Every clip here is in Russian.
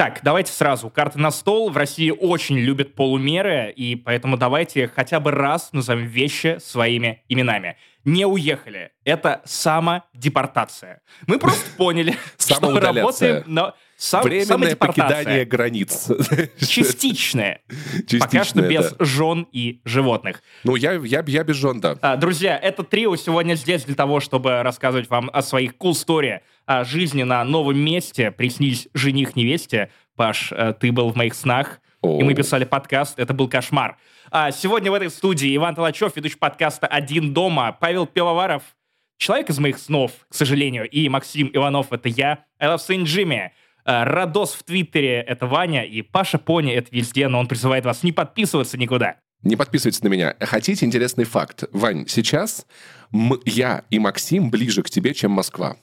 Так, давайте сразу. Карты на стол. В России очень любят полумеры, и поэтому давайте хотя бы раз назовем вещи своими именами. Не уехали. Это самодепортация. Мы просто поняли, что работаем на сам, Временное покидание границ. Частичное. Частичное Пока что без да. жен и животных. Ну, я, я, я без жен, да. А, друзья, это трио сегодня здесь для того, чтобы рассказывать вам о своих cool story, о жизни на новом месте. Приснились жених невесте. Паш, э, ты был в моих снах, и мы писали подкаст. Это был кошмар. А сегодня в этой студии Иван Толачев, ведущий подкаста «Один дома», Павел Пивоваров, человек из моих снов, к сожалению, и Максим Иванов — это я, I love Saint Jimmy. Э, Радос в Твиттере — это Ваня, и Паша Пони — это везде, но он призывает вас не подписываться никуда. Не подписывайтесь на меня. Хотите интересный факт? Вань, сейчас я и Максим ближе к тебе, чем Москва.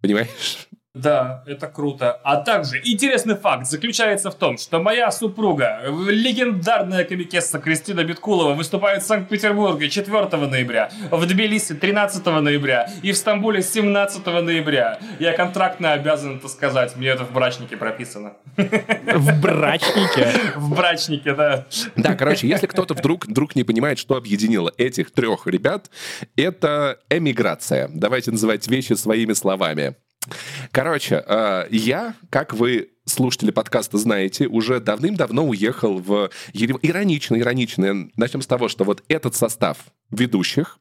Понимаешь? Да, это круто. А также интересный факт заключается в том, что моя супруга, легендарная комикесса Кристина Биткулова, выступает в Санкт-Петербурге 4 ноября, в Тбилиси 13 ноября и в Стамбуле 17 ноября. Я контрактно обязан это сказать, мне это в брачнике прописано. В брачнике? В брачнике, да. Да, короче, если кто-то вдруг, вдруг не понимает, что объединило этих трех ребят, это эмиграция. Давайте называть вещи своими словами. Короче, э, я, как вы слушатели подкаста знаете, уже давным-давно уехал в Ереван. Иронично, иронично. Начнем с того, что вот этот состав ведущих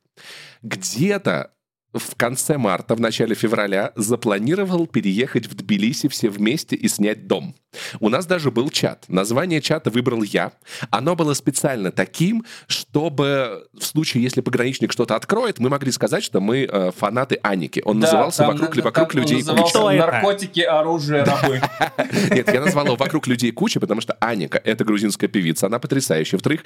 где-то в конце марта, в начале февраля запланировал переехать в Тбилиси все вместе и снять дом. У нас даже был чат. Название чата выбрал я. Оно было специально таким, чтобы в случае, если пограничник что-то откроет, мы могли сказать, что мы э, фанаты Аники. Он да, назывался там, «Вокруг, там, вокруг людей куча». Наркотики, оружие, рабы. Нет, я назвал его «Вокруг людей куча», потому что Аника — это грузинская певица, она потрясающая. Во-вторых,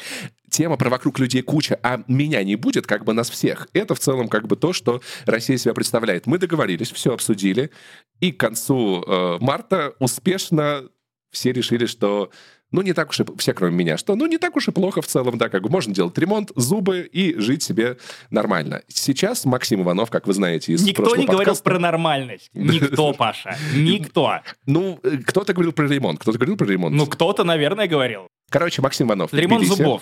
тема про «Вокруг людей куча», а меня не будет, как бы нас всех. Это в целом как бы то, что Россия себя представляет. Мы договорились, все обсудили, и к концу э, марта успешно все решили, что ну, не так уж и... Все, кроме меня, что, ну, не так уж и плохо в целом, да, как бы можно делать ремонт, зубы и жить себе нормально. Сейчас Максим Иванов, как вы знаете из Никто не подкаста... говорил про нормальность. Никто, Паша. Никто. Ну, э, кто-то говорил про ремонт. Кто-то говорил про ремонт. Ну, кто-то, наверное, говорил. Короче, Максим Иванов. Ремонт зубов.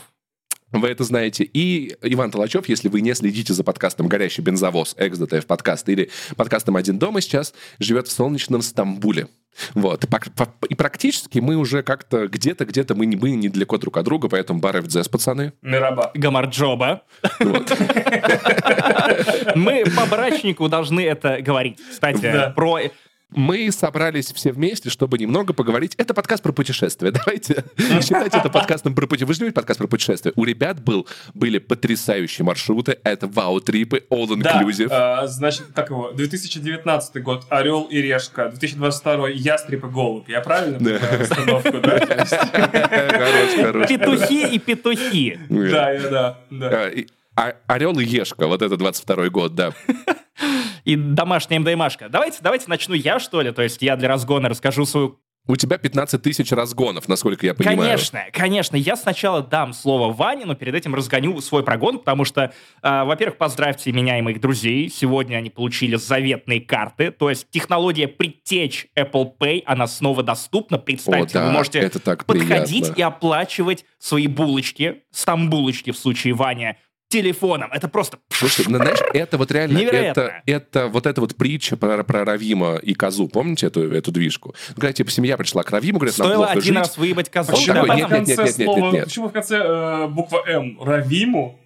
Вы это знаете. И Иван Толачев, если вы не следите за подкастом «Горящий бензовоз», экс- DTF подкаст, или подкастом «Один дома» сейчас, живет в солнечном Стамбуле. Вот. И, практически мы уже как-то где-то, где-то мы не, мы недалеко друг от друга, поэтому бар FDS, пацаны. Мираба. Гамарджоба. Мы по брачнику должны это говорить. Кстати, про мы собрались все вместе, чтобы немного поговорить. Это подкаст про путешествия. Давайте считать это подкастом про путешествия. Вы же любите подкаст про путешествия? У ребят был, были потрясающие маршруты. Это вау-трипы, all-inclusive. Да, э, значит, как его? 2019 год «Орел и решка». 2022 «Ястреб и голубь». Я правильно понимаю да? Петухи и петухи. Да, да, да. А, Орел и Ешка, вот это 22 год, да. И домашняя МДМашка. Давайте, давайте начну я, что ли? То есть я для разгона расскажу свою у тебя 15 тысяч разгонов, насколько я понимаю. Конечно, конечно. Я сначала дам слово Ване, но перед этим разгоню свой прогон, потому что, э, во-первых, поздравьте меня и моих друзей. Сегодня они получили заветные карты. То есть технология предтеч Apple Pay, она снова доступна. Представьте, О, да, вы можете это так подходить приятно. и оплачивать свои булочки, стамбулочки в случае Ваня, телефоном. Это просто... Слушай, ну, знаешь, это вот реально... Это, это вот эта вот прича про, про Равима и козу. Помните эту, эту движку? Когда, типа, семья пришла к Равиму, Стоило нам плохо один жить. раз выебать козу. Почему, да, нет, нет, нет, нет, нет, нет, нет. Почему в конце э, буква М? Равиму?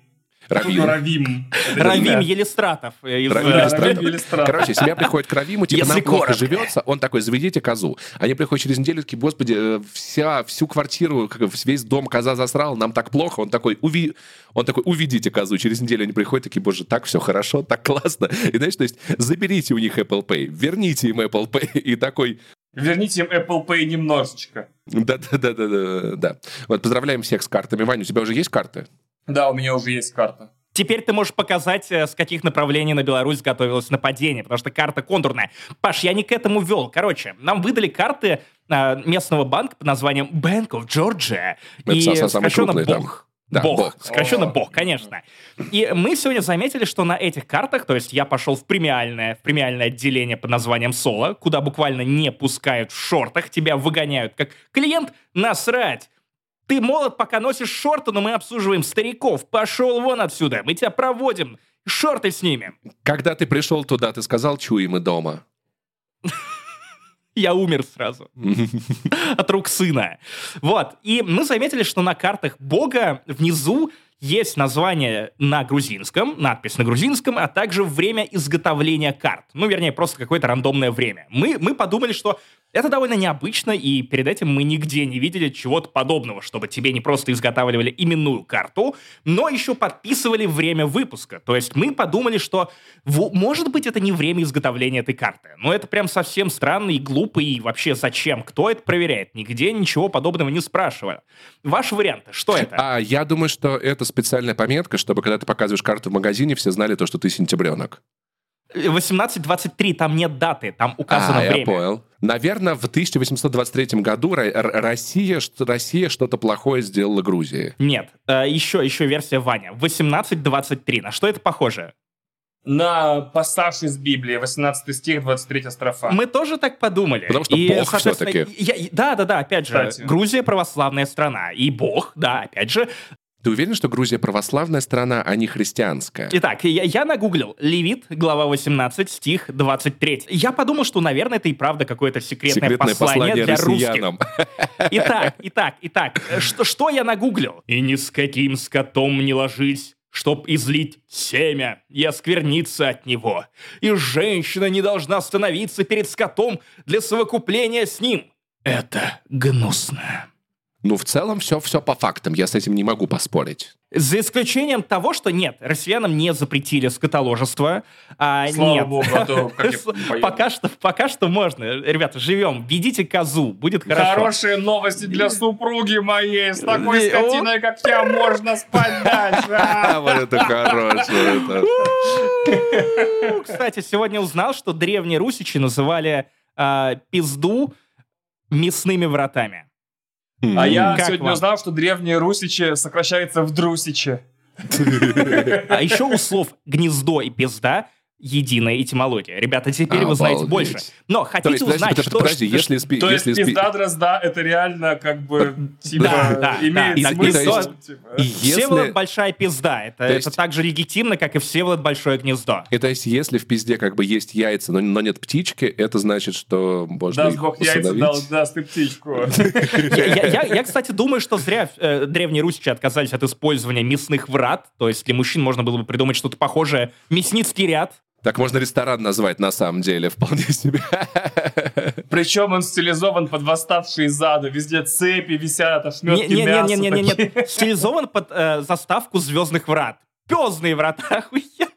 Равим. Равим. Равим Елистратов. Равим Елистратов. Короче, семья приходит к Равиму, типа, нам плохо живется, он такой, заведите козу. Они приходят через неделю, такие, господи, э, вся, всю квартиру, весь дом коза засрал, нам так плохо. Он такой, уви... он такой, уведите козу. Через неделю они приходят, такие, боже, так все хорошо, так классно. И знаешь, то есть, заберите у них Apple Pay, верните им Apple Pay. И такой, Верните им Apple Pay немножечко. Да-да-да-да. да. Вот поздравляем всех с картами. Ваня, у тебя уже есть карты? Да, у меня уже есть карта. Теперь ты можешь показать, э, с каких направлений на Беларусь готовилось нападение, потому что карта контурная. Паш, я не к этому вел. Короче, нам выдали карты э, местного банка под названием Bank of Georgia. Это и самый крупный, Бог. Да, бог. бог. Сокращенно О. бог, конечно. И мы сегодня заметили, что на этих картах, то есть я пошел в премиальное, в премиальное отделение под названием Соло, куда буквально не пускают в шортах, тебя выгоняют как клиент, насрать. Ты молод, пока носишь шорты, но мы обслуживаем стариков. Пошел вон отсюда, мы тебя проводим. Шорты снимем. Когда ты пришел туда, ты сказал, чуем мы дома. Я умер сразу. От рук сына. Вот. И мы заметили, что на картах Бога внизу есть название на грузинском, надпись на грузинском, а также время изготовления карт. Ну, вернее, просто какое-то рандомное время. Мы, мы подумали, что это довольно необычно, и перед этим мы нигде не видели чего-то подобного, чтобы тебе не просто изготавливали именную карту, но еще подписывали время выпуска. То есть мы подумали, что, может быть, это не время изготовления этой карты. Но это прям совсем странно и глупо, и вообще зачем? Кто это проверяет? Нигде ничего подобного не спрашивали. Ваши варианты, что это? А я думаю, что это специальная пометка, чтобы когда ты показываешь карту в магазине, все знали то, что ты сентябренок. 18.23, там нет даты, там указано а, я время. понял. Наверное, в 1823 году Россия, Россия что-то плохое сделала Грузии. Нет, э, еще, еще версия Ваня. 18.23. На что это похоже? На пассаж из Библии, 18 стих, 23 строфа. Мы тоже так подумали. Потому что И, Бог соответственно, всё-таки. я- и- да, да, да, опять же, Кстати. Грузия православная страна. И Бог, да, опять же. Ты уверен, что Грузия православная страна, а не христианская? Итак, я, я нагуглил. Левит, глава 18, стих 23. Я подумал, что, наверное, это и правда какое-то секретное, Секретное послание для русских. россиянам. Итак, итак, итак, э, что, что я нагуглил? «И ни с каким скотом не ложись, чтоб излить семя и оскверниться от него. И женщина не должна становиться перед скотом для совокупления с ним. Это гнусно». Ну, в целом, все, все по фактам. Я с этим не могу поспорить. За исключением того, что нет, россиянам не запретили скотоложество. А, Слава нет. богу, а то пока, что, пока что можно. Ребята, живем. Ведите козу, будет хорошо. Хорошие новости для супруги моей. С такой скотиной, как я, можно спать дальше. А, вот это. Ну, Кстати, сегодня узнал, что древние русичи называли а, пизду мясными вратами. А я Как сегодня вам? узнал, что древние русичи сокращается в друсичи. А еще у слов гнездо и пизда единая этимология. Ребята, теперь вы знаете Обалдеть. больше. Но То хотите есть, подожди, узнать, подожди, что... подожди, если спи- То есть если спи- пизда дрозда это реально как бы типа Да, да, имеет да. смысл. То есть- типа. и Всеволод если... большая пизда. Это, То есть- это так же легитимно, как и Всеволод большое гнездо. И то есть, если в пизде как бы есть яйца, но, но нет птички, это значит, что можно Даст их бог яйца, дал, даст и птичку. Я, кстати, думаю, что зря э, древние русичи отказались от использования мясных врат. То есть для мужчин можно было бы придумать что-то похожее. Мясницкий ряд. Так можно ресторан назвать на самом деле, вполне себе. Причем он стилизован под восставшие из ада. Везде цепи висят, ошметки мяса. Не-не-не-не-не, такие. нет. Стилизован под э, заставку звездных врат. Пезные врата, охуенно.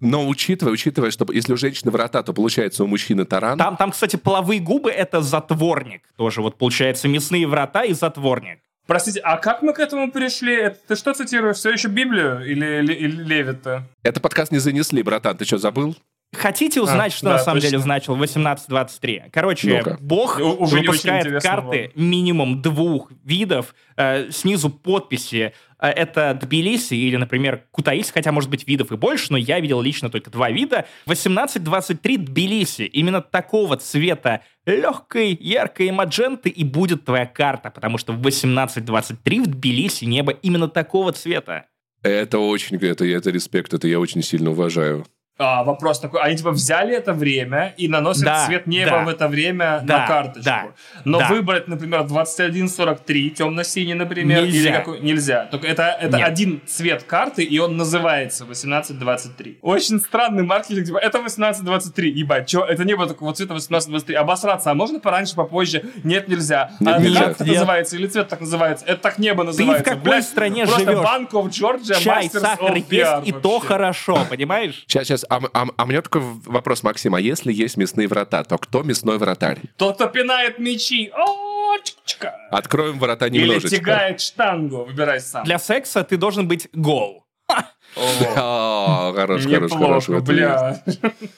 Но учитывая, учитывая, что если у женщины врата, то получается у мужчины таран. Там, там, кстати, половые губы — это затворник. Тоже вот получается мясные врата и затворник. Простите, а как мы к этому пришли? Это Ты что цитируешь? Все еще Библию или, или, или Левита? Это подкаст не занесли, братан, ты что, забыл? Хотите узнать, А, что да, на самом точно. деле значил 1823? Короче, Ну-ка. Бог У- выпускает карты минимум двух видов. Э, снизу подписи. Э, это Тбилиси или, например, Кутаиси, хотя, может быть, видов и больше, но я видел лично только два вида. 1823 Тбилиси. Именно такого цвета легкой, яркой мадженты и будет твоя карта, потому что в 1823 в Тбилиси небо именно такого цвета. Это очень, это, это респект, это я очень сильно уважаю. А, вопрос такой, они типа взяли это время и наносят Да, цвет неба да. в это время Да, на карточку. да, Но да. выбрать, например, 2143, темно-синий, например, Нельзя. или какой... Нельзя. Только это, это Нет. один цвет карты, и он называется 1823. Очень странный маркетинг, типа, это 1823, ебать, чё, это не было такого цвета 1823. Обосраться, а можно пораньше, попозже? Нет, нельзя. Нет, а нельзя. так Нет. называется, или цвет так называется? Это так небо называется. какой Блядь, стране просто живешь? Bank of Georgia Чай, Masters сахар of есть, PR и то вообще. хорошо, понимаешь? Сейчас, сейчас, а, а а у меня такой вопрос, Максим, а если есть мясные врата, то кто мясной вратарь? Тот, кто пинает мечи. О, чик-чика. Откроем врата Или немножечко. тягает штангу. Выбирай сам. Для секса ты должен быть гол. О, О, хорош, хорош, хорош. бля.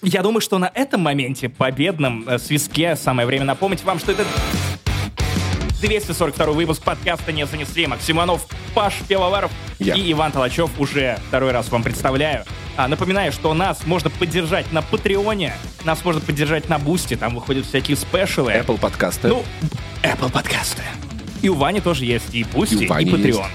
Я думаю, что на этом моменте победном э, свистке самое время напомнить вам, что это 242 выпуск подкаста «Не занесли». Максиманов, Паш Пивоваров Я. и Иван Толачев уже второй раз вам представляю. А, напоминаю, что нас можно поддержать на Патреоне, нас можно поддержать на Boosty, там выходят всякие special ы. Apple подкасты. Ну, Apple подкасты. И у Вани тоже есть и Boosty, И и, Вани Patreon.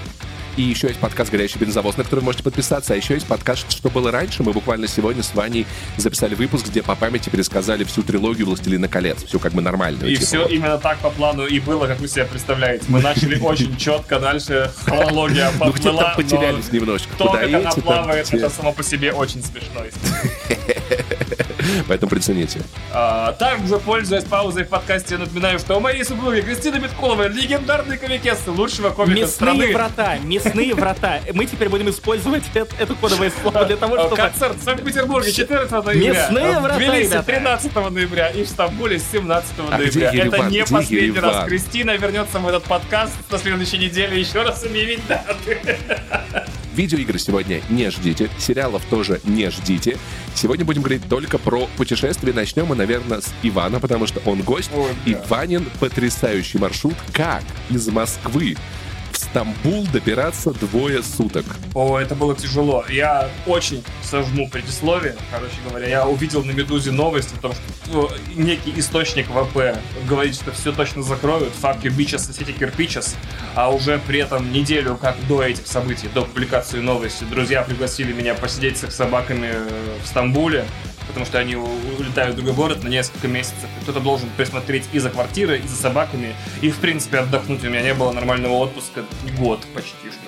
И еще есть подкаст «Горящий бензовоз», на который вы можете подписаться. А еще есть подкаст «Что было раньше». Мы буквально сегодня с Ваней записали выпуск, где по памяти пересказали всю трилогию «Властелина колец». Все как бы нормально. И типа, все вот. именно так по плану и было, как вы себе представляете. Мы начали очень четко, дальше хронология Ну поплыла, там потерялись немножко? но то, как она плавает, это само по себе очень смешно. Поэтому прицените. А, также, пользуясь паузой в подкасте, я напоминаю, что у моей супруги Кристины Биткуловой легендарный комикес лучшего комика Мясные страны. врата, мясные врата. Мы теперь будем использовать это, это кодовое слово для того, чтобы... Концерт в Санкт-Петербурге 14 ноября. Мясные в врата, Тбилиси ребята. 13 ноября и в Стамбуле 17 А где ноября. Это не Где последний Ереван? раз. Кристина вернется в этот подкаст на следующей неделе еще раз объявить даты. Видеоигры сегодня не ждите, сериалов тоже не ждите. Сегодня будем говорить только про путешествия. Начнем мы, наверное, с Ивана, потому что он гость. Ой, И да. Ванин потрясающий маршрут, как из Москвы в Стамбул добираться двое суток. О, это было тяжело. Я очень сожму предисловие. Короче говоря, я увидел на Медузе новость о том, что ну, некий источник ВП говорит, что все точно закроют. You bitches, сети кирпичес. А уже при этом неделю, как до этих событий, до публикации новости, друзья пригласили меня посидеть с их собаками э, в Стамбуле. Потому что они улетают в другой город на несколько месяцев. Кто-то должен присмотреть и за квартирой, и за собаками. И, в принципе, отдохнуть. У меня не было нормального отпуска год почти что.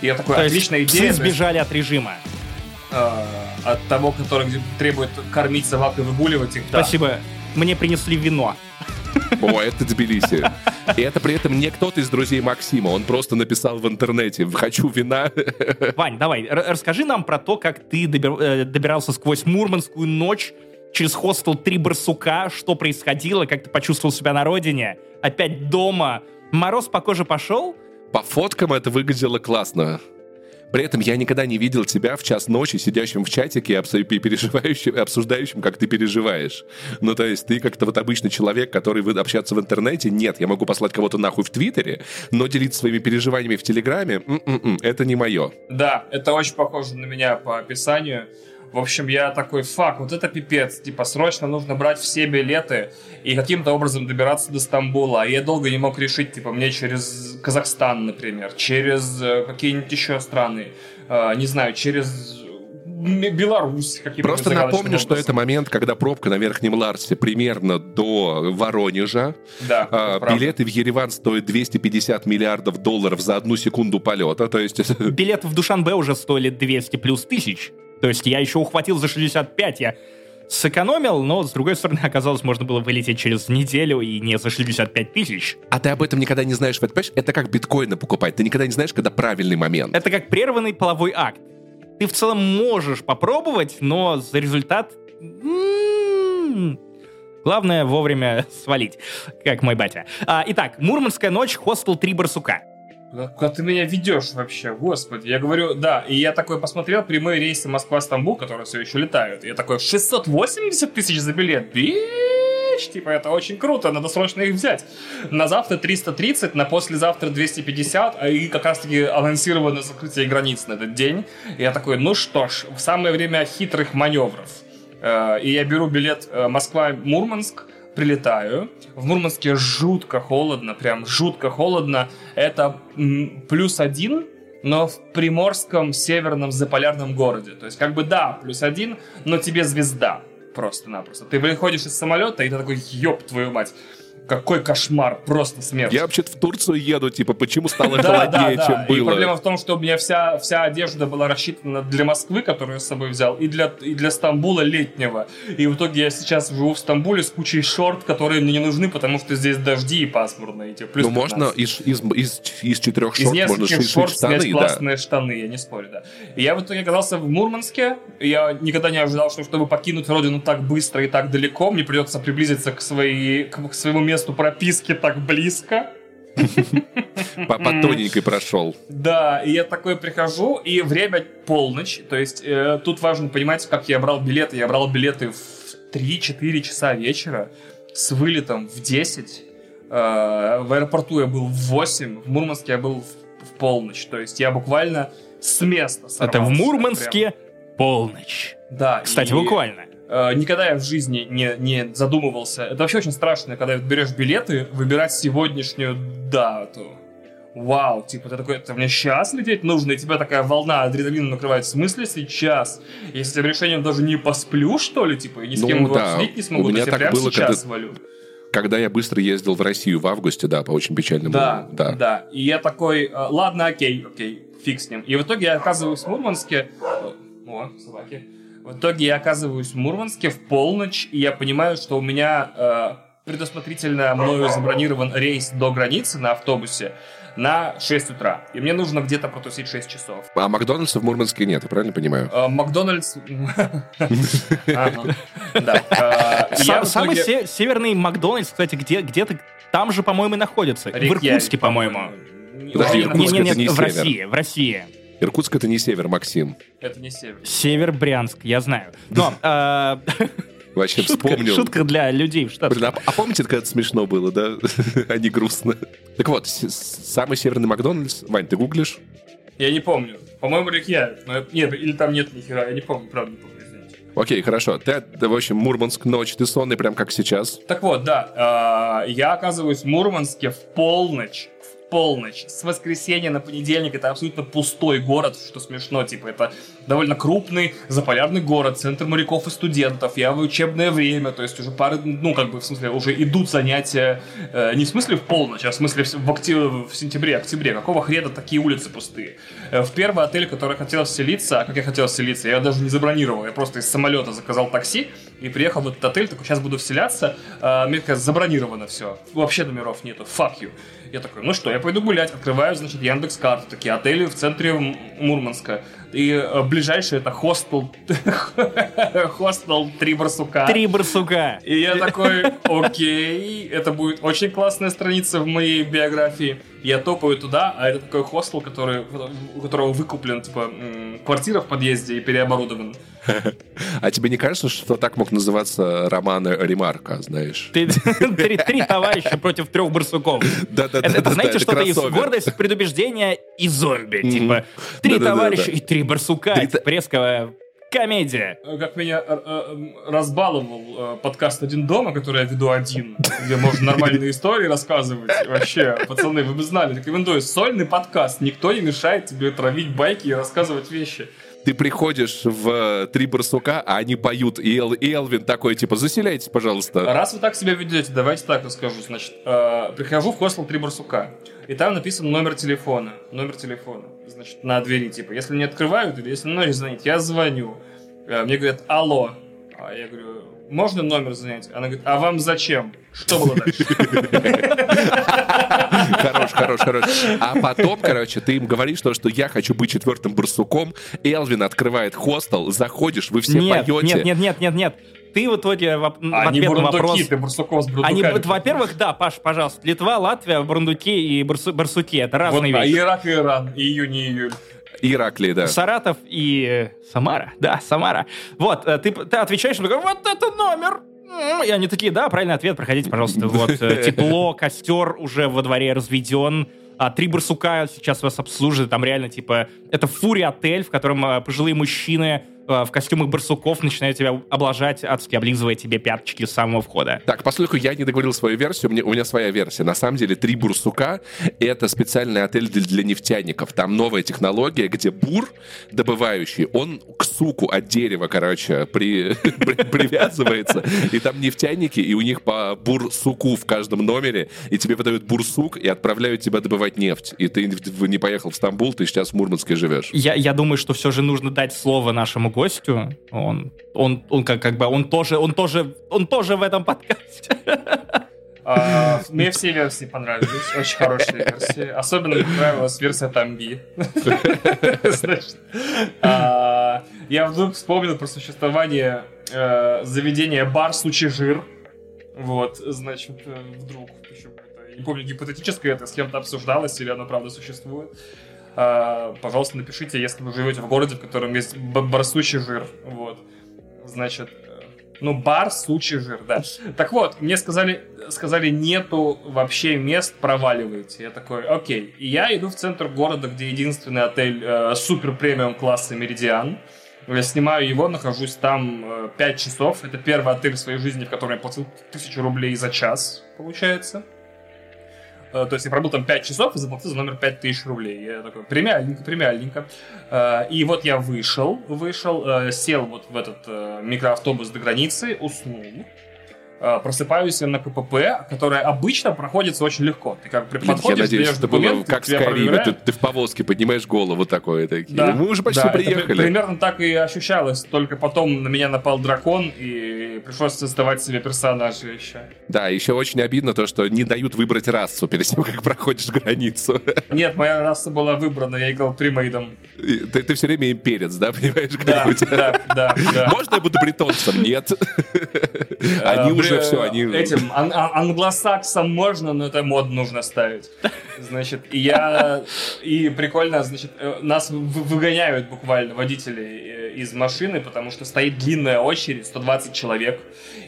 И я такой, То отличная псы идея. есть, сбежали от режима. э, от того, который требует кормить собак и выгуливать их. да. Спасибо. Мне принесли вино. О, это Тбилиси. И это при этом не кто-то из друзей Максима. Он просто написал в интернете «Хочу вина». Вань, давай, расскажи нам про то, как ты добир- э, добирался сквозь Мурманскую ночь через хостел «Три барсука», что происходило, как ты почувствовал себя на родине, опять дома. Мороз по коже пошел? По фоткам это выглядело классно. При этом я никогда не видел тебя в час ночи, сидящим в чатике и переживающим, обсуждающим, как ты переживаешь. Ну, то есть ты как-то вот обычный человек, который вы общаться в интернете. Нет, я могу послать кого-то нахуй в Твиттере, но делиться своими переживаниями в Телеграме, м-м-м, это не мое. Да, это очень похоже на меня по описанию. В общем, я такой, фак, вот это пипец. Типа, срочно нужно брать все билеты и каким-то образом добираться до Стамбула. А я долго не мог решить, типа, мне через Казахстан, например, через э, какие-нибудь еще страны, э, не знаю, через Беларусь. каким-то Просто напомню, что образом. это момент, когда пробка на Верхнем Ларсе примерно до Воронежа. Да, А, правда. билеты в Ереван стоят 250 миллиардов долларов за одну секунду полета. То есть Билеты в Душанбе уже стоили 200 плюс тысяч. То есть я еще ухватил за 65, я сэкономил, но, с другой стороны, оказалось, можно было вылететь через неделю и не за 65 тысяч. А ты об этом никогда не знаешь, понимаешь? Это как биткоины покупать. Ты никогда не знаешь, когда правильный момент. Это как прерванный половой акт. Ты в целом можешь попробовать, но за результат... м, Главное вовремя свалить, как мой батя. А, итак, Мурманская ночь, хостел «Три барсука». Куда, ты меня ведешь вообще, господи? Я говорю, да, и я такой посмотрел прямые рейсы Москва-Стамбул, которые все еще летают. Я такой, 680 тысяч за билет? Бич! Типа, это очень круто, надо срочно их взять. На завтра 330, на послезавтра 250, а и как раз-таки анонсировано закрытие границ на этот день. И я такой, ну что ж, в самое время хитрых маневров. Э, И я беру билет э, Москва-Мурманск, прилетаю. В Мурманске жутко холодно, прям жутко холодно. Это плюс один, но в приморском северном заполярном городе. То есть, как бы да, плюс один, но тебе звезда. Просто-напросто. Ты выходишь из самолета, и ты такой, ёб твою мать. Какой кошмар, просто смерть. Я вообще-то в Турцию еду, типа, почему стало холоднее, чем да. И было? проблема в том, что у меня вся, вся одежда была рассчитана для Москвы, которую я с собой взял, и для, и для Стамбула летнего. И в итоге я сейчас живу в Стамбуле с кучей шорт, которые мне не нужны, потому что здесь дожди и пасмурно. И, типа, плюс Ну, можно 15. из, из, из, из четырех Из шорт можно нескольких шить, шорт шить снять штаны, да. классные штаны, я не спорю, да. И я в итоге оказался в Мурманске. Я никогда не ожидал, что чтобы покинуть родину так быстро и так далеко, мне придется приблизиться к, своей, к, к своему месту прописки так близко. По, по тоненькой прошел. Да, и я такой прихожу, и время полночь. То есть э, тут важно понимать, как я брал билеты. Я брал билеты в 3-4 часа вечера с вылетом в 10. Э, в аэропорту я был в 8, в Мурманске я был в, в полночь. То есть я буквально с места сорвался. Это в Мурманске прям. полночь. Да. Кстати, и... буквально. Uh, никогда я в жизни не, не задумывался. Это вообще очень страшно, когда берешь билеты, выбирать сегодняшнюю дату. Вау, типа, ты такой, это мне сейчас лететь нужно, и тебя такая волна адреналина накрывает. В смысле сейчас? Если с этим решением даже не посплю, что ли, типа, и ни с ну, кем да. обсудить не смогу, У меня так прямо было, сейчас когда... валю когда я быстро ездил в Россию в августе, да, по очень печальному. Да, да. Да, и я такой, «А, ладно, окей, окей, фиг с ним. И в итоге я оказываюсь в Мурманске. О, собаки. В итоге я оказываюсь в Мурманске в полночь, и я понимаю, что у меня э, предусмотрительно мною забронирован рейс до границы на автобусе на 6 утра. И мне нужно где-то протусить 6 часов. А Макдональдса в Мурманске нет, я правильно понимаю? Э, Макдональдс... Да. Э, самый северный Макдональдс, кстати, где-то там же, по-моему, находится. В Иркутске, по-моему. Подожди, Иркутск это не в России, в России. Иркутск это не север, Максим. Это не север. Север Брянск, я знаю. Но э, Вообще шутка, вспомнил. Шутка для людей в Штатах. Блин, а, а помните, как это смешно было, да? а не грустно. Так вот, самый северный Макдональдс. Вань, ты гуглишь? Я не помню. По-моему, Рикья. Нет, или там нет ни хера. Я не помню, правда не помню. Окей, хорошо. Ты, ты, в общем, Мурманск ночь, ты сонный прям как сейчас. Так вот, да, э, я оказываюсь в Мурманске в полночь полночь. С воскресенья на понедельник это абсолютно пустой город, что смешно. Типа, это довольно крупный заполярный город, центр моряков и студентов. Я в учебное время, то есть уже пары, ну, как бы, в смысле, уже идут занятия, э, не в смысле в полночь, а в смысле в, октябре, в сентябре, октябре. Какого хрена такие улицы пустые? Э, в первый отель, который хотел селиться, а как я хотел селиться, я даже не забронировал, я просто из самолета заказал такси и приехал в этот отель, такой, сейчас буду вселяться, э, мне как забронировано все, вообще номеров нету, fuck you. Я такой, ну что, я пойду гулять, открываю, значит, Яндекс карты, такие отели в центре Мурманска. И э, ближайший это хостел, хостел Три Барсука. Три Барсука. И я такой, окей, это будет очень классная страница в моей биографии. Я топаю туда, а это такой хостел, который, у которого выкуплен, типа, квартира в подъезде и переоборудован. А тебе не кажется, что так мог называться роман Ремарка, знаешь? Три товарища против трех барсуков. Да-да-да. Это, знаете, что-то из гордость, предубеждения и зомби. Типа, три товарища и три барсука. Пресковая комедия. Как меня э, э, разбаловал э, подкаст «Один дома», который я веду один, где можно нормальные истории рассказывать. Вообще, пацаны, вы бы знали, рекомендую. Сольный подкаст. Никто не мешает тебе травить байки и рассказывать вещи ты приходишь в три барсука, а они поют, и, Эл, и Элвин такой, типа, заселяйтесь, пожалуйста. Раз вы так себя ведете, давайте так расскажу. Значит, э, прихожу в хостел три барсука, и там написан номер телефона. Номер телефона значит, на двери, типа, если не открывают или если ночь звонить, я звоню. Э, мне говорят, алло. А я говорю, можно номер занять? Она говорит, а вам зачем? Что было дальше? Хорош, хорош, хорош. А потом, короче, ты им говоришь, что, что я хочу быть четвертым барсуком. Элвин открывает хостел, заходишь, вы все нет, поете. Нет, нет, нет, нет, нет. Ты в итоге в, в ответ на вопрос... ты барсуков с Они, во-первых, да, Паш, пожалуйста, Литва, Латвия, Бурундуки и барсу, барсуки. Это разные вот, вещи. А Ирак и Иран, июнь и июль. Ираклий, да. Саратов и э, Самара. Да, Самара. Вот, э, ты, ты отвечаешь, и такой, вот это номер! И они такие, да, правильный ответ, проходите, пожалуйста. Вот, э, тепло, костер уже во дворе разведен. А, три барсука сейчас вас обслуживают. Там реально, типа, это фури-отель, в котором пожилые мужчины в костюмах барсуков начинают тебя облажать, адски облизывая тебе пяточки с самого входа. Так, поскольку я не договорил свою версию, у меня, у меня своя версия. На самом деле, три бурсука — это специальный отель для, для нефтяников. Там новая технология, где бур, добывающий, он к суку от дерева, короче, при, при, привязывается, и там нефтяники, и у них по бурсуку в каждом номере, и тебе выдают бурсук и отправляют тебя добывать нефть. И ты не поехал в Стамбул, ты сейчас в Мурманске живешь. Я, я думаю, что все же нужно дать слово нашему гостю. Он, он, он как, как бы, он тоже, он тоже, он тоже в этом подкасте. А, мне все версии понравились, очень хорошие версии. Особенно мне понравилась версия Тамби. А, я вдруг вспомнил про существование э, заведения бар Сучи Жир. Вот, значит, э, вдруг. Не помню, гипотетическое это с кем-то обсуждалось или оно правда существует. А, пожалуйста, напишите, если вы живете в городе, в котором есть барсучий жир. Вот. Значит, э, Ну, бар, сучий жир, да. Так вот, мне сказали, сказали, нету вообще мест, проваливайте. Я такой, окей. И я иду в центр города, где единственный отель э, супер премиум класса Меридиан. Я снимаю его, нахожусь там э, 5 часов. Это первый отель в своей жизни, в котором я платил тысячу рублей за час, получается. Э, То есть я пробыл там 5 часов и заплатил за номер 5000 рублей. Я такой, премиальненько, премиальненько. Э, И вот я вышел, вышел, э, сел вот в этот микроавтобус до границы, уснул. Э, Просыпаюсь на КПП, которое обычно проходится очень легко. Ты как Блин, я подходишь, надеюсь, что было как в тебя Скайриме, проверяют. ты, ты в повозке поднимаешь голову такое. Такие. Да, Мы уже почти да, это при- приехали. примерно так и ощущалось. Только потом на меня напал дракон, и пришлось создавать себе персонажа еще. Да, еще очень обидно то, что не дают выбрать расу перед тем, как проходишь границу. Нет, моя раса была выбрана, я играл примейдом. Ты, ты все время имперец, да, понимаешь? Да, да, да, да. Можно я буду бретонцем? Нет. Они А, уже все, они... Этим ан- ан- англосаксам можно, но это мод нужно ставить. Значит, и я... И прикольно, значит, э, нас вы- выгоняют буквально водители э, из машины, потому что стоит длинная очередь, 120 человек,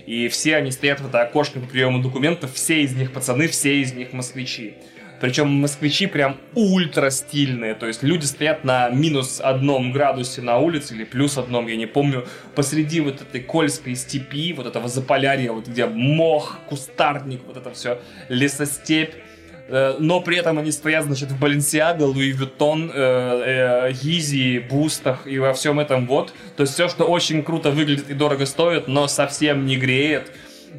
и все они стоят в это окошко по приему документов, все из них пацаны, все из них москвичи. Причем москвичи прям ультра стильные. То есть люди стоят на минус одном градусе на улице или плюс одном, я не помню, посреди вот этой кольской степи, вот этого заполярья, вот где мох, кустарник, вот это все, лесостепь. Э, Но при этом они стоят, значит, в Баленсиаго, Луи Виттон, э, э, Yeezy, Бустах и во всем этом вот. То есть все, что очень круто выглядит и дорого стоит, но совсем не греет.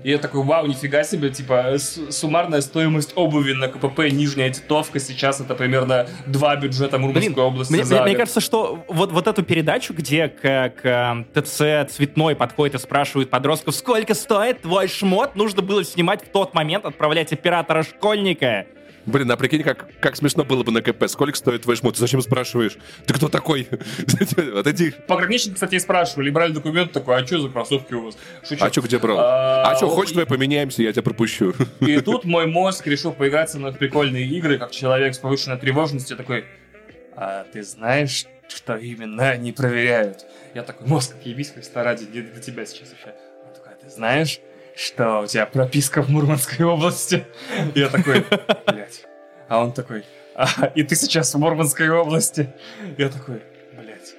И я такой, вау, нифига себе, типа, суммарная стоимость обуви на КПП нижняя титовка сейчас это примерно два бюджета Мурманской Блин, области мне, мне- мне кажется, что вот, вот эту передачу, где к, к э, ТЦ цветной подходит и спрашивает подростков, сколько стоит твой шмот, нужно было снимать в тот момент, отправлять оператора-школьника. Блин, а прикинь, как, как смешно было бы на КП. Сколько стоит твой шмот? Ты зачем спрашиваешь? Ты кто такой? Отойди. Пограничники, кстати, и спрашивали, брали документ такой, а что за кроссовки у вас? Шучу. А что, где брал? А, А что, хочешь, давай поменяемся, я тебя пропущу. И тут мой мозг решил поиграть со мной в прикольные игры, как человек с повышенной тревожностью такой, а ты знаешь, что именно они проверяют? Я такой, мозг, ебись, Христа ради, не до тебя сейчас вообще. Он такой, а ты знаешь, что у тебя прописка в Мурманской области? Я такой, блядь. А он такой, «А, и ты сейчас в Мурманской области? Я такой, блядь.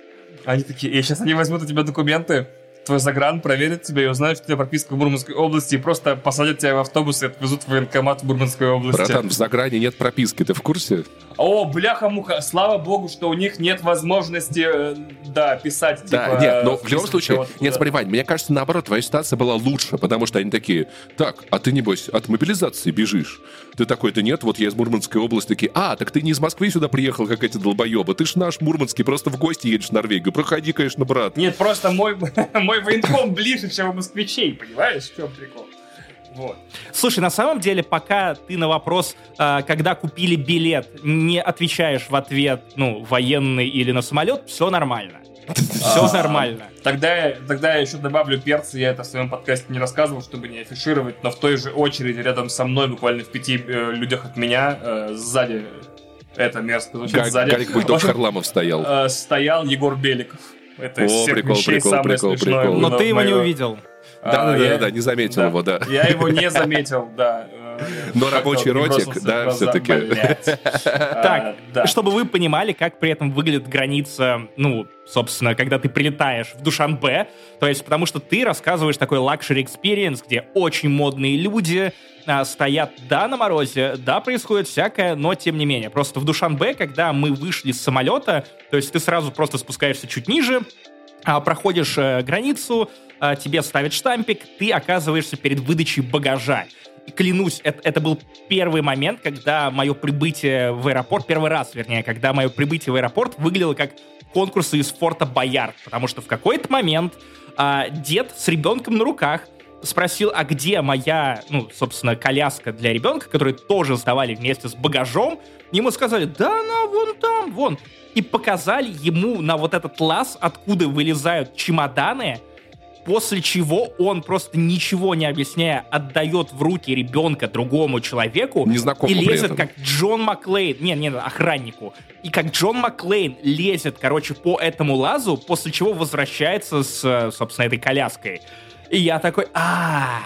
Они такие, и сейчас они возьмут у тебя документы, твой загран проверят тебя и узнают, что у тебя прописка в Мурманской области, и просто посадят тебя в автобус и отвезут в военкомат в Мурманской области. Братан, в Загране нет прописки, ты в курсе? О, бляха-муха, слава богу, что у них нет возможности, э, да, писать, Да, типа, нет, но э, в любом случае, нет, смотри, Вань, мне кажется, наоборот, твоя ситуация была лучше, потому что они такие, так, а ты, небось, от мобилизации бежишь. Ты такой, да нет, вот я из Мурманской области, такие, а, так ты не из Москвы сюда приехал, как эти долбоебы, ты ж наш Мурманский, просто в гости едешь в Норвегию, проходи, конечно, брат. Нет, просто мой, мой военком ближе, чем у москвичей, понимаешь, в чем прикол? Вот. Слушай, на самом деле, пока ты на вопрос, э, когда купили билет, не отвечаешь в ответ, ну, военный или на самолет, все нормально. Все А, нормально. Тогда, я- тогда я еще добавлю перца, я это в своем подкасте не рассказывал, чтобы не афишировать, но в той же очереди рядом со мной, буквально в пяти э, людях от меня, э, сзади, это мерзко звучит, Га- сзади, Гарик Бульдог Харламов стоял. э, стоял Егор Беликов. Это О, всех прикол, вещей прикол, самое прикол, смешное прикол. было Но ты его не моё- увидел. А, Да-да-да, я- да, не заметил его, да. Я его не заметил, да. Но рабочий ротик, да. А, Так, да. чтобы вы понимали, как при этом выглядит граница, ну, собственно, когда ты прилетаешь в Душанбе, то есть потому что ты рассказываешь такой лакшери experience, где очень модные люди а, стоят, да, на морозе, да, происходит всякое, но тем не менее. Просто в Душанбе, когда мы вышли с самолета, то есть ты сразу просто спускаешься чуть ниже, а, проходишь э, границу, а, тебе ставят штампик, ты оказываешься перед выдачей багажа. Клянусь, это, это был первый момент, когда мое прибытие в аэропорт, первый раз, вернее, когда мое прибытие в аэропорт выглядело как конкурсы из форта Боярд, потому что в какой-то момент а, дед с ребенком на руках спросил, а где моя, ну, собственно, коляска для ребенка, которую тоже сдавали вместе с багажом. Ему сказали, да она вон там, вон. И показали ему на вот этот лаз, откуда вылезают чемоданы, после чего он просто ничего не объясняя отдает в руки ребенка другому человеку Незнакомому и лезет как Джон Маклейн, не, не, охраннику, и как Джон Маклейн лезет, короче, по этому лазу, после чего возвращается с, собственно, этой коляской. И я такой, а,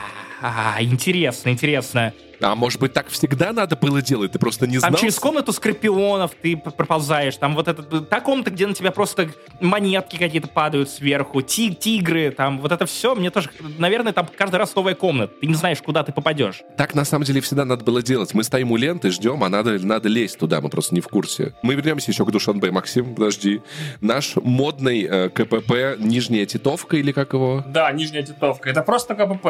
интересно, интересно. А может быть, так всегда надо было делать? Ты просто не знал? Там через комнату скорпионов ты проползаешь. Там вот этот... Та комната, где на тебя просто монетки какие-то падают сверху, ти тигры, там вот это все. Мне тоже... Наверное, там каждый раз новая комната. Ты не знаешь, куда ты попадешь. Так, на самом деле, всегда надо было делать. Мы стоим у ленты, ждем, а надо, надо лезть туда. Мы просто не в курсе. Мы вернемся еще к Душанбе. Максим, подожди. Наш модный э, КПП Нижняя Титовка или как его? Да, Нижняя Титовка. Это просто КПП.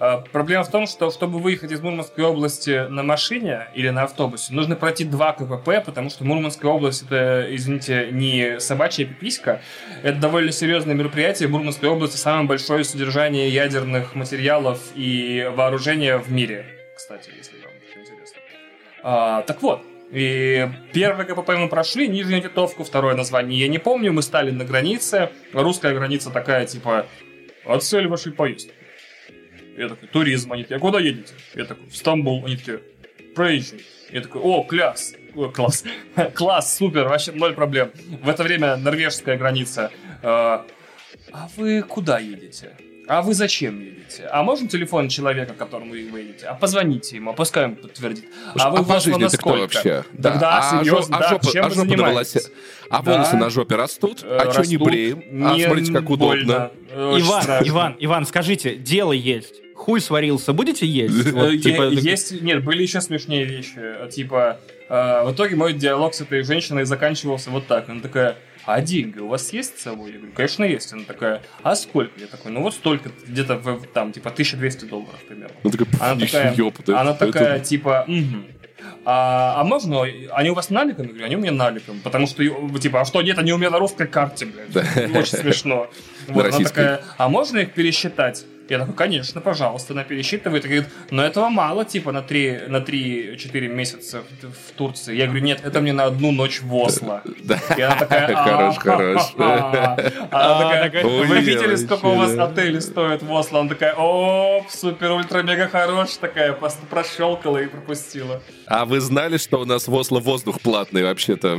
Э, проблема в том, что чтобы выехать из Мурманской Мурманской области на машине или на автобусе нужно пройти два КПП, потому что Мурманская область это, извините, не собачья пиписька. Это довольно серьезное мероприятие. В Мурманской области самое большое содержание ядерных материалов и вооружения в мире. Кстати, если вам интересно. А, так вот, и первое КПП мы прошли, Нижнюю Титовку, второе название я не помню, мы стали на границе. Русская граница такая, типа, от цель вашей поездки. Я такой, туризм. Они такие, а куда едете? Я такой, в Стамбул. Они такие, проезжай. Я такой, о, класс. О, класс. класс, супер, вообще ноль проблем. В это время норвежская граница. А, а вы куда едете? А вы зачем едете? А можно телефон человека, к которому вы едете? А позвоните ему, а пускай он подтвердит. А вы а по жизни ты кто вообще? Да, да, а серьезно, а, да, жопа, чем а жопа довелась? А да. волосы на жопе растут? А что не бреем? А смотрите, как удобно. Иван, Иван, Иван, скажите, дело есть хуй сварился, будете есть? Вот, типа... Есть, нет, были еще смешнее вещи. Типа, э, в итоге мой диалог с этой женщиной заканчивался вот так. Она такая, а деньги у вас есть с собой? Я говорю, конечно, есть. Она такая, а сколько? Я такой, ну вот столько, где-то там, типа, 1200 долларов примерно. Она такая, она такая, ёпта, она такая типа, угу. А, а можно, они у вас наликом? Я говорю, они у меня наликом. Потому что, типа, а что нет, они у меня на русской карте, блядь. Очень смешно. Вот, она такая, а можно их пересчитать? Я такой, конечно, пожалуйста, она пересчитывает. И говорит, но этого мало, типа, на 3-4 на 3 месяца в, в Турции. Я говорю, нет, это мне на одну ночь в Осло. И она такая, хорош, хорош. Она такая, вы видели, сколько у вас отели стоит в Осло? Она такая, о, супер, ультра, мега хорош, такая, просто прощелкала и пропустила. А вы знали, что у нас в Осло воздух платный вообще-то,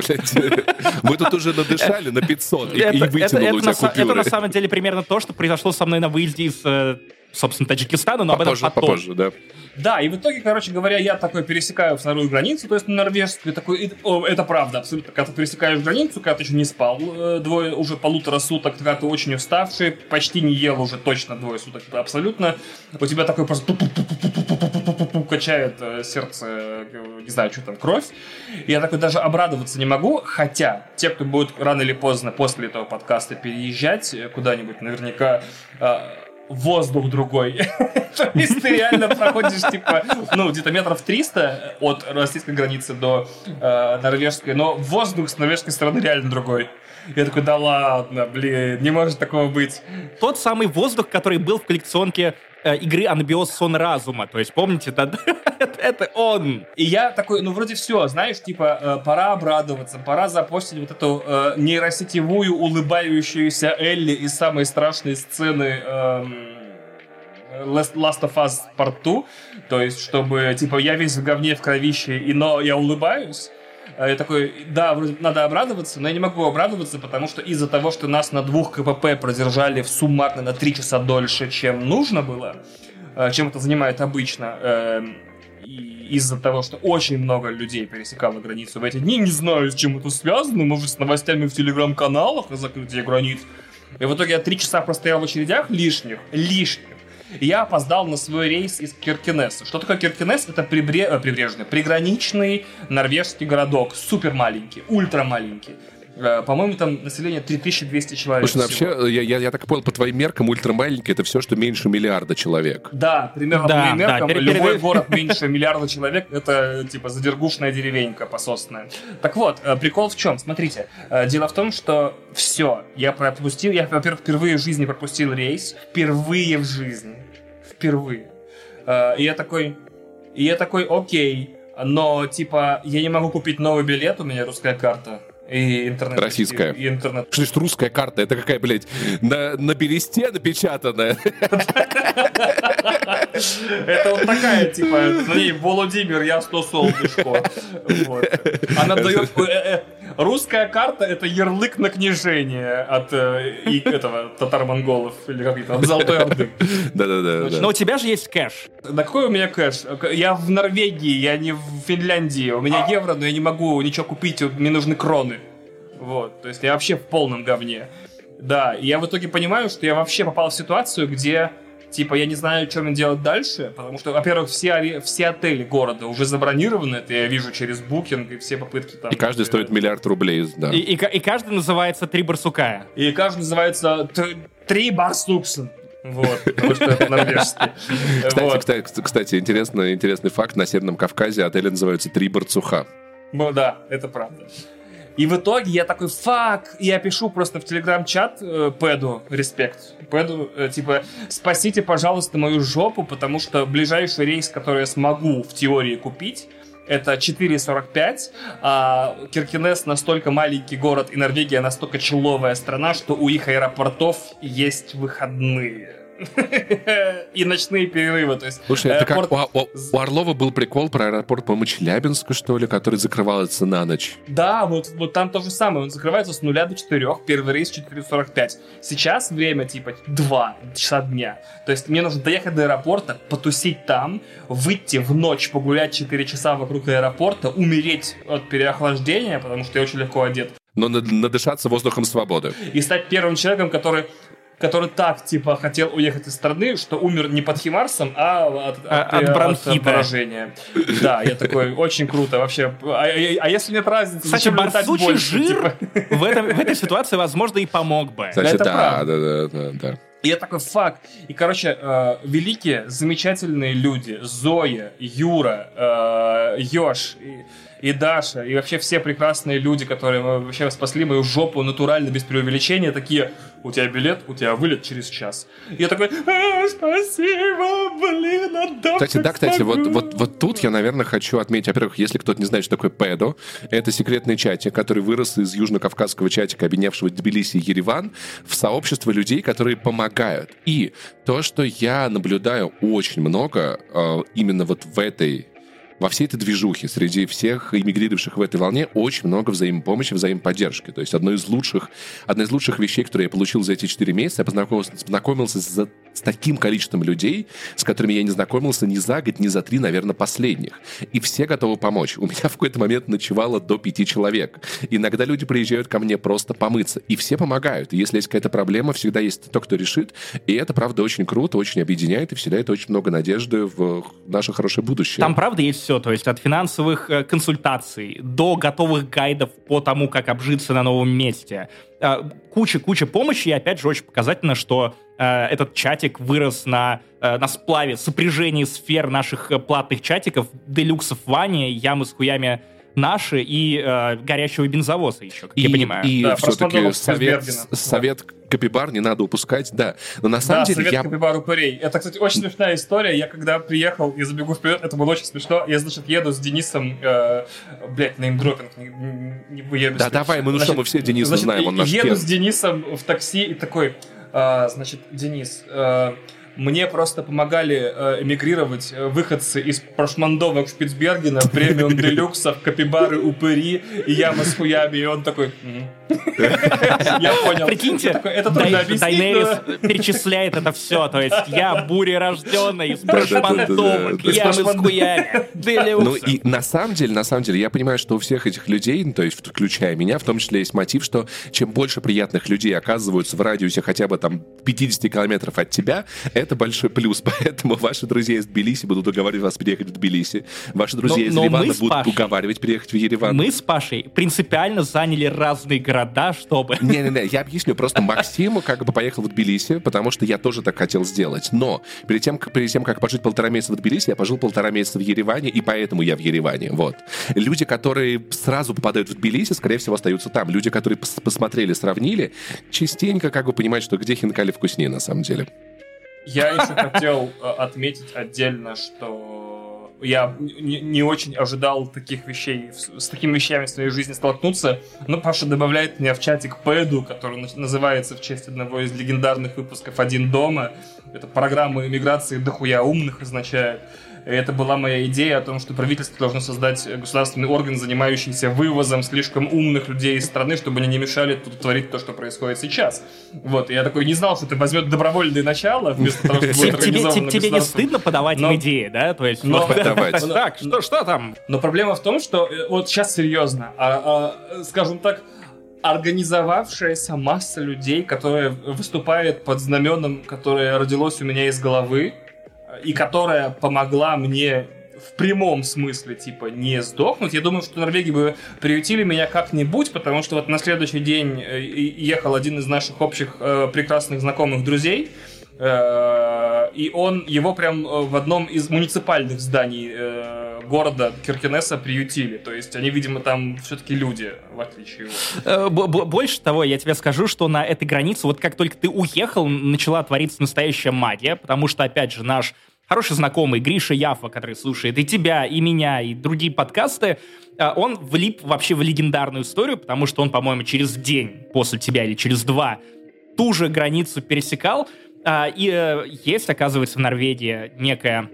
Мы тут уже надышали на 500 и вытянули у тебя купюры. Это на самом деле примерно то, что произошло со мной на выезде из э, собственно, Таджикистана, но попозже, об этом потом. Попозже, да. Да, и в итоге, короче говоря, я такой пересекаю вторую границу, то есть норвежскую, такой, о, это правда, абсолютно, когда ты пересекаешь границу, когда ты еще не спал э, двое, уже полутора суток, когда ты очень уставший, почти не ел уже точно двое суток, абсолютно, у тебя такой просто качает сердце, не знаю, что там, кровь, и я такой даже обрадоваться не могу, хотя те, кто будет рано или поздно после этого подкаста переезжать куда-нибудь, наверняка воздух другой. То есть ты реально проходишь, типа, ну, где-то метров 300 от российской границы до э, норвежской, но воздух с норвежской стороны реально другой. Я такой, да ладно, блин, не может такого быть. Тот самый воздух, который был в коллекционке э, игры Анабиос Сон Разума. То есть, помните, да, это, это он. И я такой, ну, вроде все, знаешь, типа, э, пора обрадоваться, пора запостить вот эту э, нейросетевую улыбающуюся Элли из самой страшной сцены э, Last of Us Part 2. То есть, чтобы, типа, я весь в говне, в кровище, и, но я улыбаюсь. А я такой, да, вроде надо обрадоваться, но я не могу обрадоваться, потому что из-за того, что нас на двух КПП продержали в суммарно на три часа дольше, чем нужно было, э, чем это занимает обычно, эм, из-за того, что очень много людей пересекало границу в эти дни, не знаю, с чем это связано, может, с новостями в телеграм-каналах о закрытии границ. И в итоге я три часа простоял в очередях лишних, лишних, я опоздал на свой рейс из Киркинесса. Что такое Киркинесс? Это прибре... Э, прибрежный, приграничный норвежский городок, супер маленький, ультра маленький. Э, по-моему, там население 3200 человек. Слушай, ну, вообще, я, я, я так понял, по твоим меркам, ультрамаленький это все, что меньше миллиарда человек. Да, примерно да, по моим меркам, да, любой город меньше миллиарда человек, это типа задергушная деревенька пососная. Так вот, э, прикол в чем? Смотрите, э, дело в том, что все, я пропустил, я, во-первых, впервые в жизни пропустил рейс, впервые в жизни, впервые. И я такой, и я такой, окей, но типа я не могу купить новый билет, у меня русская карта и интернет. Российская. И, и интернет. Что значит русская карта? Это какая, блядь, на, на бересте напечатанная? Это вот такая, типа, Володимир, я 100 солнышко. Она дает... Русская карта это ярлык на княжение от э, и, этого татар-монголов или как это, от Золотой Орды. Да-да-да. Но у тебя же есть кэш. Да какой у меня кэш? Я в Норвегии, я не в Финляндии. У меня евро, но я не могу ничего купить, мне нужны кроны. Вот, то есть я вообще в полном говне. Да, и я в итоге понимаю, что я вообще попал в ситуацию, где типа, я не знаю, что мне делать дальше, потому что, во-первых, все, все отели города уже забронированы, это я вижу через букинг и все попытки там. И каждый стоит миллиард рублей, да. И, и и каждый называется «Три барсука». И каждый называется «Три барсуксен». Вот, потому что это норвежский. Кстати, Вот. кстати, кстати, интересный, интересный факт. На Северном Кавказе отели называются «Три борцуха». Ну да, это правда. И в итоге я такой, фак, я пишу просто в телеграм-чат э, Пэду, респект, Пэду, э, типа, спасите, пожалуйста, мою жопу, потому что ближайший рейс, который я смогу в теории купить, это 4.45, а Киркинес настолько маленький город и Норвегия настолько человая страна, что у их аэропортов есть выходные. И ночные перерывы, то есть... Слушай, это как аэропорт- у, Орлова был прикол про аэропорт, по-моему, Челябинска, что ли, который закрывался на ночь. Да, вот, вот там то же самое. Он закрывается с 0 до 4, первый рейс 4.45. Сейчас время типа 2 часа дня. То есть мне нужно доехать до аэропорта, потусить там, выйти в ночь, погулять 4 часа вокруг аэропорта, умереть от переохлаждения, потому что я очень легко одет, Но над- надышаться воздухом свободы. и стать первым человеком, который который так, типа, хотел уехать из страны, что умер не под Химарсом, а от, А- от бронхита. поражения. Да, я такой, очень круто, вообще. А, а- а если нет разницы, Кстати, зачем летать больше? жир типа? в, этом, в этой ситуации, возможно, и помог бы. Кстати, это да, правда. да, да, да, да. И я такой, фак. И, короче, э, великие, замечательные люди, Зоя, Юра, э, Ёж и, и Даша, и вообще все прекрасные люди, которые вообще спасли мою жопу натурально, без преувеличения, такие, у тебя билет, у тебя вылет через час. И я такой, «А, спасибо, блин, отдам Кстати, да, кстати, вот, смогу». вот, вот тут я, наверное, хочу отметить, во-первых, если кто-то не знает, что такое ПЭДО, это секретный чатик, который вырос из южно-кавказского чатика, объединявшего Тбилиси и Ереван, в сообщество людей, которые помогают. И то, что я наблюдаю очень много э, именно вот в этой во всей этой движухе, среди всех иммигрировавших в этой волне, очень много взаимопомощи, взаимоподдержки. То есть одно из лучших, одна из лучших вещей, которые я получил за эти 4 месяца, я познакомился, познакомился с, с таким количеством людей, с которыми я не знакомился ни за год, ни за три, наверное, последних. И все готовы помочь. У меня в какой-то момент ночевало до пяти человек. Иногда люди приезжают ко мне просто помыться. И все помогают. И если есть какая-то проблема, всегда есть тот, кто решит. И это, правда, очень круто, очень объединяет и вселяет очень много надежды в наше хорошее будущее. Там, правда, есть все, то есть от финансовых э, консультаций до готовых гайдов по тому, как обжиться на новом месте. Э, Куча-куча помощи, и опять же очень показательно, что э, этот чатик вырос на, э, на сплаве, сопряжении сфер наших э, платных чатиков, делюксов Вани, ямы с хуями наши и э, горящего бензовоза еще, как И, я понимаю. и Да, все-таки совет, совет Капибар не надо упускать, да. Но на самом да, деле совет я... Капибар упырей. Это, кстати, очень смешная история. Я когда приехал и забегу вперед, это было очень смешно. Я, значит, еду с Денисом, э, блядь, неймдропинг, не, не, не выебись. Да, давай, мы ну что, мы все Дениса значит, знаем, он наш еду пер. с Денисом в такси и такой, э, значит, Денис, э, мне просто помогали э, эмигрировать э, выходцы из прошмандовок Шпицбергена, премиум делюксов, капибары, упыри и яма с хуями. И он такой, я понял. Прикиньте, Это трудно объяснить, перечисляет это все. То есть я бурерожденный, из Да-да-да-да-да. прошмандовок, Из ямы с хуями, Ну и на самом деле, на самом деле, я понимаю, что у всех этих людей, ну, то есть включая меня, в том числе есть мотив, что чем больше приятных людей оказываются в радиусе хотя бы там 50 километров от тебя, это большой плюс. Поэтому ваши друзья из Тбилиси будут уговаривать вас переехать в Тбилиси. Ваши друзья Но- из но Еревана будут Пашей- уговаривать переехать в Ереван. Мы с Пашей принципиально заняли разные города, чтобы... Не-не-не, я объясню. Просто Максим как бы поехал в Тбилиси, потому что я тоже так хотел сделать. Но перед тем, как- перед тем, как пожить полтора месяца в Тбилиси, я пожил полтора месяца в Ереване, и поэтому я в Ереване. Вот. Люди, которые сразу попадают в Тбилиси, скорее всего, остаются там. Люди, которые пос- посмотрели, сравнили, частенько как бы понимают, что где хинкали вкуснее на самом деле. Я еще хотел э, отметить отдельно, что я не, очень ожидал таких вещей, с такими вещами в своей жизни столкнуться. Но Паша добавляет меня в чатик Пэду, который на- называется в честь одного из легендарных выпусков «Один дома». Это программа иммиграции дохуя умных означает. Это была моя идея о том, что правительство должно создать государственный орган, занимающийся вывозом слишком умных людей из страны, чтобы они не мешали тут творить то, что происходит сейчас. Вот, я такой не знал, что это возьмет добровольное начало, вместо того, чтобы будет Тебе, тебе не стыдно подавать идеи, да? То есть, так, что, что там? Но проблема в том, что э, вот сейчас серьезно, а, а, скажем так, организовавшаяся масса людей, которая выступает под знаменом, которое родилось у меня из головы, и которая помогла мне в прямом смысле, типа, не сдохнуть. Я думаю, что Норвегии бы приютили меня как-нибудь, потому что вот на следующий день э, ехал один из наших общих э, прекрасных знакомых друзей, э, и он его прям в одном из муниципальных зданий города Киркинесса приютили. То есть они, видимо, там все-таки люди, в отличие от... Больше того, я тебе скажу, что на этой границе, вот как только ты уехал, начала твориться настоящая магия, потому что, опять же, наш хороший знакомый Гриша Яфа, который слушает и тебя, и меня, и другие подкасты, э, он влип вообще в легендарную историю, потому что он, по-моему, через день после тебя или через два ту же границу пересекал. Э, и э, есть, оказывается, в Норвегии некая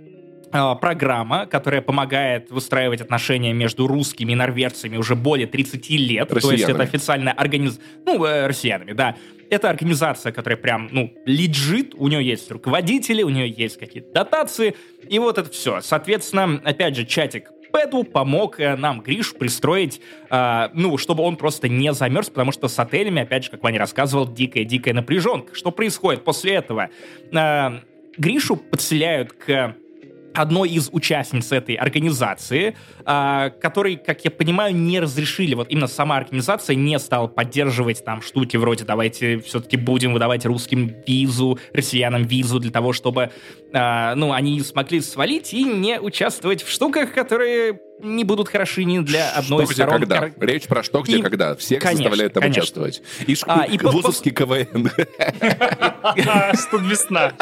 программа, которая помогает выстраивать отношения между русскими и норвежцами уже более 30 лет. Россиянами. То есть это официальная организация... Ну, россиянами, да это организация, которая прям, ну, лежит, у нее есть руководители, у нее есть какие-то дотации, и вот это все. Соответственно, опять же, чатик Пэду помог э, нам Гриш пристроить, э, ну, чтобы он просто не замерз, потому что с отелями, опять же, как Ваня рассказывал, дикая-дикая напряженка. Что происходит после этого? Э, Гришу подселяют к одной из участниц этой организации, э, который, как я понимаю, не разрешили, вот именно сама организация не стала поддерживать там штуки вроде давайте все-таки будем выдавать русским визу, россиянам визу для того, чтобы, э, ну, они смогли свалить и не участвовать в штуках, которые не будут хороши ни для одной что, из сторон. Где, когда. Речь про что, где, и... когда. Всех конечно, заставляют там конечно. участвовать. И, а, и вузовский КВН. Тут весна.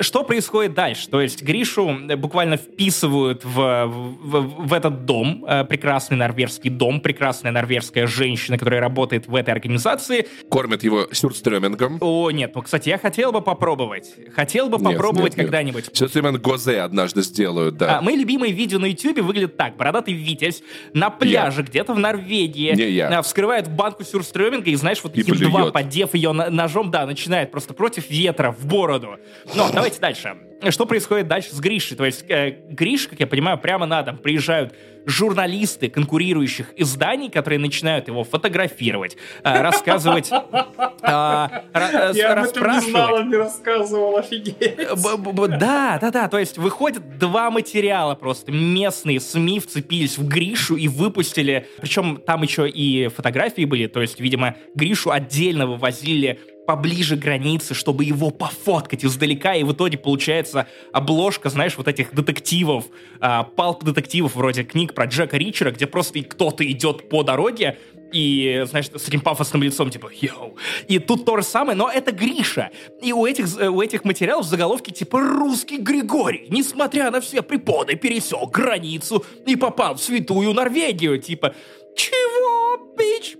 Что происходит дальше? То есть Гришу буквально вписывают в, в, в этот дом, э, прекрасный норвежский дом, прекрасная норвежская женщина, которая работает в этой организации. Кормят его сюрстрёмингом. О, нет, ну, кстати, я хотел бы попробовать. Хотел бы попробовать когда-нибудь. Сюрстрёминг Гозе однажды сделают, да. А, мои любимые видео на YouTube выглядит так. Бородатый Витязь на пляже я. где-то в Норвегии Не я. вскрывает банку сюрстрёминга и, знаешь, вот Ем-2, поддев ее ножом, да, начинает просто против ветра в бороду. Но давайте дальше что происходит дальше с Гришей? То есть э, Гриш, как я понимаю, прямо на дом приезжают журналисты конкурирующих изданий, которые начинают его фотографировать, э, рассказывать, э, э, Я этом не знал, не рассказывал, офигеть. Да, да, да, то есть выходят два материала просто. Местные СМИ вцепились в Гришу и выпустили, причем там еще и фотографии были, то есть, видимо, Гришу отдельно вывозили поближе к границе, чтобы его пофоткать издалека, и в итоге получается обложка, знаешь, вот этих детективов, э, палп-детективов вроде книг про Джека Ричера, где просто кто-то идет по дороге, и, знаешь, с таким пафосным лицом, типа, йоу. И тут то же самое, но это Гриша. И у этих, у этих материалов заголовки типа «Русский Григорий, несмотря на все преподы, пересек границу и попал в святую Норвегию». Типа, чего, бич?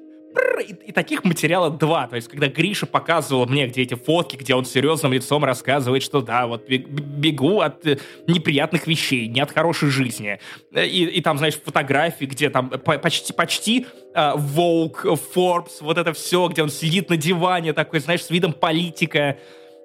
И, и таких материалов два. То есть, когда Гриша показывал мне, где эти фотки, где он серьезным лицом рассказывает, что да, вот бегу от э, неприятных вещей, не от хорошей жизни. Э, и, и там, знаешь, фотографии, где там почти, почти uh, Vogue, Forbes, вот это все, где он сидит на диване такой, знаешь, с видом политика.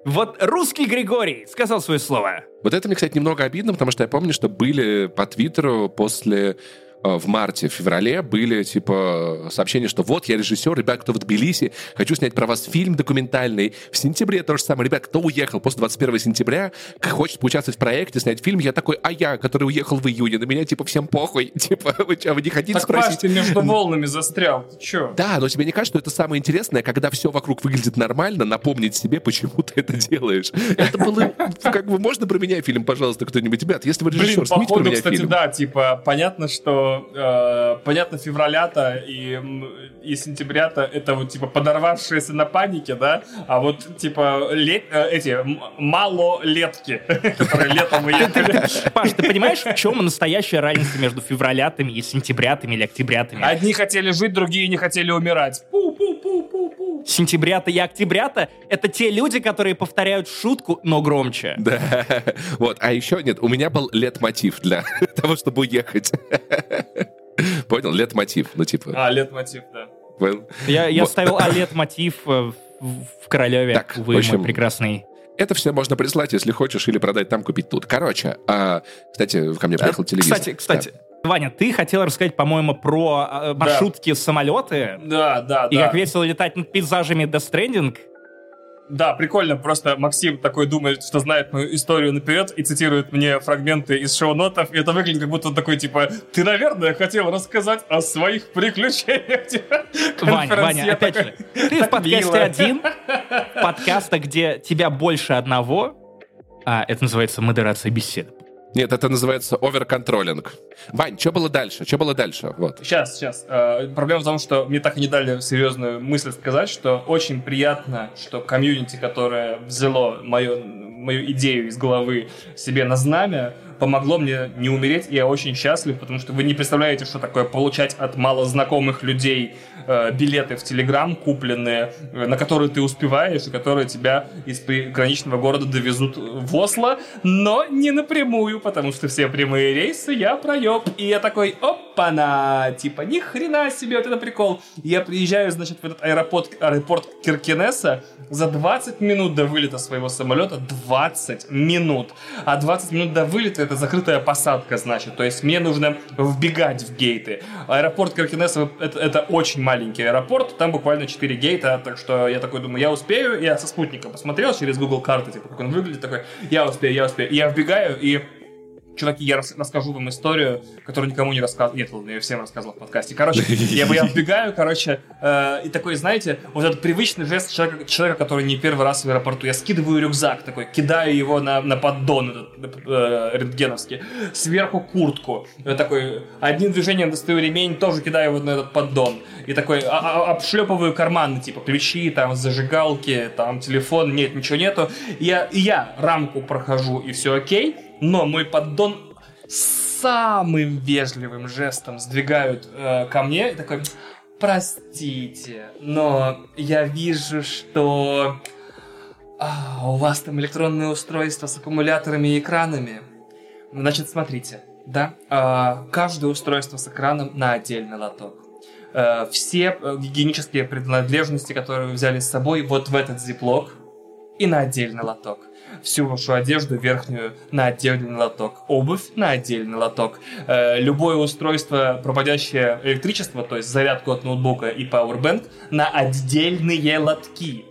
Вот русский Григорий сказал свое слово. Вот это мне, кстати, немного обидно, потому что я помню, что были по Твиттеру после Э, в марте, в феврале были, типа, сообщения, что вот, я режиссер, ребят, кто в Тбилиси, хочу снять про вас фильм документальный. В сентябре то же самое. Ребят, кто уехал после 21 сентября, хочет поучаствовать в проекте, снять фильм, я такой, а я, который уехал в июне, на меня, типа, всем похуй. Типа, вы что, вы не хотите так спросить? Так между волнами застрял, ты чё? Да, но тебе не кажется, что это самое интересное, когда все вокруг выглядит нормально, напомнить себе, почему ты это делаешь. Это было, как бы, можно про меня фильм, пожалуйста, кто-нибудь? Ребят, если вы режиссер, Блин, снимите походу, про меня кстати, фильм. да, типа, понятно, что э, понятно, февраля-то и, и сентября-то это вот типа подорвавшиеся на панике, да, а вот типа лет, э, эти малолетки, которые летом уехали. Паш, ты понимаешь, в чем настоящая разница между февралятами и сентябрятами или октябрятами? Одни хотели жить, другие не хотели умирать. Пу-пу-пу-пу-пу. Сентябрята и октябрята — это те люди, которые повторяют шутку, но громче. Да, вот. А еще нет, у меня был лет-мотив для того, чтобы уехать. Понял? Лет-мотив, ну типа. А, лет-мотив, да. Я, я вот. ставил А-лет-мотив в, в Королеве. Так, Вы, в общем, мой прекрасный это все можно прислать, если хочешь, или продать там, купить тут. Короче, а, кстати, ко мне приехал телевизор. Кстати, кстати, да. Ваня, ты хотел рассказать, по-моему, про э, маршрутки да. самолеты. Да, да, и да. И как весело летать над пейзажами Death Stranding. Да, прикольно. Просто Максим такой думает, что знает мою историю наперед и цитирует мне фрагменты из шоу-нотов. И это выглядит как будто он такой, типа, ты, наверное, хотел рассказать о своих приключениях. Ваня, Ваня, опять же, ты в подкасте один, подкаста, где тебя больше одного, а это называется модерация беседы. Нет, это называется оверконтролинг. Вань, что было дальше? Что было дальше? Вот. Сейчас, сейчас. Э, проблема в том, что мне так и не дали серьезную мысль сказать, что очень приятно, что комьюнити, которое взяло мою, мою идею из головы себе на знамя, помогло мне не умереть, и я очень счастлив, потому что вы не представляете, что такое получать от малознакомых людей э, билеты в Телеграм, купленные, э, на которые ты успеваешь, и которые тебя из приграничного города довезут в Осло, но не напрямую, потому что все прямые рейсы я проеб. И я такой, опа-на, типа, ни хрена себе, вот это прикол. Я приезжаю, значит, в этот аэропорт, аэропорт Киркинесса за 20 минут до вылета своего самолета, 20 минут. А 20 минут до вылета это закрытая посадка, значит. То есть мне нужно вбегать в гейты. Аэропорт Каркинесса это, это очень маленький аэропорт, там буквально 4 гейта, так что я такой думаю, я успею, я со спутника посмотрел через Google карты, типа, как он выглядит, такой, я успею, я успею. я вбегаю, и Чуваки, я расскажу вам историю, которую никому не рассказывал. Нет, ладно, я всем рассказывал в подкасте. Короче, я, я вбегаю, короче, э, и такой, знаете, вот этот привычный жест человека, человека, который не первый раз в аэропорту. Я скидываю рюкзак такой, кидаю его на, на поддон этот, э, рентгеновский, сверху куртку. Я такой, одним движением достаю ремень, тоже кидаю его на этот поддон. И такой, а, а, обшлепываю карманы, типа ключи, там, зажигалки, там, телефон, нет, ничего нету. Я, я рамку прохожу, и все окей но мой поддон самым вежливым жестом сдвигают э, ко мне и такой, простите, но я вижу, что а, у вас там электронное устройство с аккумуляторами и экранами. Значит, смотрите, да, э, каждое устройство с экраном на отдельный лоток. Э, все э, гигиенические принадлежности, которые вы взяли с собой, вот в этот зиплок и на отдельный лоток всю вашу одежду верхнюю на отдельный лоток, обувь на отдельный лоток, э, любое устройство, проводящее электричество, то есть зарядку от ноутбука и Powerbank, на отдельные лотки.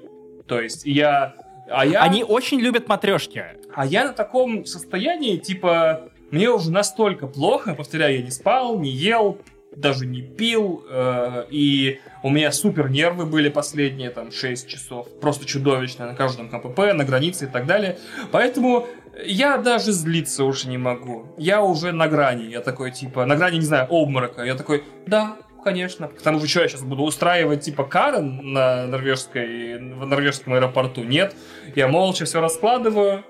То есть я... А я... Они очень любят матрешки. А я на таком состоянии, типа, мне уже настолько плохо, повторяю, я не спал, не ел, даже не пил, э, и у меня супер нервы были последние там 6 часов, просто чудовищно на каждом КПП, на границе и так далее. Поэтому я даже злиться уже не могу. Я уже на грани, я такой типа, на грани, не знаю, обморока. Я такой, да, конечно. К тому же, что я сейчас буду устраивать типа Карен на норвежской, в норвежском аэропорту? Нет. Я молча все раскладываю,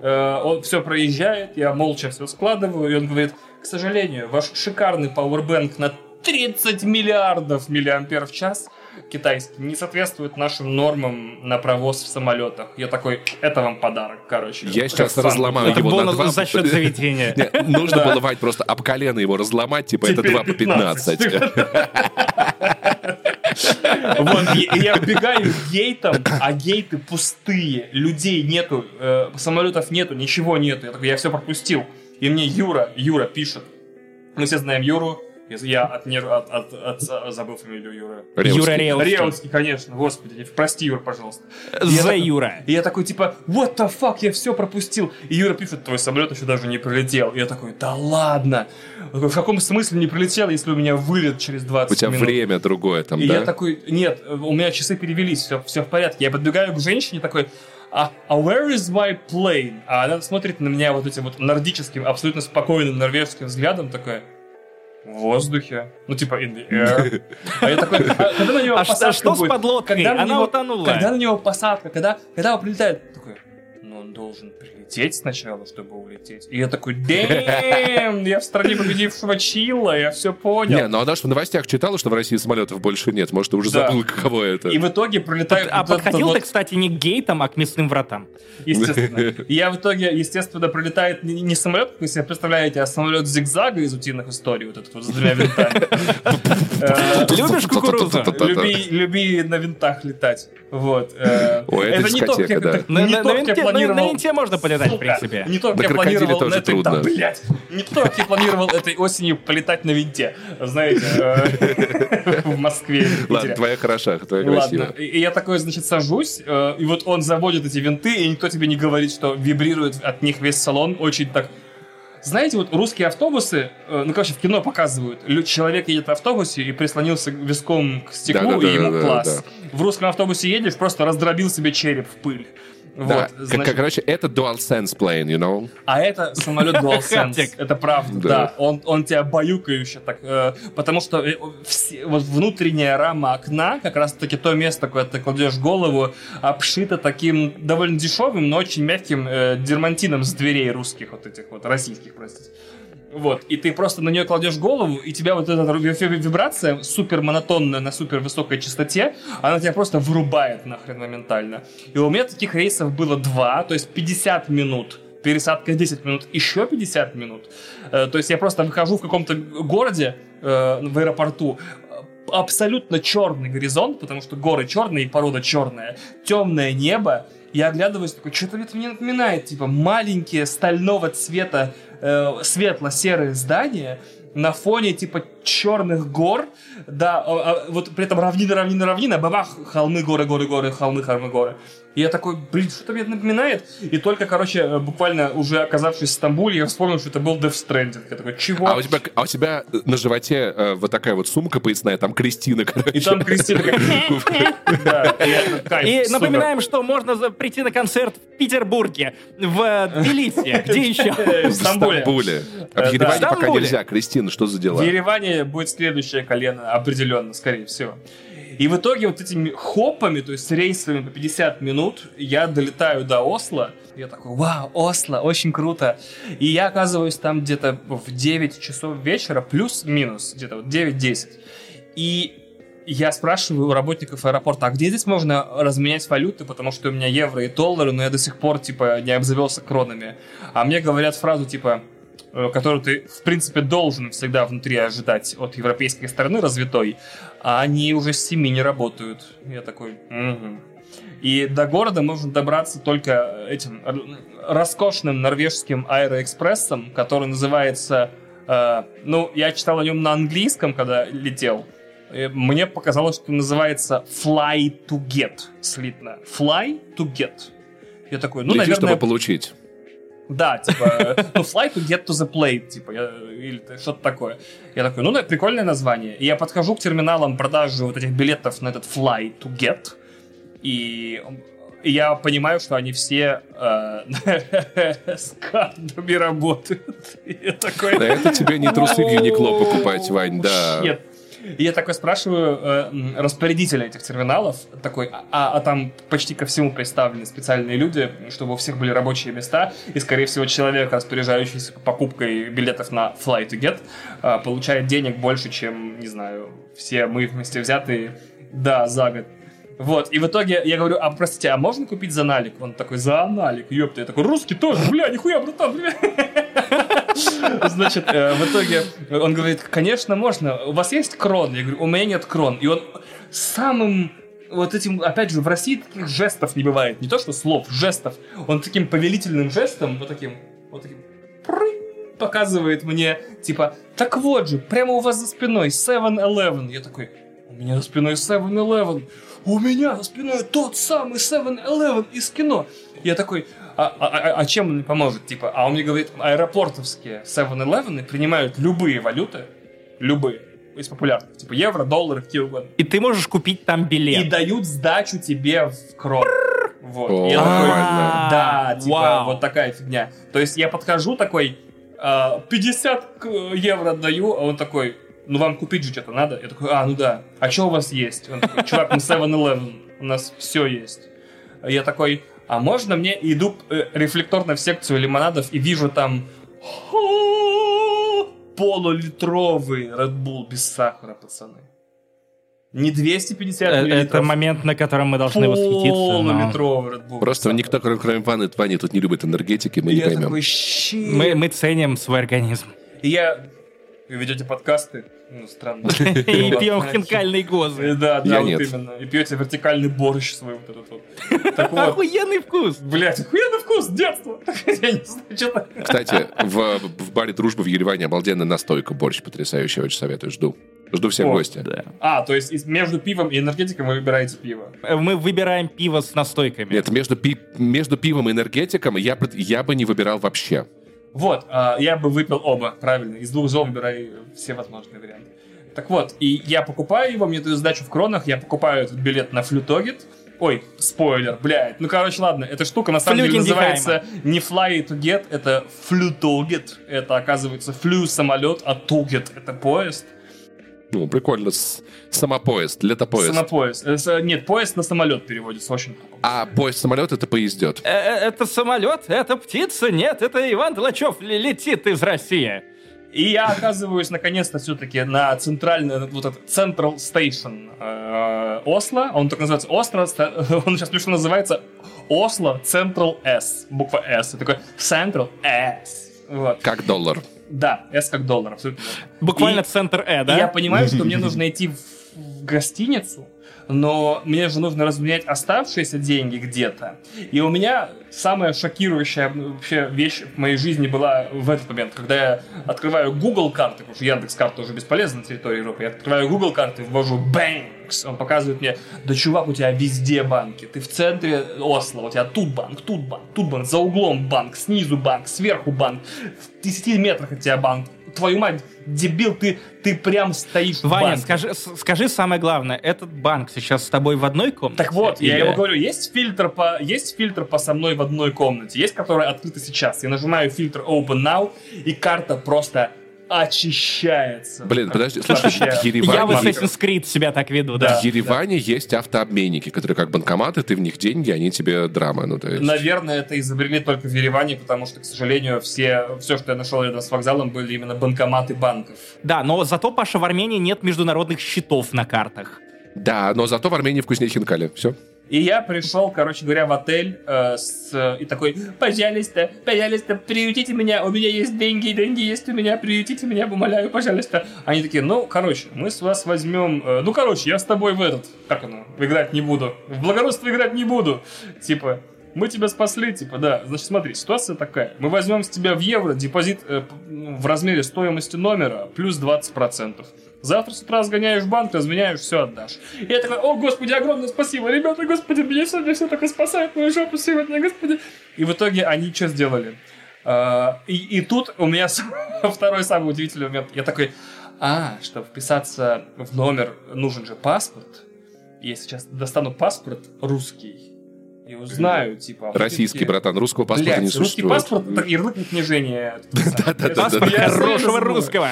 э, он все проезжает, я молча все складываю, и он говорит, к сожалению, ваш шикарный Powerbank на 30 миллиардов миллиампер в час китайский не соответствует нашим нормам на провоз в самолетах. Я такой, это вам подарок, короче. Я сейчас разломаю его на два. за счет заведения. нужно было, Вать, просто об колено его разломать, типа это 2 по 15. Вот, я вбегаю гейтом, а гейты пустые, людей нету, э, самолетов нету, ничего нету. Я такой, я все пропустил. И мне Юра, Юра пишет. Мы все знаем Юру, я от, от, от, от, от забыл фамилию Юра. Реутский. Юра Реутский. Реутский, конечно. Господи, прости, Юр, пожалуйста. За Юра. И я такой, типа, what the fuck, я все пропустил. И Юра пишет, твой самолет еще даже не прилетел. И я такой, да ладно. В каком смысле не прилетел, если у меня вылет через 20 минут? У тебя минут? время другое там, и да? я такой, нет, у меня часы перевелись, все, все в порядке. Я подбегаю к женщине такой, а, а where is my plane? А она смотрит на меня вот этим вот нордическим, абсолютно спокойным норвежским взглядом, такая, в воздухе. Ну, типа, in the air. А я такой, а, когда на него а посадка что будет? с подлодкой? Когда Она него, утонула. Когда на него посадка? Когда, когда он прилетает? Такой, ну, он должен прилететь сначала, чтобы улететь. И я такой, дэм, я в стране победившего Чила, я все понял. Не, ну она же в новостях читала, что в России самолетов больше нет. Может, ты уже Да. забыл, каково это. И в итоге пролетаю... А подходил ты, кстати, не к гейтам, а к мясным вратам. Естественно. И Я в итоге, естественно, пролетает не, не самолет, как вы себе представляете, а самолет зигзага из утиных историй, вот этот вот с двумя винтами. Любишь кукурузу? Люби, на винтах летать. Вот. э, это не то, как я- планировал. на винте можно полетать, в Сука, принципе. Не то, как На я планировал тоже на этой, да, трудно. блядь. Не то, как я планировал этой осенью полетать на винте. Знаете, э, в Москве. в Ладно, твоя хороша, твоя красивая. и я такой, значит, сажусь, э, и вот он заводит эти винты, и никто тебе не говорит, что вибрирует от них весь салон очень так... Знаете, вот русские автобусы, э, ну, короче, в кино показывают, человек едет в автобусе и прислонился виском к стеклу, Да-да-да, и ему да-да, класс. В русском автобусе едешь, просто раздробил себе череп в пыль. Да, Вот, значит, короче, это DualSense plane, you know? а это самолет DualSense. Это правда, Да. да. Он, он тебя баюкающе так. э, потому что э, все- вот внутренняя рама окна, как раз таки то место, куда ты кладешь голову, обшито таким довольно дешевым, но очень мягким э, дермантином с дверей русских, вот этих вот, российских, простите. Вот, и ты просто на нее кладешь голову, и тебя вот эта ви- ви- вибрация супер монотонная на супер высокой частоте, она тебя просто вырубает нахрен моментально. И у меня таких рейсов было два, то есть 50 минут пересадка 10 минут, еще 50 минут. Э, То есть я просто выхожу в каком-то городе, э, в аэропорту, абсолютно черный горизонт, потому что горы черные и порода черная, темное небо, я оглядываюсь, такой, что-то это мне напоминает, типа, маленькие стального цвета э, светло-серые здания на фоне, типа, черных гор, да, а- а вот при этом равнина, равнина, равнина, бабах, холмы, горы, горы, горы, холмы, холмы, горы. И я такой, блин, что-то мне это напоминает. И только, короче, э, буквально уже оказавшись в Стамбуле, я вспомнил, что это был Death Stranding. Я такой, чего? А у тебя, а у тебя на животе э, вот такая вот сумка поясная, там Кристина, короче. И там Кристина и напоминаем, что можно прийти на концерт в Петербурге, в э, Тбилиси, где еще? В В Стамбуле. Стамбуле. А Э, в Ереване пока нельзя. Кристина, что за дела? В Ереване будет следующее колено, определенно, скорее всего. И в итоге вот этими хопами, то есть рейсами по 50 минут, я долетаю до Осло. Я такой, вау, Осло, очень круто. И я оказываюсь там где-то в 9 часов вечера, плюс-минус, где-то вот 9-10. И я спрашиваю у работников аэропорта, а где здесь можно разменять валюты, потому что у меня евро и доллары, но я до сих пор, типа, не обзавелся кронами. А мне говорят фразу, типа, которую ты, в принципе, должен всегда внутри ожидать от европейской стороны развитой, а они уже с 7 не работают. Я такой, «Мгм». И до города можно добраться только этим р- роскошным норвежским аэроэкспрессом, который называется... э, ну, я читал о нем на английском, когда летел. Э, Мне показалось, что называется Fly to Get. Слитно. Fly to Get. Я такой, ну, Лети, наверное, чтобы получить. Да, типа, ну, fly to get to the plate, типа, я- или что-то такое. Я такой, ну, да, прикольное название. И я подхожу к терминалам продажи вот этих билетов на этот fly to get, и и я понимаю, что они все э, с картами работают. Я такой... Да это тебе не трусы в Юникло покупать, Вань, да. Нет. И я такой спрашиваю э, распорядителя этих терминалов, такой, а, а там почти ко всему представлены специальные люди, чтобы у всех были рабочие места, и, скорее всего, человек, распоряжающийся покупкой билетов на Fly to Get, э, получает денег больше, чем, не знаю, все мы вместе взятые, да, за год. Вот, и в итоге я говорю, а простите, а можно купить за налик? Он такой, за налик, ёпта. Я такой, русский тоже, бля, нихуя, братан, бля. Значит, э, в итоге он говорит, конечно, можно. У вас есть крон? Я говорю, у меня нет крон. И он самым вот этим, опять же, в России таких жестов не бывает. Не то, что слов, жестов. Он таким повелительным жестом, вот таким, вот таким, показывает мне, типа, так вот же, прямо у вас за спиной 7-Eleven. Я такой, у меня за спиной 7-Eleven. У меня за спиной тот самый 7-Eleven из кино. Я такой, а, а- а- а чем он мне поможет? Типа, а он мне говорит, аэропортовские 7-Eleven принимают любые валюты, любые, из популярных, типа евро, доллары, какие угодно, И ты можешь купить там и билет. дают сдачу тебе в крон. Вот. О, И я такой, нормально. да, типа, Вау. вот такая фигня. То есть я подхожу такой, а, 50 к- евро отдаю, а он такой, ну вам купить же что-то надо? Я такой, а, ну да. А что у вас есть? Он такой, чувак, мы 7-Eleven, у нас все есть. Я такой, а можно мне иду э, рефлекторно в секцию лимонадов и вижу там полулитровый Red Bull без сахара, пацаны. Не 250 Э, миллилитров. Это момент, на котором мы должны восхититься. но. Просто никто, кроме, Вани, Вани тут не любит энергетики, мы не поймем. Мы, мы ценим свой организм. Я... Вы ведете подкасты? Ну, странно. И пьем хинкальные И гозы. Да, да, вот именно. И пьете вертикальный борщ свой вот этот вот. Охуенный вкус. блядь, охуенный вкус детства. Я не знаю. Кстати, в, в баре «Дружба» в Ереване обалденная настойка, борщ потрясающий, очень советую, жду. Жду всех О, гостя. Да. А, то есть между пивом и энергетиком вы выбираете пиво. Мы выбираем пиво с настойками. Нет, между, пи- между пивом и энергетиком я, я бы не выбирал вообще. Вот, а, я бы выпил оба, правильно. Из двух зол выбирай все возможные варианты. Так вот, и я покупаю его, мне дают сдачу в кронах, я покупаю этот билет на флютогет. Ой, спойлер, блядь. Ну, короче, ладно, эта штука на самом деле Флюгендихайма. называется не fly to get, это флютогет. Это, оказывается, флю самолет, а тугет это поезд. Ну, прикольно. Самопоезд, летопоезд. Самопоезд. Э, с- Нет, поезд на самолет переводится, очень тупо. А поезд-самолет это поездет. Э, э, Это самолет, это птица, нет, это Иван Тлачев летит из России. И я оказываюсь наконец-то все-таки на центральный, вот этот Central Station э, Осло. Он так называется Осло, он сейчас смешно называется Осло Central S. Буква S. И такой Central S. Вот. Как доллар. Да, S как доллар, абсолютно. Буквально И- центр Э, и да? я понимаю, что мне нужно идти в гостиницу, но мне же нужно разменять оставшиеся деньги где-то. И у меня самая шокирующая вообще вещь в моей жизни была в этот момент, когда я открываю Google карты, потому что Яндекс карта уже бесполезна на территории Европы, я открываю Google карты, ввожу Banks, он показывает мне, да чувак, у тебя везде банки, ты в центре Осло, у тебя тут банк, тут банк, тут банк, за углом банк, снизу банк, сверху банк, в 10 метрах от тебя банк, твою мать, дебил, ты, ты прям стоишь в Ваня, банке. скажи, скажи самое главное, этот банк сейчас с тобой в одной комнате? Так вот, я Или- ему говорю, есть фильтр по, есть фильтр по со мной в одной комнате, есть, который открыто сейчас. Я нажимаю фильтр Open Now, и карта просто очищается. Блин, подожди, слушай, в Я в Ереване, Assassin's Creed себя так веду, Да. да. в Ереване есть автообменники, которые как банкоматы, ты в них деньги, они тебе драма. Ну, то есть... Наверное, это изобрели только в Ереване, потому что, к сожалению, все, все, что я нашел рядом с вокзалом, были именно банкоматы банков. Да, но зато, Паша, в Армении нет международных счетов на картах. Да, но зато в Армении вкуснее хинкали. Все. И я пришел, короче говоря, в отель э, с, и такой, пожалуйста, пожалуйста, приютите меня, у меня есть деньги, деньги есть у меня, приютите меня, умоляю, пожалуйста. Они такие, ну, короче, мы с вас возьмем, э, ну, короче, я с тобой в этот, как оно, играть не буду, в благородство играть не буду, типа, мы тебя спасли, типа, да. Значит, смотри, ситуация такая. Мы возьмем с тебя в евро депозит э, ну, в размере стоимости номера плюс 20%. Завтра с утра сгоняешь в банк, разменяешь, все отдашь. И я такой, о, господи, огромное спасибо, ребята, господи, меня сегодня все такое спасает, мою жопу сегодня, господи. И в итоге они что сделали? А, и, и тут у меня второй самый удивительный момент. Я такой, а, чтобы вписаться в номер, нужен же паспорт. Я сейчас достану паспорт русский и узнаю, типа... Российский, все-таки- брат, русского паспорта Блядь, не русский существует. паспорт это ярлык на книжение. Паспорт хорошего русского.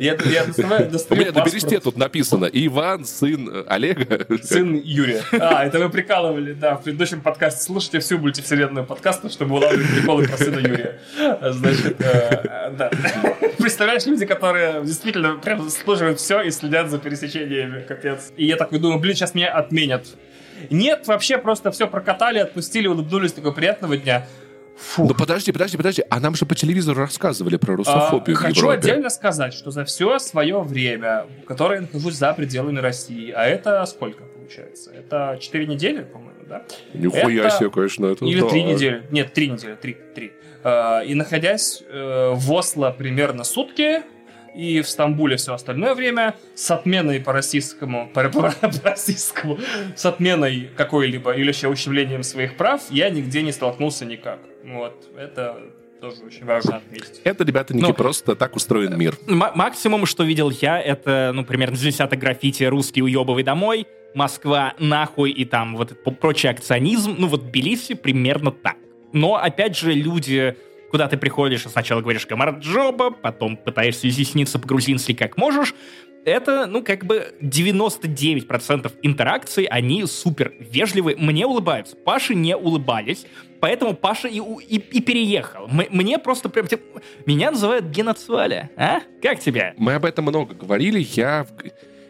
Я, я доставаю, У достаю меня на паспорт. бересте тут написано Иван, сын э, Олега. Сын Юрия. А, это вы прикалывали, да, в предыдущем подкасте. Слушайте всю мультивселенную подкаста, чтобы улавливать приколы про сына Юрия. Значит, э, да. Представляешь, люди, которые действительно прям заслуживают все и следят за пересечениями, капец. И я такой думаю, блин, сейчас меня отменят. Нет, вообще просто все прокатали, отпустили, улыбнулись, такой приятного дня. Фу. Ну подожди, подожди, подожди. А нам же по телевизору рассказывали про А, русофобию в Хочу Европе. отдельно сказать, что за все свое время, которое я нахожусь за пределами России, а это сколько получается? Это 4 недели, по-моему, да? Нихуя Это- себе, конечно, это Или да. 3 недели. Нет, 3 недели, 3, 3. И находясь э, в Осло примерно сутки, и в Стамбуле все остальное время с отменой по российскому, по, по- по российскому, с отменой какой-либо или еще ущемлением своих прав, я нигде не столкнулся никак. Вот, это тоже очень важно отметить. Это, ребята, не Ну, просто так устроен мир. М- максимум, что видел я, это, ну, примерно с десяток граффити «Русский уебывай домой», «Москва нахуй» и там вот этот прочий акционизм. Ну, вот Тбилиси примерно так. Но, опять же, люди, куда ты приходишь сначала говоришь «Камарджоба», потом пытаешься изъясниться по-грузински как можешь, это, ну, как бы 99% интеракций, они супер вежливые, мне улыбаются. Паше не улыбались, поэтому Паша и, и, и переехал. М- мне просто прям... Типа, меня называют геноцваля, а? Как тебя? Мы об этом много говорили. Я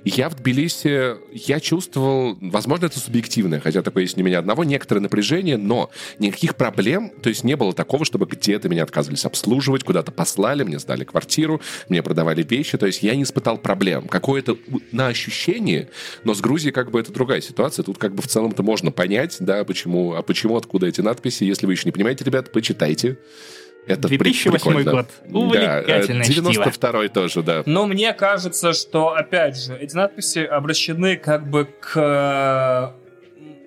я в Тбилиси, я чувствовал, возможно, это субъективное, хотя такое есть не меня одного, некоторое напряжение, но никаких проблем, то есть не было такого, чтобы где-то меня отказывались обслуживать, куда-то послали, мне сдали квартиру, мне продавали вещи, то есть я не испытал проблем. Какое-то на ощущение, но с Грузией как бы это другая ситуация, тут как бы в целом-то можно понять, да, почему, а почему, откуда эти надписи, если вы еще не понимаете, ребят, почитайте. Это 2008 прикольно. год. Увлекательное да, 92 тоже, да. Но мне кажется, что, опять же, эти надписи обращены как бы к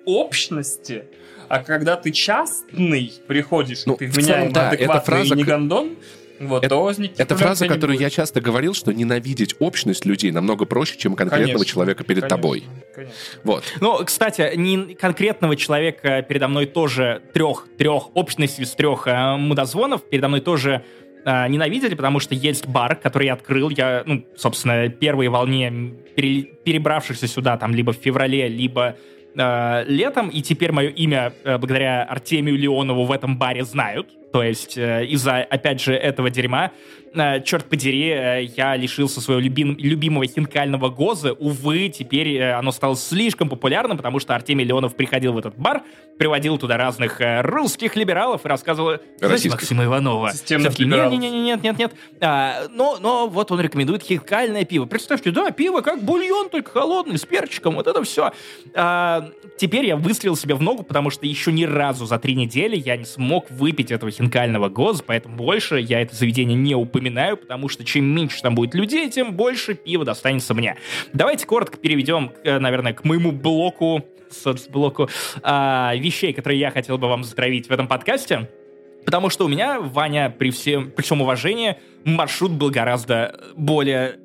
общности, а когда ты частный приходишь, ну, ты вменяем да, адекватный фраза... не гондон, вот, это, это фраза, которую я часто говорил, что ненавидеть общность людей намного проще, чем конкретного конечно, человека перед конечно, тобой. Конечно. Вот. Ну, кстати, не конкретного человека передо мной тоже трех, трех общностей из трех э, мудозвонов передо мной тоже э, ненавидели, потому что есть бар, который я открыл. Я, ну, собственно, первой волне пере, перебравшихся сюда, там, либо в феврале, либо э, летом, и теперь мое имя, э, благодаря Артемию Леонову, в этом баре знают. То есть э, из-за, опять же, этого дерьма Э, черт подери, э, я лишился своего любим, любимого хинкального гоза. Увы, теперь э, оно стало слишком популярным, потому что Артемий Леонов приходил в этот бар, приводил туда разных русских либералов и рассказывал... Знаете, Максима Иванова. Нет, нет, нет, нет, нет, нет. А, но, но вот он рекомендует хинкальное пиво. Представьте, да, пиво как бульон, только холодный, с перчиком, вот это все. А, теперь я выстрелил себе в ногу, потому что еще ни разу за три недели я не смог выпить этого хинкального гоза, поэтому больше я это заведение не упоминаю потому что чем меньше там будет людей, тем больше пива достанется мне. Давайте коротко переведем, э, наверное, к моему блоку, соцблоку а, вещей, которые я хотел бы вам затравить в этом подкасте. Потому что у меня, Ваня, при всем, при всем уважении, маршрут был гораздо более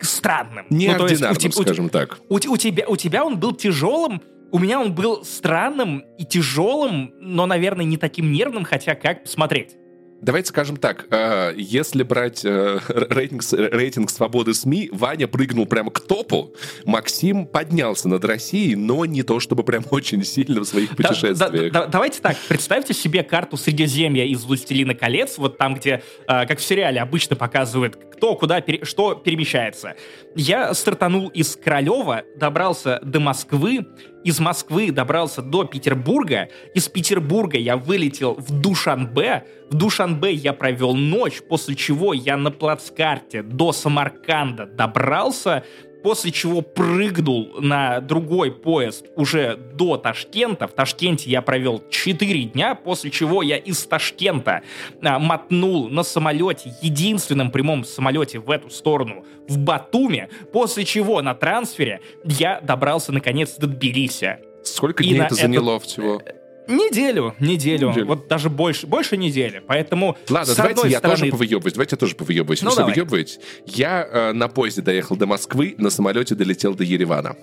странным. Неординарным, ну, есть, у, скажем у, так. У, у, тебя, у тебя он был тяжелым, у меня он был странным и тяжелым, но, наверное, не таким нервным, хотя как посмотреть. Давайте скажем так, э, если брать э, рейтинг, рейтинг свободы СМИ, Ваня прыгнул прямо к топу, Максим поднялся над Россией, но не то чтобы прям очень сильно в своих путешествиях. Да, да, да, давайте так, представьте себе карту Средиземья из «Властелина колец», вот там, где, э, как в сериале обычно показывают, кто куда, пере, что перемещается. Я стартанул из Королева, добрался до Москвы, из Москвы добрался до Петербурга, из Петербурга я вылетел в Душанбе, в Душанбе я провел ночь, после чего я на плацкарте до Самарканда добрался, после чего прыгнул на другой поезд уже до Ташкента. В Ташкенте я провел 4 дня, после чего я из Ташкента а, мотнул на самолете, единственном прямом самолете в эту сторону, в Батуме, после чего на трансфере я добрался наконец до Тбилиси. Сколько дней это заняло этот... всего? Неделю, неделю, неделю, вот даже больше, больше недели. Поэтому Ладно, давайте я стороны... тоже повыебываюсь, давайте я тоже повыебываюсь. Ну, все выебываете. Я э, на поезде доехал до Москвы, на самолете долетел до Еревана.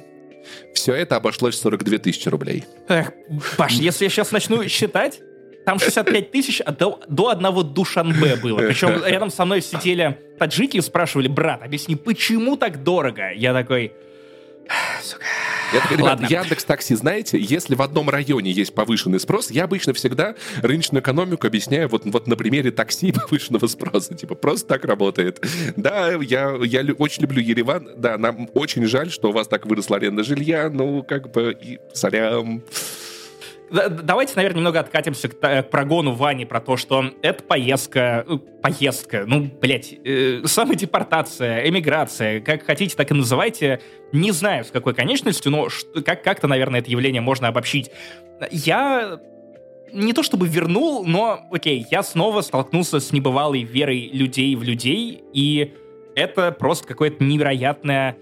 Все это обошлось в 42 тысячи рублей. Эх, Паш, если я сейчас начну считать, там 65 тысяч а до, до одного Душанбе было. Причем рядом со мной сидели таджики и спрашивали, брат, объясни, почему так дорого? Я такой, сука, я такой, ребят, Яндекс Такси, знаете, если в одном районе есть повышенный спрос, я обычно всегда рыночную экономику объясняю вот, вот на примере такси повышенного спроса. Типа, просто так работает. Да, я, я очень люблю Ереван. Да, нам очень жаль, что у вас так выросла аренда жилья. Ну, как бы, и сорям. Давайте, наверное, немного откатимся к, к прогону Вани про то, что это поездка, э, поездка, ну, блядь, э, самодепортация, эмиграция, как хотите, так и называйте. Не знаю, с какой конечностью, но как- как-то, наверное, это явление можно обобщить. Я не то чтобы вернул, но, окей, я снова столкнулся с небывалой верой людей в людей, и это просто какое-то невероятное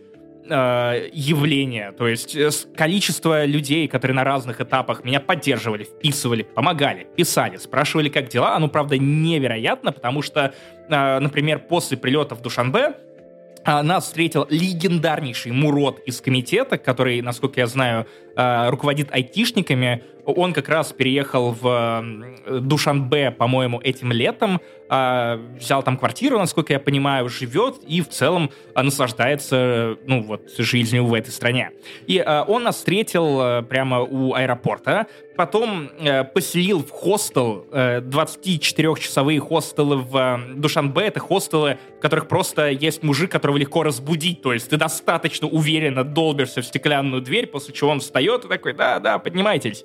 э, явление. То есть э, количество людей, которые на разных этапах меня поддерживали, вписывали, помогали, писали, спрашивали, как дела, оно, правда, невероятно, потому что, э, например, после прилета в Душанбе э, нас встретил легендарнейший Мурод из комитета, который, насколько я знаю, э, руководит айтишниками. Он как раз переехал в Душанбе, по-моему, этим летом, а, взял там квартиру, насколько я понимаю, живет и в целом наслаждается, ну вот, жизнью в этой стране. И а, он нас встретил прямо у аэропорта, потом э, поселил в хостел, э, 24-часовые хостелы в э, Душанбе, это хостелы, в которых просто есть мужик, которого легко разбудить, то есть ты достаточно уверенно долбишься в стеклянную дверь, после чего он встает и такой, да-да, поднимайтесь.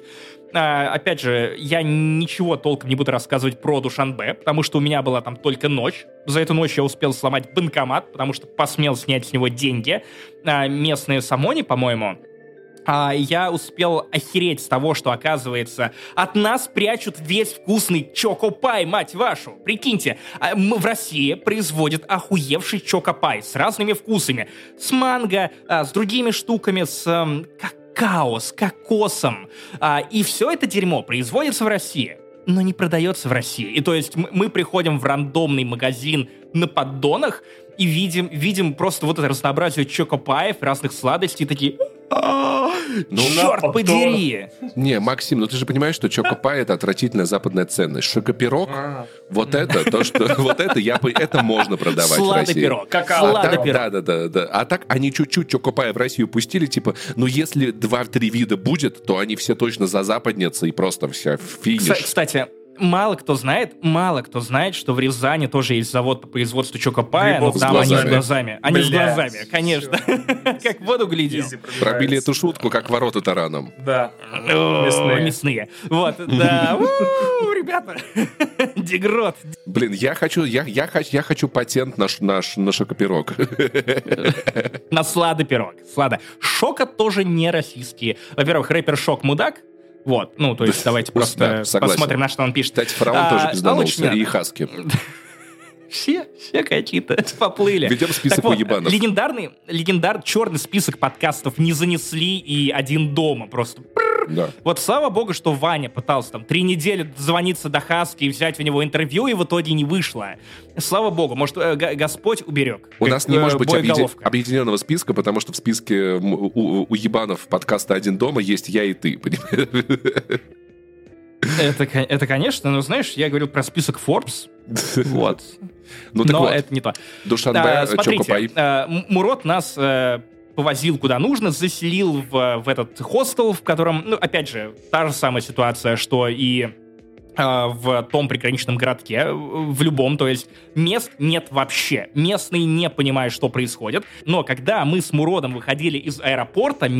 А, опять же, я ничего толком не буду рассказывать про Душанбе, потому что у меня была там только ночь. За эту ночь я успел сломать банкомат, потому что посмел снять с него деньги. А, местные самони, по-моему, а я успел охереть с того, что, оказывается, от нас прячут весь вкусный чокопай, мать вашу. Прикиньте, а, в России производят охуевший чокопай с разными вкусами. С манго, а, с другими штуками, с... Как какао с кокосом. А, и все это дерьмо производится в России, но не продается в России. И то есть мы приходим в рандомный магазин на поддонах и видим, видим просто вот это разнообразие чокопаев, разных сладостей, такие ну, Черт подери! Не, Максим, ну ты же понимаешь, что Чокопай это отвратительная западная ценность. Шокопирог, а. вот это, то, что вот это я это можно продавать в России. пирог, какао. А так, да, да, да, да. А так они чуть-чуть Чокопая в Россию пустили, типа, ну если два-три вида будет, то они все точно за западницы и просто вся финиш. Кстати, мало кто знает, мало кто знает, что в Рязани тоже есть завод по производству чокопая, но там они с глазами. Они Блядь. с глазами, конечно. Как в воду глядел. Пробили эту шутку, как ворота тараном. Да. Мясные. Мясные. Вот, да. Ребята. Дегрот. Блин, я хочу, я, я, хочу, я хочу патент наш, наш, на шокопирог. На сладопирог. Слада. Шока тоже не российские. Во-первых, рэпер Шок мудак, вот, ну, то есть давайте просто да, посмотрим, на что он пишет. Кстати, фараон а, тоже пизданулся, и Хаски. Все, все какие-то поплыли. Ведем список вот, уебанов. Легендарный, легендар, черный список подкастов не занесли и один дома просто. Да. Вот слава богу, что Ваня пытался там три недели звониться до Хаски и взять у него интервью, и в итоге не вышло. Слава богу, может, э, Господь уберег. У нас не может быть объедин... объединенного списка, потому что в списке у, у ебанов подкаста «Один дома» есть я и ты, понимаешь? Это, это, конечно, но знаешь, я говорил про список Forbes. Вот. Ну, так но вот. это не то. Душанбе, а, смотрите, а, Мурод нас повозил куда нужно, заселил в, в этот хостел, в котором, ну, опять же, та же самая ситуация, что и а, в том приграничном городке, в любом, то есть мест нет вообще. Местные не понимают, что происходит. Но когда мы с Муродом выходили из аэропорта,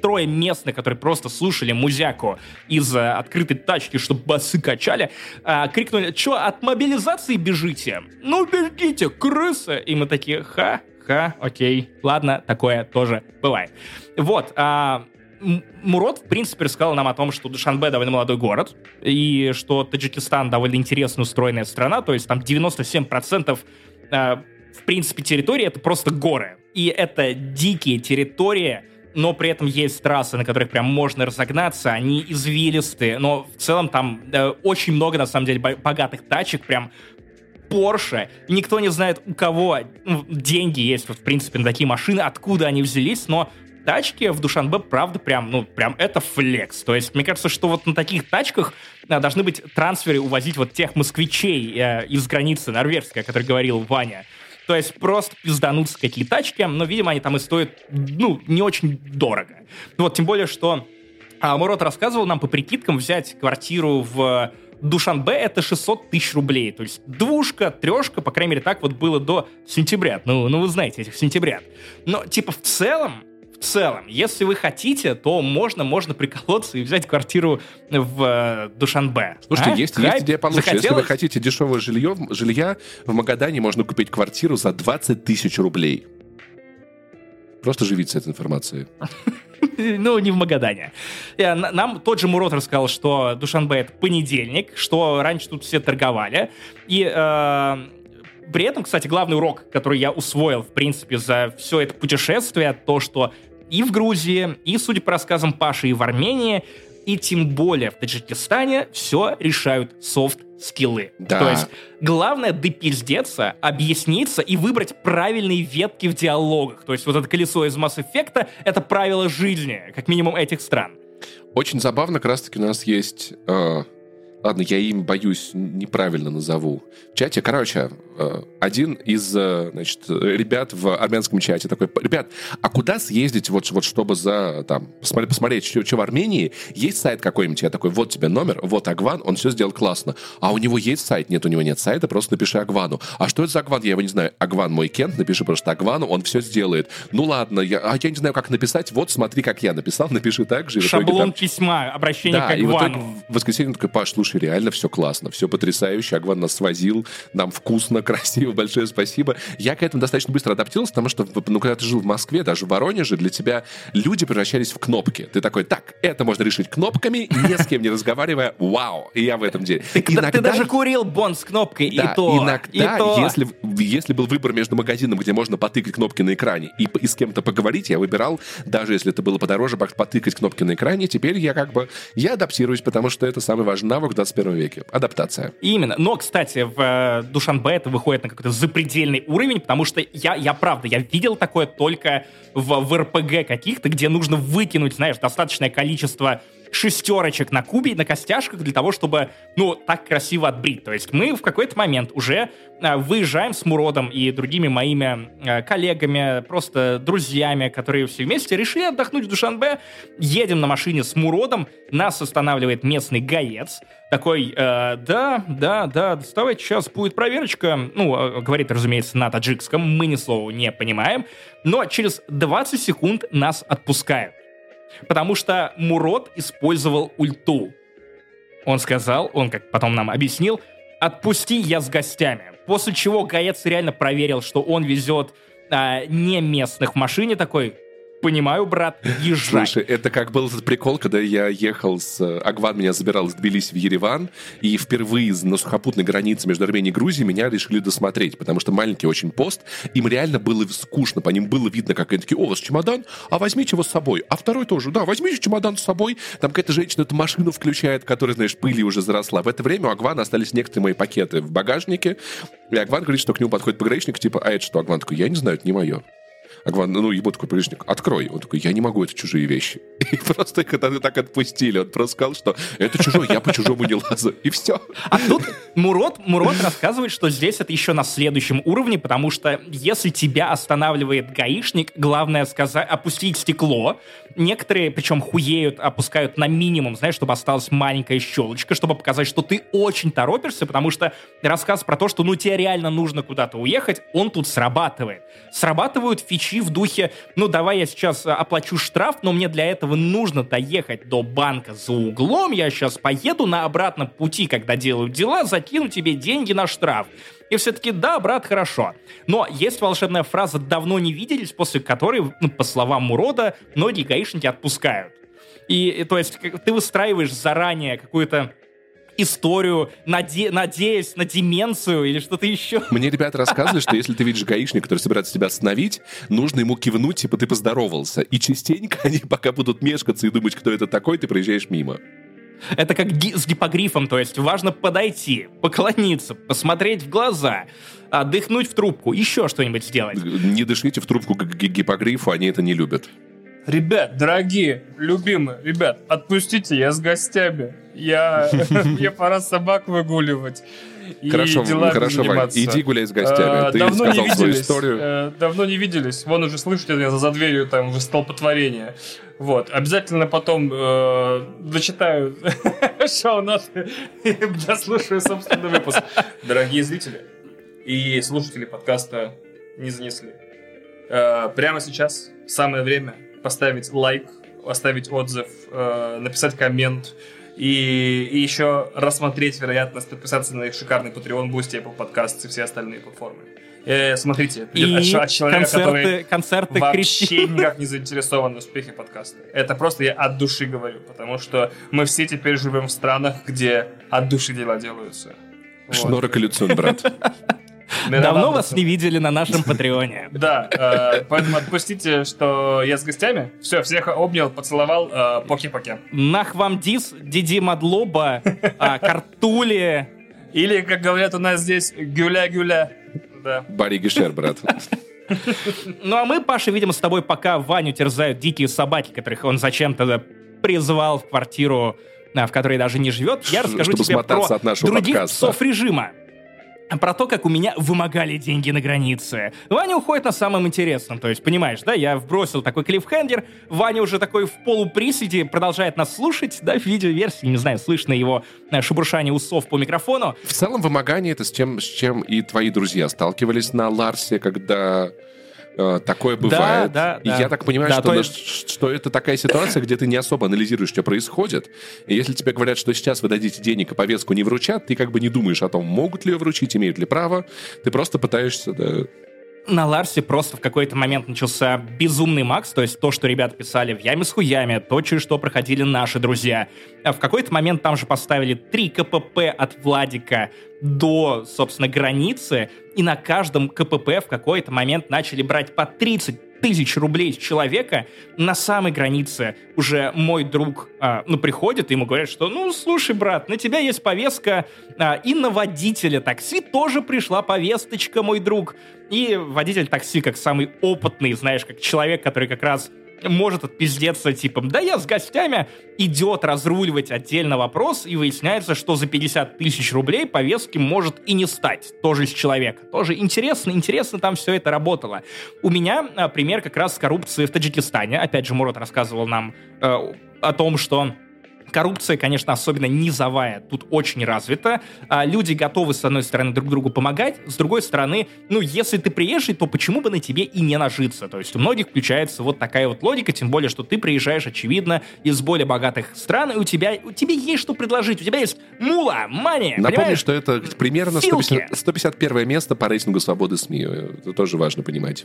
трое местных, которые просто слушали музяку из э, открытой тачки, чтобы басы качали, а, крикнули, что от мобилизации бежите? Ну, бегите, крысы! И мы такие, ха, ха, окей, ладно, такое тоже бывает. Вот, а, Мурод, в принципе, рассказал нам о том, что Душанбе довольно молодой город, и что Таджикистан довольно интересно устроенная страна, то есть там 97% э, в принципе территории это просто горы. И это дикие территории, но при этом есть трассы, на которых прям можно разогнаться, они извилистые, но в целом там э, очень много, на самом деле, богатых тачек, прям Porsche. Никто не знает, у кого деньги есть, вот, в принципе, на такие машины, откуда они взялись, но тачки в Душанбе, правда, прям, ну, прям это флекс. То есть, мне кажется, что вот на таких тачках а, должны быть трансферы увозить вот тех москвичей э, из границы норвежской, о которой говорил Ваня. То есть просто пизданутся какие тачки, но, видимо, они там и стоят, ну, не очень дорого. Вот, тем более, что а, Мурод рассказывал нам по прикидкам взять квартиру в Душанбе это 600 тысяч рублей. То есть двушка, трешка, по крайней мере, так вот было до сентября. Ну, ну вы знаете этих сентябрят. Но, типа, в целом, в целом, если вы хотите, то можно, можно приколоться и взять квартиру в э, Душанбе. Слушайте, а? есть, есть идея получше. Захотелось? Если вы хотите дешевое жилье, жилья, в Магадане можно купить квартиру за 20 тысяч рублей. Просто живите с этой информацией. ну, не в Магадане. Нам тот же Мурод рассказал, что Душанбе — это понедельник, что раньше тут все торговали. И э, при этом, кстати, главный урок, который я усвоил, в принципе, за все это путешествие, то, что и в Грузии, и, судя по рассказам Паши, и в Армении, и тем более в Таджикистане все решают софт-скиллы. Да. То есть главное допиздеться, объясниться и выбрать правильные ветки в диалогах. То есть вот это колесо из Mass Effect — это правило жизни, как минимум этих стран. Очень забавно, как раз-таки у нас есть... Э, ладно, я им боюсь, неправильно назову. В чате, короче, э, один из, э, значит, ребят в армянском чате такой, ребят, а куда съездить, вот, вот чтобы за, там, посмотреть, посмотреть что, что в Армении? Есть сайт какой-нибудь? Я такой, вот тебе номер, вот Агван, он все сделал классно. А у него есть сайт? Нет, у него нет сайта, просто напиши Агвану. А что это за Агван? Я его не знаю. Агван мой Кент, напиши просто Агвану, он все сделает. Ну ладно, я, а я не знаю, как написать, вот смотри, как я написал, напиши так же. Шаблон итоге, там... письма, обращение да, к Агвану. и в, итоге, в воскресенье такой, Паш, слушай, реально все классно, все потрясающе, Агван нас свозил, нам вкусно, красиво, большое спасибо. Я к этому достаточно быстро адаптировался, потому что, ну, когда ты жил в Москве, даже в Воронеже, для тебя люди превращались в кнопки. Ты такой, так, это можно решить кнопками, ни с кем не разговаривая, вау, и я в этом деле. Ты, иногда... ты даже курил бон с кнопкой, да, и то, иногда, и то. Если, если был выбор между магазином, где можно потыкать кнопки на экране, и, и с кем-то поговорить, я выбирал, даже если это было подороже, потыкать кнопки на экране. Теперь я как бы, я адаптируюсь, потому что это самый важный навык 21 веке. Адаптация. Именно. Но, кстати, в э, Душанбе это выходит на какой-то запредельный уровень, потому что я, я правда, я видел такое только в, в РПГ каких-то, где нужно выкинуть, знаешь, достаточное количество шестерочек на кубе, на костяшках для того, чтобы, ну, так красиво отбрить. То есть мы в какой-то момент уже э, выезжаем с Муродом и другими моими э, коллегами, просто друзьями, которые все вместе решили отдохнуть в Душанбе, едем на машине с Муродом, нас останавливает местный гаец, такой, э, да, да, да, доставайте, сейчас будет проверочка. Ну, э, говорит, разумеется, на таджикском, мы ни слова не понимаем, но через 20 секунд нас отпускают. Потому что Мурод использовал ульту. Он сказал, он как потом нам объяснил, отпусти, я с гостями. После чего Гаец реально проверил, что он везет а, не местных в машине, такой, Понимаю, брат, езжай. Слушай, это как был этот прикол, когда я ехал с... Агван меня забирал из Тбилиси в Ереван, и впервые на сухопутной границе между Арменией и Грузией меня решили досмотреть, потому что маленький очень пост, им реально было скучно, по ним было видно, как они такие, о, у вас чемодан, а возьмите его с собой. А второй тоже, да, возьмите чемодан с собой. Там какая-то женщина эту машину включает, которая, знаешь, пыли уже заросла. В это время у Агвана остались некоторые мои пакеты в багажнике, и Агван говорит, что к нему подходит пограничник, типа, а это что? Агван такой, я не знаю, это не мое. Агван, ну, ему такой приличник, открой. Он такой, я не могу, это чужие вещи. И просто их так отпустили. Он просто сказал, что это чужой, я по чужому не лазу. И все. А тут Мурод, Мурод рассказывает, что здесь это еще на следующем уровне, потому что если тебя останавливает гаишник, главное сказать, опустить стекло. Некоторые, причем хуеют, опускают на минимум, знаешь, чтобы осталась маленькая щелочка, чтобы показать, что ты очень торопишься, потому что рассказ про то, что ну тебе реально нужно куда-то уехать, он тут срабатывает. Срабатывают фичи в духе, ну давай я сейчас а, оплачу штраф, но мне для этого нужно доехать до банка за углом, я сейчас поеду на обратном пути, когда делаю дела, закину тебе деньги на штраф. И все-таки, да, брат, хорошо. Но есть волшебная фраза «давно не виделись», после которой, ну, по словам Мурода, многие гаишники отпускают. И то есть ты выстраиваешь заранее какую-то историю, наде надеясь на деменцию или что-то еще. Мне ребята рассказывали, что если ты видишь гаишника, который собирается тебя остановить, нужно ему кивнуть, типа ты поздоровался. И частенько они пока будут мешкаться и думать, кто это такой, ты проезжаешь мимо. Это как ги- с гипогрифом, то есть важно подойти, поклониться, посмотреть в глаза, отдыхнуть в трубку, еще что-нибудь сделать. Не дышите в трубку к гипогрифу, они это не любят. Ребят, дорогие, любимые, ребят, отпустите, я с гостями. Я, мне пора собак выгуливать. И хорошо, хорошо, Вань, иди гуляй с гостями. А, Ты давно не виделись, свою историю. Э, давно не виделись. Вон уже слышите меня за дверью там уже столпотворение. Вот. Обязательно потом э, дочитаю шоу-ноты и дослушаю собственный выпуск. Дорогие зрители и слушатели подкаста «Не занесли». Э, прямо сейчас самое время поставить лайк, оставить отзыв, э, написать коммент и, и еще рассмотреть вероятность подписаться на их шикарный Patreon, Boosty, Apple Podcasts и все остальные платформы. Э, смотрите, и от, от человека, концерты, который концерты вообще кричи. никак не заинтересован в успехе подкаста. Это просто я от души говорю, потому что мы все теперь живем в странах, где от души дела делаются. Шнурок вот. и брат. Давно вас не видели на нашем Патреоне. Да, э, поэтому отпустите, что я с гостями. Все, всех обнял, поцеловал. Э, поки-поки. Нах вам дис, Диди Мадлоба, а, Картули. Или, как говорят у нас здесь, гюля-гюля. Да. Барри Гишер, брат. Ну а мы, Паша, видимо, с тобой пока Ваню терзают дикие собаки, которых он зачем-то призвал в квартиру, в которой даже не живет. Я расскажу Чтобы тебе про от других подкаста. псов режима про то, как у меня вымогали деньги на границе. Ваня уходит на самом интересном, то есть, понимаешь, да, я вбросил такой клиффхендер, Ваня уже такой в полуприседе продолжает нас слушать, да, в видеоверсии, не знаю, слышно его э, шебуршание усов по микрофону. В целом, вымогание — это с чем, с чем и твои друзья сталкивались на Ларсе, когда такое бывает. Да, да, и да. я так понимаю, Да, что, то есть- что это такая ситуация, где ты не особо анализируешь, что происходит. И если тебе говорят, что сейчас вы дадите денег, а повестку не вручат, ты как бы не думаешь о том, могут ли ее вручить, имеют ли право. Ты просто пытаешься... да, на Ларсе просто в какой-то момент начался безумный Макс, то есть то, что ребята писали в Яме с хуями, то, через что проходили наши друзья. А в какой-то момент там же поставили три КПП от Владика до, собственно, границы, и на каждом КПП в какой-то момент начали брать по 30 тысяч рублей с человека, на самой границе уже мой друг, а, ну, приходит, и ему говорят, что, ну, слушай, брат, на тебя есть повестка, а, и на водителя такси тоже пришла повесточка, мой друг. И водитель такси, как самый опытный, знаешь, как человек, который как раз может отпиздеться, типа, да я с гостями, идет разруливать отдельно вопрос, и выясняется, что за 50 тысяч рублей повестки может и не стать, тоже из человека. Тоже интересно, интересно там все это работало. У меня а, пример как раз с коррупцией в Таджикистане. Опять же, Мурат рассказывал нам э, о том, что Коррупция, конечно, особенно низовая, тут очень развита. А, Люди готовы, с одной стороны, друг другу помогать, с другой стороны, ну, если ты приезжий, то почему бы на тебе и не нажиться? То есть у многих включается вот такая вот логика, тем более, что ты приезжаешь, очевидно, из более богатых стран, и у тебя, у тебя есть что предложить, у тебя есть мула, мани, Напомню, понимаешь? что это примерно Филки. 150, 151 место по рейтингу свободы СМИ. Это тоже важно понимать.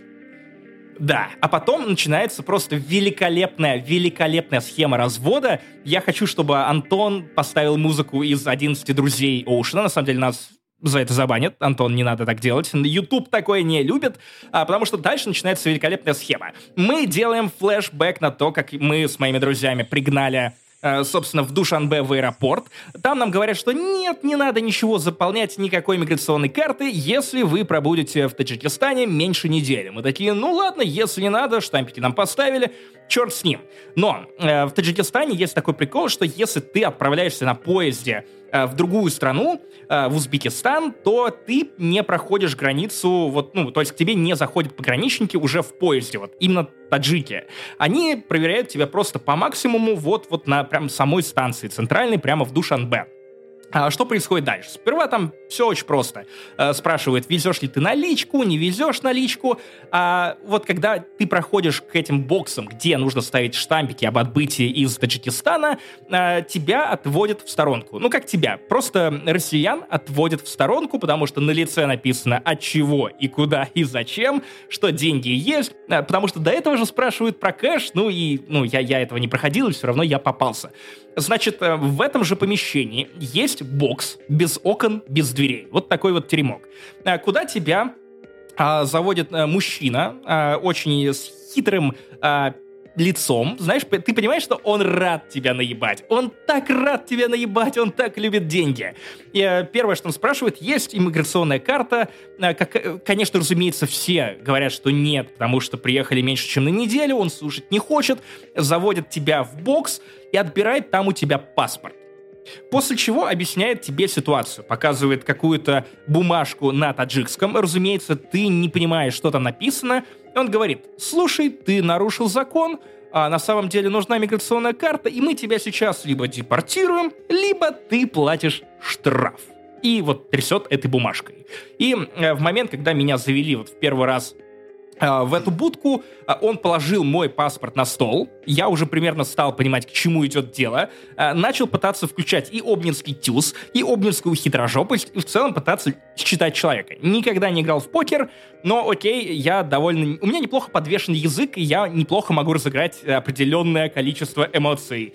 Да, а потом начинается просто великолепная, великолепная схема развода. Я хочу, чтобы Антон поставил музыку из 11 друзей Оушена. На самом деле нас за это забанят. Антон, не надо так делать. YouTube такое не любит, а, потому что дальше начинается великолепная схема. Мы делаем флешбэк на то, как мы с моими друзьями пригнали собственно, в Душанбе в аэропорт. Там нам говорят, что нет, не надо ничего заполнять, никакой миграционной карты, если вы пробудете в Таджикистане меньше недели. Мы такие, ну ладно, если не надо, штампики нам поставили, черт с ним. Но э, в Таджикистане есть такой прикол, что если ты отправляешься на поезде э, в другую страну, э, в Узбекистан, то ты не проходишь границу, вот, ну, то есть к тебе не заходят пограничники уже в поезде, вот именно таджики. Они проверяют тебя просто по максимуму вот, вот на прям самой станции центральной, прямо в Душанбе. А что происходит дальше? Сперва там все очень просто. Э, спрашивают, везешь ли ты наличку, не везешь наличку. А вот когда ты проходишь к этим боксам, где нужно ставить штампики об отбытии из Таджикистана, э, тебя отводят в сторонку. Ну, как тебя? Просто россиян отводят в сторонку, потому что на лице написано от чего и куда и зачем, что деньги есть. Э, Потому что до этого же спрашивают про кэш, ну и ну, я, я этого не проходил, и все равно я попался. Значит, э, в этом же помещении есть бокс без окон, без дверей. Вот такой вот теремок. Э, Куда тебя а, заводит э, мужчина, очень с хитрым лицом, знаешь, ты понимаешь, что он рад тебя наебать. Он так рад тебя наебать, он так любит деньги. И э, первое, что он спрашивает, есть иммиграционная карта. Э, как, э, конечно, разумеется, все говорят, что нет, потому что приехали меньше, чем на неделю, он слушать не хочет, заводит тебя в бокс и отбирает там у тебя паспорт. После чего объясняет тебе ситуацию, показывает какую-то бумажку на таджикском. Разумеется, ты не понимаешь, что там написано. Он говорит, слушай, ты нарушил закон, а на самом деле нужна миграционная карта, и мы тебя сейчас либо депортируем, либо ты платишь штраф. И вот трясет этой бумажкой. И э, в момент, когда меня завели вот в первый раз в эту будку а, он положил мой паспорт на стол. Я уже примерно стал понимать, к чему идет дело. А, Начал пытаться включать и обнинский тюз, и обнинскую хитрожопость, и в целом пытаться считать человека. Никогда не играл в покер, но окей, я довольно... У меня неплохо подвешен язык, и я неплохо могу разыграть определенное количество эмоций.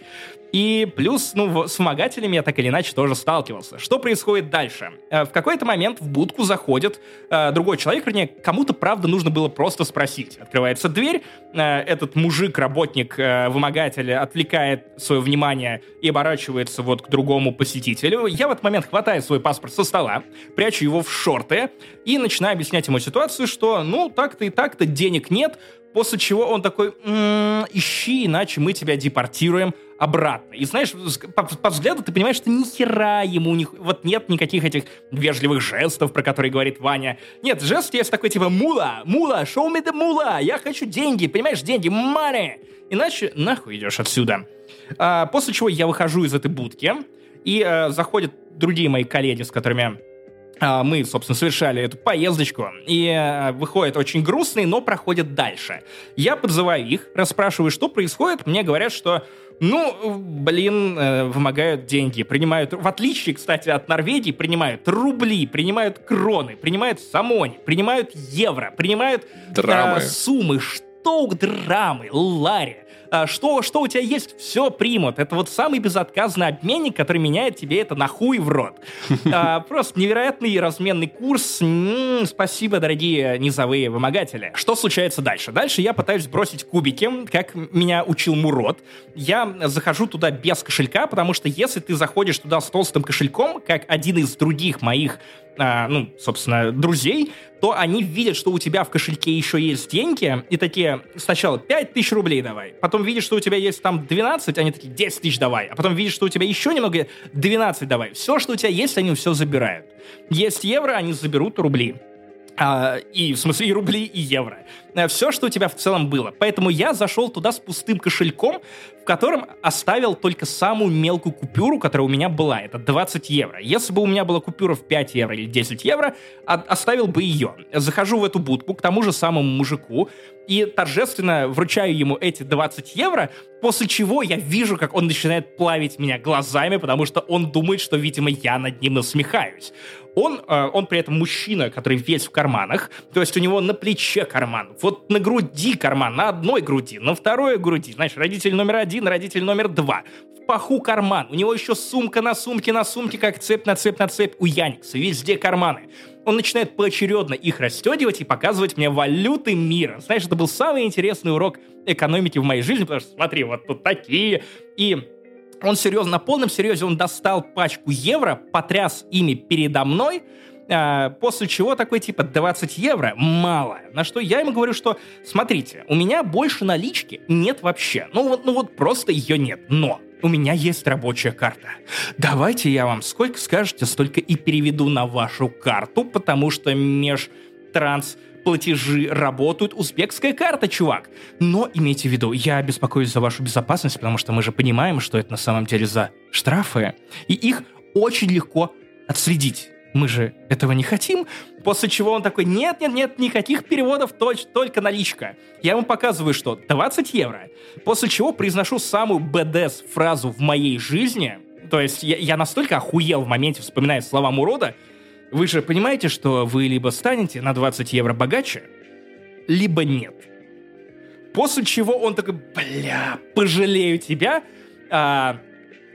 И плюс, ну, с вымогателями я так или иначе тоже сталкивался. Что происходит дальше? Э, В какой-то момент в будку заходит э, другой человек, вернее, кому-то, правда, нужно было просто спросить. Открывается дверь, э, этот мужик, работник э, отвлекает свое внимание и оборачивается вот к другому посетителю. Я в этот момент хватаю свой паспорт со стола, прячу его в шорты и начинаю объяснять ему ситуацию, что, ну, так-то и так-то денег нет, После чего он такой, «М, ищи, иначе мы тебя депортируем обратно. И знаешь, по, по взгляду ты понимаешь, что ни хера ему не, вот нет никаких этих вежливых жестов, про которые говорит Ваня. Нет, жест есть такой типа «Мула, мула, show me the мула, я хочу деньги, понимаешь, деньги, money!» Иначе нахуй идешь отсюда. А, после чего я выхожу из этой будки, и а, заходят другие мои коллеги, с которыми мы, собственно, совершали эту поездочку, и э, выходит очень грустный, но проходит дальше. Я подзываю их, расспрашиваю, что происходит, мне говорят, что ну, блин, э, вымогают деньги, принимают, в отличие, кстати, от Норвегии, принимают рубли, принимают кроны, принимают самони, принимают евро, принимают Драмы. э, суммы, что драмы, лари. А, что, что у тебя есть, все примут. Это вот самый безотказный обменник, который меняет тебе это на хуй в рот. А, просто невероятный разменный курс. Спасибо, дорогие низовые вымогатели. Что случается дальше? Дальше я пытаюсь бросить кубики, как меня учил Мурод. Я захожу туда без кошелька, потому что если ты заходишь туда с толстым кошельком, как один из других моих а, ну, собственно, друзей, то они видят, что у тебя в кошельке еще есть деньги, и такие, сначала 5 тысяч рублей давай, потом видят, что у тебя есть там 12, они такие, 10 тысяч давай, а потом видят, что у тебя еще немного, 12 давай. Все, что у тебя есть, они все забирают. Есть евро, они заберут рубли. А, и, в смысле, и рубли, и евро. А, Все, что у тебя в целом было. Поэтому я зашел туда с пустым кошельком, в котором оставил только самую мелкую купюру, которая у меня была. Это 20 евро. Если бы у меня была купюра в 5 евро или 10 евро, оставил бы ее. Захожу в эту будку к тому же самому мужику и торжественно вручаю ему эти 20 евро, после чего я вижу, как он начинает плавить меня глазами, потому что он думает, что, видимо, я над ним насмехаюсь. Он, э, он при этом мужчина, который весь в карманах, то есть у него на плече карман, вот на груди карман, на одной груди, на второй груди, знаешь, родитель номер один, родитель номер два, в паху карман, у него еще сумка на сумке на сумке, как цепь на цепь на цепь у Яникса, везде карманы. Он начинает поочередно их расстегивать и показывать мне валюты мира. Знаешь, это был самый интересный урок экономики в моей жизни, потому что смотри, вот тут такие, и он серьезно, на полном серьезе он достал пачку евро, потряс ими передо мной, а, после чего такой типа 20 евро мало. На что я ему говорю, что смотрите, у меня больше налички нет вообще. Ну вот, ну вот просто ее нет. Но у меня есть рабочая карта. Давайте я вам сколько скажете, столько и переведу на вашу карту, потому что меж транс платежи работают, узбекская карта, чувак. Но имейте в виду, я беспокоюсь за вашу безопасность, потому что мы же понимаем, что это на самом деле за штрафы, и их очень легко отследить. Мы же этого не хотим. После чего он такой, нет, нет, нет, никаких переводов, только наличка. Я ему показываю, что 20 евро. После чего произношу самую БДС фразу в моей жизни. То есть я, я настолько охуел в моменте, вспоминая слова Мурода, вы же понимаете, что вы либо станете на 20 евро богаче, либо нет. После чего он такой, бля, пожалею тебя, а,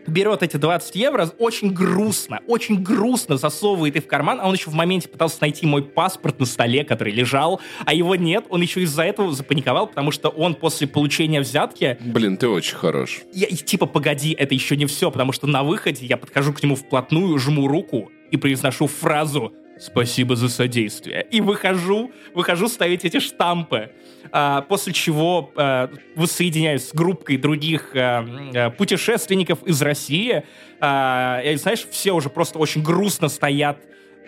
берет эти 20 евро, очень грустно, очень грустно засовывает их в карман, а он еще в моменте пытался найти мой паспорт на столе, который лежал, а его нет, он еще из-за этого запаниковал, потому что он после получения взятки... Блин, ты очень хорош. Я, типа, погоди, это еще не все, потому что на выходе я подхожу к нему вплотную, жму руку и произношу фразу «Спасибо за содействие». И выхожу, выхожу ставить эти штампы. А, после чего а, воссоединяюсь с группкой других а, а, путешественников из России. А, и, знаешь, все уже просто очень грустно стоят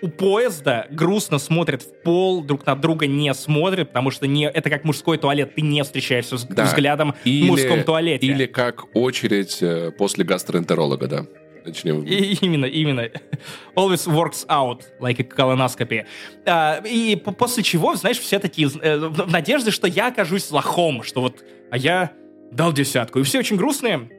у поезда, грустно смотрят в пол, друг на друга не смотрят, потому что не, это как мужской туалет, ты не встречаешься с Да. взглядом Или- в мужском туалете. Или как очередь э, после гастроэнтеролога, да. Начнем. И- именно, именно. Always works out, like a colonoscopy. А, и по- после чего, знаешь, все такие э, в надежде, что я окажусь лохом, что вот, а я дал десятку. И все очень грустные.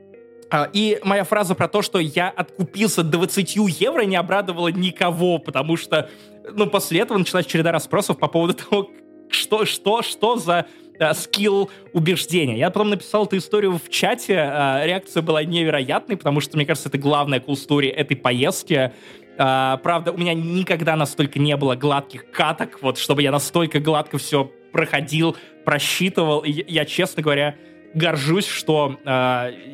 А, И моя фраза про то, что я откупился 20 евро, не обрадовала никого, потому что, ну, после этого началась череда расспросов по поводу того, что, что, что за э, скилл убеждения. Я потом написал эту историю в чате, э, реакция была невероятной, потому что, мне кажется, это главная story этой поездки. А, правда, у меня никогда настолько не было гладких каток, вот, чтобы я настолько гладко все проходил, просчитывал. И я, честно говоря, горжусь, что э,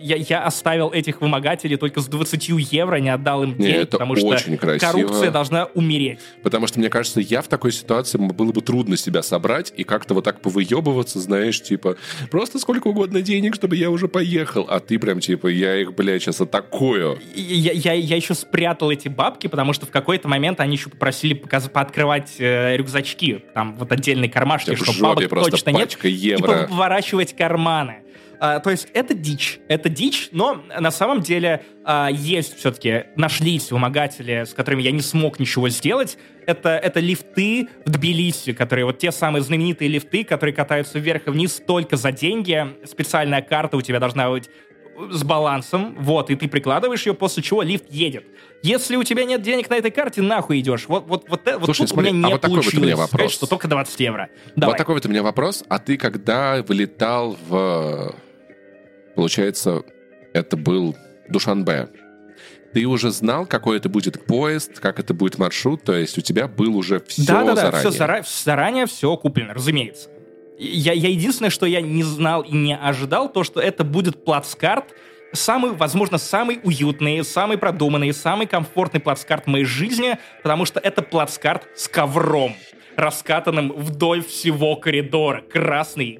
я, я оставил этих вымогателей только с 20 евро, не отдал им Не, денег, это потому что очень красиво. коррупция должна умереть. Потому что, мне кажется, я в такой ситуации было бы трудно себя собрать и как-то вот так повыебываться, знаешь, типа, просто сколько угодно денег, чтобы я уже поехал. А ты прям, типа, я их, блядь, сейчас атакую. И Я, я, я еще спрятал эти бабки, потому что в какой-то момент они еще попросили показ- пооткрывать э, рюкзачки. Там вот отдельные кармашки, чтобы бабок просто точно нет. пачка И евро. поворачивать карманы. А, то есть это дичь, это дичь, но на самом деле а, есть все-таки, нашлись вымогатели, с которыми я не смог ничего сделать. Это, это лифты в Тбилиси, которые вот те самые знаменитые лифты, которые катаются вверх и вниз только за деньги. Специальная карта у тебя должна быть с балансом, вот, и ты прикладываешь ее, после чего лифт едет. Если у тебя нет денег на этой карте, нахуй идешь. Вот, вот, вот, э- вот Слушай, тут смотри, у меня а не вот такой вот у получилось меня сказать, вопрос. что только 20 евро. Давай. Вот такой вот у меня вопрос. А ты когда вылетал в... Получается, это был Душанбе. Ты уже знал, какой это будет поезд, как это будет маршрут? То есть у тебя был уже все Да-да-да, заранее? все заранее, заранее все куплено, разумеется. Я, я единственное, что я не знал и не ожидал, то, что это будет плацкарт, самый, возможно, самый уютный, самый продуманный, самый комфортный плацкарт в моей жизни, потому что это плацкарт с ковром, раскатанным вдоль всего коридора. Красный,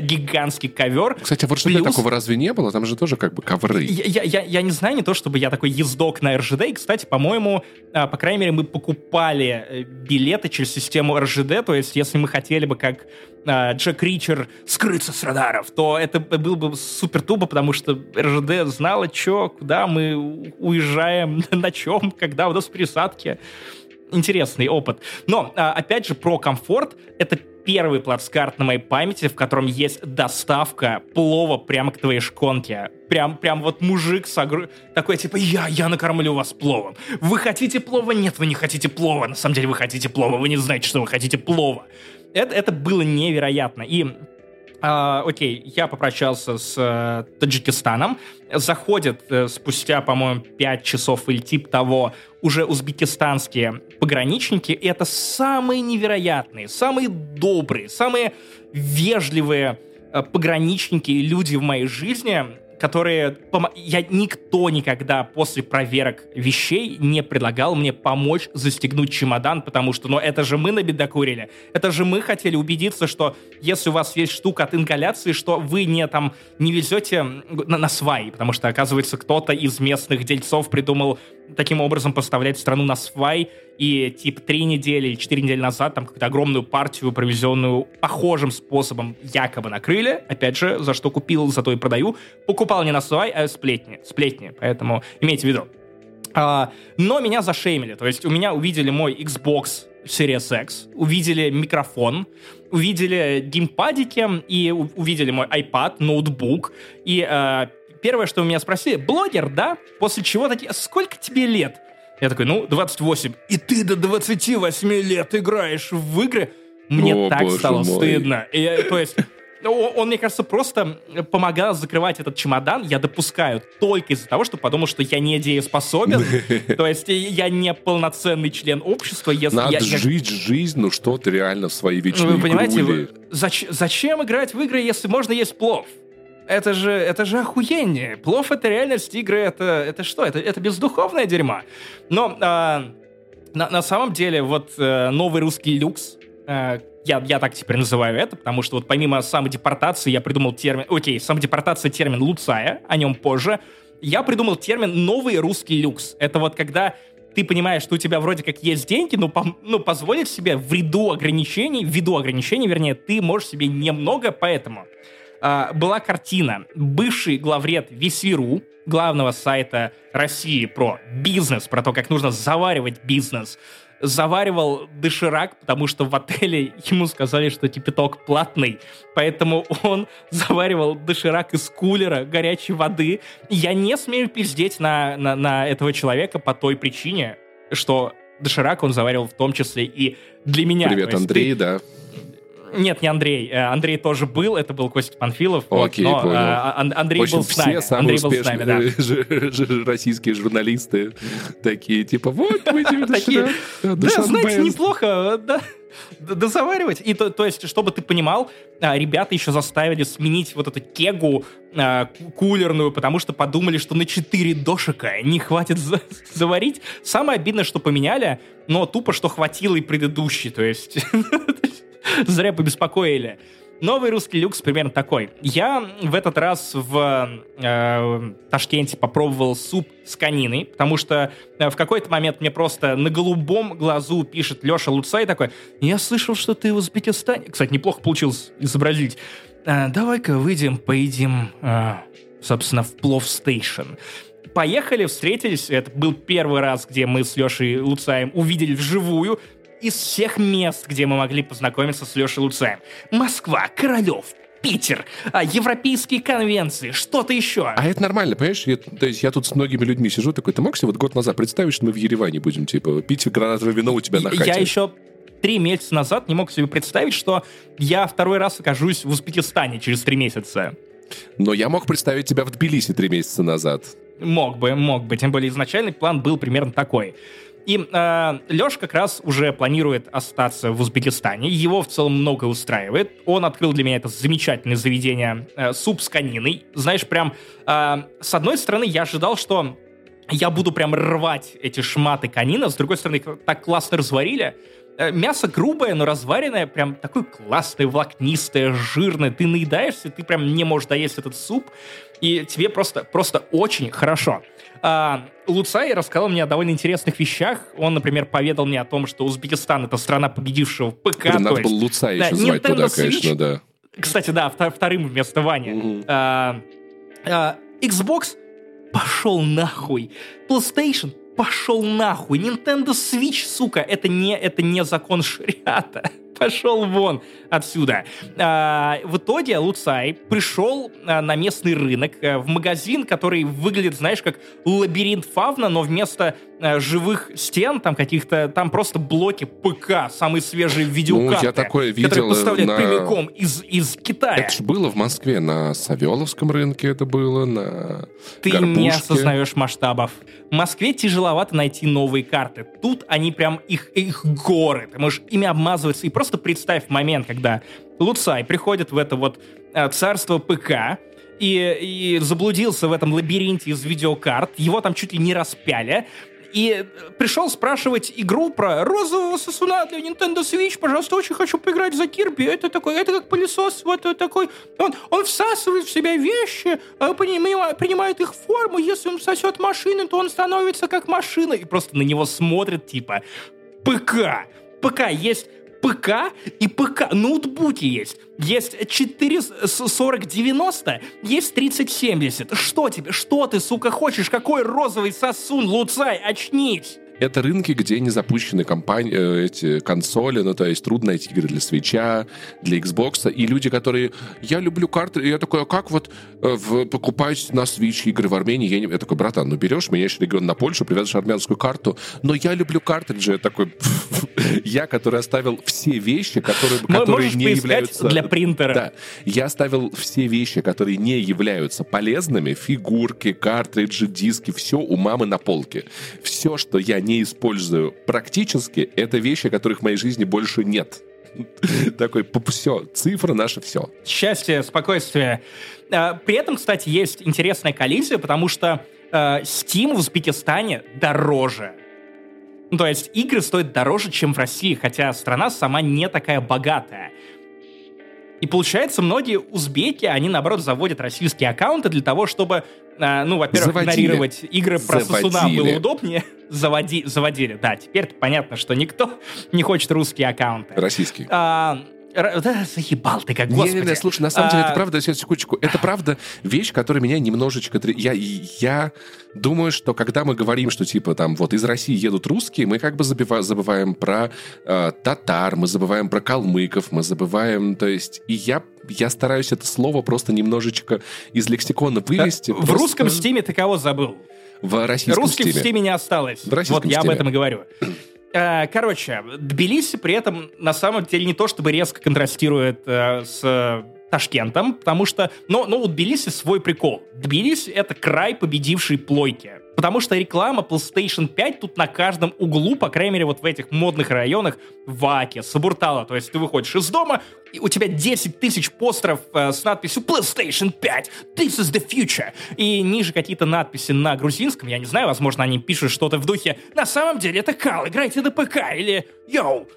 гигантский ковер. Кстати, а в РЖД Плюс- такого разве не было? Там же тоже как бы ковры. Я, я, я, не знаю, не то чтобы я такой ездок на РЖД. И, кстати, по-моему, а, по крайней мере, мы покупали э, билеты через систему РЖД. То есть, если мы хотели бы, как а, Джек Ричер, скрыться с радаров, то это было бы супер тупо, потому что РЖД знала, что, куда мы уезжаем, на чем, когда у нас пересадки. Интересный опыт. Но, а, опять же, про комфорт. Это первый плацкарт на моей памяти, в котором есть доставка плова прямо к твоей шконке. Прям, прям вот мужик с огр- такой, типа, я, я накормлю вас пловом. Вы хотите плова? Нет, вы не хотите плова. На самом деле вы хотите плова. Вы не знаете, что вы хотите плова. Это, это было невероятно. И а, окей, я попрощался с э, Таджикистаном. Заходят э, спустя, по-моему, 5 часов или тип того уже узбекистанские пограничники. И это самые невероятные, самые добрые, самые вежливые э, пограничники и люди в моей жизни, которые... помо- Я никто никогда после проверок вещей не предлагал мне помочь застегнуть чемодан, потому что, ну, это же мы набедокурили. Это же мы хотели убедиться, что если у вас есть штука от ингаляции, что вы не там не везете на, на свай, потому что, оказывается, кто-то из местных дельцов придумал таким образом поставлять страну на свай, и типа три недели или четыре недели назад там какую-то огромную партию, провезенную похожим способом, якобы накрыли. Опять же, за что купил, зато и продаю. Покупал не на свай, а сплетни. Сплетни, поэтому имейте в виду. А, но меня зашеймили. То есть у меня увидели мой Xbox Series X, увидели микрофон, увидели геймпадики и увидели мой iPad, ноутбук. И а, первое, что у меня спросили, блогер, да? После чего такие, сколько тебе лет? Я такой, ну, 28. И ты до 28 лет играешь в игры? Мне О, так стало мой. стыдно. И я- то есть... Он, он, мне кажется, просто помогал закрывать этот чемодан, я допускаю, только из-за того, что подумал, что я недееспособен. То есть я не полноценный член общества. Если Надо я, я- жить жизнь, ну что ты реально в свои вечные вы понимаете, вы- зач- зачем играть в игры, если можно есть плов? Это же, это же охуение. Плов — это реальность, игры — это, это что? Это, это бездуховное дерьмо. Но а, на, на самом деле вот э, новый русский люкс, э, я, я так теперь называю это, потому что вот помимо самодепортации я придумал термин... Окей, самодепортация — термин Луцая, о нем позже. Я придумал термин «новый русский люкс». Это вот когда ты понимаешь, что у тебя вроде как есть деньги, но пом- ну, позволить себе в ряду ограничений, в виду ограничений, вернее, ты можешь себе немного, поэтому а, была картина. Бывший главред Весиру, главного сайта России про бизнес, про то, как нужно заваривать бизнес, заваривал доширак, потому что в отеле ему сказали, что кипяток платный, поэтому он заваривал доширак из кулера горячей воды. Я не смею пиздеть на, на, на этого человека по той причине, что доширак он заваривал в том числе и для меня. Привет, Андрей, ты- да. Нет, не Андрей. Э, Андрей тоже был, это был Костя Панфилов. вот, Окей, но, понял. э, Ан- Андрей В общем, был с все нами. самые Андрей был с нами, да. жи- российские журналисты такие, типа, вот мы тебе Да, Душанбе». знаете, неплохо, да. Дозаваривать. И то, то есть, чтобы ты понимал, а, ребята еще заставили сменить вот эту кегу э, кулерную, потому что подумали, что на 4 дошика не хватит за заварить. Самое обидное, что поменяли, но тупо, что хватило и предыдущий. То есть, зря побеспокоили. Новый русский люкс примерно такой. Я в этот раз в э, Ташкенте попробовал суп с кониной, потому что э, в какой-то момент мне просто на голубом глазу пишет Леша Луцай такой, я слышал, что ты в Узбекистане. Кстати, неплохо получилось изобразить. Э, Давай-ка выйдем, поедим, э, собственно, в плов стейшн поехали, встретились. Это был первый раз, где мы с Лешей Луцаем увидели вживую из всех мест, где мы могли познакомиться с Лешей Луцаем. Москва, Королев, Питер, а, европейские конвенции, что-то еще. А это нормально, понимаешь? Я, то есть я тут с многими людьми сижу, такой, ты мог себе вот год назад представить, что мы в Ереване будем, типа, пить гранатовое вино у тебя на хате? Я еще три месяца назад не мог себе представить, что я второй раз окажусь в Узбекистане через три месяца. Но я мог представить тебя в Тбилиси три месяца назад. Мог бы, мог бы. Тем более изначальный план был примерно такой. И э, Леш как раз уже планирует остаться в Узбекистане. Его в целом много устраивает. Он открыл для меня это замечательное заведение э, суп с кониной. Знаешь, прям э, с одной стороны я ожидал, что я буду прям рвать эти шматы конина. С другой стороны, так классно разварили. Э, мясо грубое, но разваренное, прям такое классное, волокнистое, жирное. Ты наедаешься, ты прям не можешь доесть этот суп, и тебе просто, просто очень хорошо. А, Луцай рассказал мне о довольно интересных вещах. Он, например, поведал мне о том, что Узбекистан — это страна победившего ПК. Блин, надо было Луцай да, еще звать туда, Switch, конечно, да. Кстати, да, вторым вместо Вани. Угу. А, а, Xbox пошел нахуй. PlayStation пошел нахуй. Nintendo Switch, сука, это не, это не закон шариата. Пошел вон отсюда. А, в итоге Луцай пришел а, на местный рынок, а, в магазин, который выглядит, знаешь, как лабиринт фавна, но вместо а, живых стен, там каких-то, там просто блоки ПК, самые свежие видеокарты. Ну, я такое видел которые поставляют на... прямиком из, из Китая. Это же было в Москве, на Савеловском рынке это было, на Ты Горбушке. не осознаешь масштабов. В Москве тяжеловато найти новые карты. Тут они прям, их, их горы. Ты можешь ими обмазываться и просто просто представь момент, когда Луцай приходит в это вот э, царство ПК, и, и заблудился в этом лабиринте из видеокарт, его там чуть ли не распяли, и пришел спрашивать игру про розового сосуна для Nintendo Switch. Пожалуйста, очень хочу поиграть за Кирби. Это такой, это как пылесос, вот такой. Он, он всасывает в себя вещи, э, принимает, их форму. Если он сосет машину, то он становится как машина. И просто на него смотрят, типа, ПК. ПК есть ПК и ПК. Ноутбуки есть. Есть 4090, есть 3070. Что тебе? Что ты, сука, хочешь? Какой розовый сосун, Луцай? Очнись! Это рынки, где не запущены компании, э, эти консоли, ну, то есть трудно найти игры для свеча, для Xbox, и люди, которые, я люблю карты, и я такой, а как вот э, в, покупать на Switch игры в Армении? Я, не... я такой, братан, ну берешь, меняешь регион на Польшу, привязываешь армянскую карту, но я люблю картриджи, я такой, я, который оставил все вещи, которые, которые не являются... для принтера. Да, я оставил все вещи, которые не являются полезными, фигурки, картриджи, диски, все у мамы на полке. Все, что я не использую практически, это вещи, которых в моей жизни больше нет. Такой, все, цифра наша все. Счастье, спокойствие. А, при этом, кстати, есть интересная коллизия, потому что э, Steam в Узбекистане дороже. Ну, то есть игры стоят дороже, чем в России, хотя страна сама не такая богатая. И получается, многие узбеки, они, наоборот, заводят российские аккаунты для того, чтобы, э, ну, во-первых, Заводили. игнорировать игры про Заводили. Сосуна было удобнее. Заводи, заводили, да. Теперь понятно, что никто не хочет русские аккаунты. Российские. А, да, заебал ты как, господи. Не, не, не, слушай, на самом деле, это а, правда, сейчас, секундочку, это правда вещь, которая меня немножечко... Я, я думаю, что когда мы говорим, что, типа, там, вот из России едут русские, мы как бы забываем, забываем про э, татар, мы забываем про калмыков, мы забываем, то есть, и я я стараюсь это слово просто немножечко из лексикона вывести. В просто... русском Steam е ты кого забыл? В российском Русским Steam е. в Steam е не осталось. В вот я об этом и говорю. Э, короче, Тбилиси при этом на самом деле не то чтобы резко контрастирует э, с Ташкентом, потому что, ну, ну, у Тбилиси свой прикол. Тбилиси — это край победившей плойки. Потому что реклама PlayStation 5 тут на каждом углу, по крайней мере, вот в этих модных районах, Ваке, Сабуртала. То есть ты выходишь из дома, и у тебя 10 тысяч постеров э, с надписью PlayStation 5, this is the future. И ниже какие-то надписи на грузинском, я не знаю, возможно, они пишут что-то в духе «На самом деле это Кал, играйте на ПК» или «Йоу,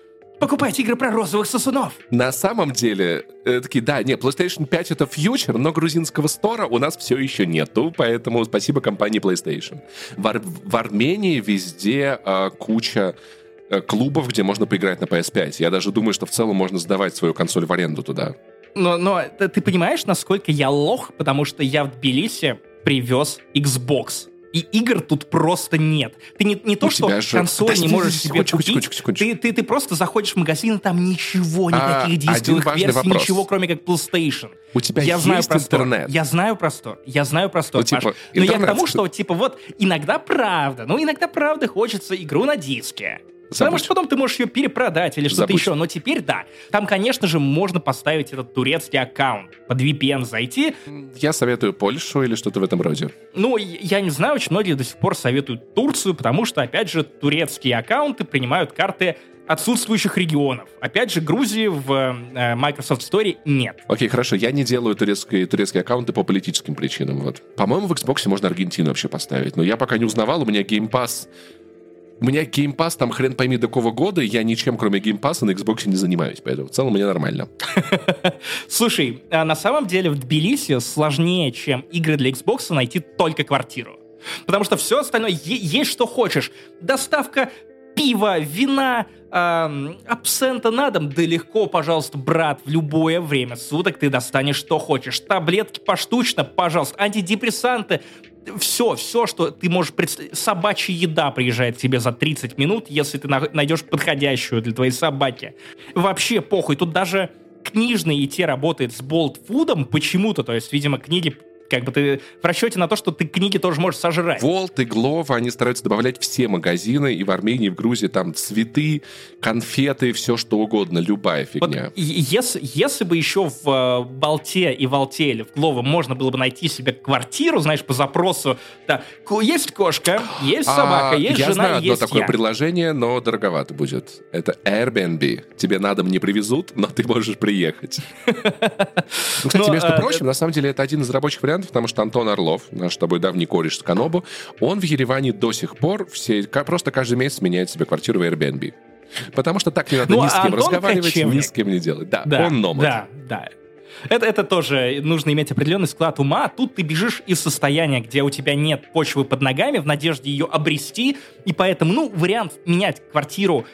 покупайте игры про розовых сосунов. На самом деле, э, такие, да, не, PlayStation 5 это фьючер, но грузинского стора у нас все еще нету, поэтому спасибо компании PlayStation. В, Ар- в Армении везде э, куча э, клубов, где можно поиграть на PS5. Я даже думаю, что в целом можно сдавать свою консоль в аренду туда. Но, но ты понимаешь, насколько я лох, потому что я в Тбилиси привез Xbox. И игр тут просто нет. Ты не, не то, У что консоль Подожди, не можешь секундочку, себе купить, секундочку, секундочку. Ты, ты, ты просто заходишь в магазин, и там ничего, А, никаких дисковых один важный версий, вопрос. ничего, кроме как PlayStation. У тебя я знаю есть про стор. интернет? Я знаю про стор. Я знаю про стор, Ну, типа, Паш. Но я к интернет. тому, что, типа, вот, иногда правда, ну, иногда правда хочется игру на диске. Потому что потом ты можешь ее перепродать или что-то еще. Но теперь да. Там, конечно же, можно поставить этот турецкий аккаунт. Под VPN зайти. Я советую Польшу или что-то в этом роде. Ну, я не знаю, очень многие до сих пор советуют Турцию, потому что, опять же, турецкие аккаунты принимают карты отсутствующих регионов. Опять же, Грузии в э, Microsoft Store нет. Окей, хорошо, я не делаю турецкие, турецкие аккаунты по политическим причинам. Вот. По-моему, в Xbox можно Аргентину вообще поставить, но я пока не узнавал, у меня Game Pass... У меня Game Pass там хрен пойми до какого года, я ничем, кроме Game Pass, на Xbox не занимаюсь, поэтому в целом мне нормально. Слушай, а на самом деле в Тбилиси сложнее, чем игры для Xbox, найти только квартиру. Потому что все остальное есть что хочешь. Доставка пива, вина, эм, абсента на дом, да легко, пожалуйста, брат, в любое время суток ты достанешь что хочешь. Таблетки поштучно, пожалуйста, антидепрессанты, все, все, что ты можешь представить. Собачья еда приезжает к тебе за 30 минут, если ты на- найдешь подходящую для твоей собаки. Вообще похуй, тут даже книжный и те работает с болтфудом почему-то, то есть, видимо, книги как бы ты в расчете на то, что ты книги тоже можешь сожрать. Волт и Глова, они стараются добавлять все магазины, и в Армении, и в Грузии там цветы, конфеты, все что угодно, любая Вот фигня. и- если, если бы еще в э, Болте и Волте или в Глово можно было бы найти себе квартиру, знаешь, по запросу, да, есть кошка, есть собака, А, есть я жена, знаю одно есть такое я. предложение, но дороговато будет. Это Airbnb. Тебе на дом не привезут, но ты можешь приехать. Ну, кстати, Но, между э, прочим, на самом деле это один из рабочих вариантов, потому что Антон Орлов, наш с тобой давний кореш с Канобу, он в Ереване до сих пор все, просто каждый месяц меняет себе квартиру в Airbnb. Потому что так не надо Ну, ни с а кем Антон разговаривать, ни кочевник. с кем не делать. Да, Да, он номад. Да, да. Это, это тоже нужно иметь определенный склад ума. Тут ты бежишь из состояния, где у тебя нет почвы под ногами, в надежде ее обрести. И поэтому, ну, вариант менять квартиру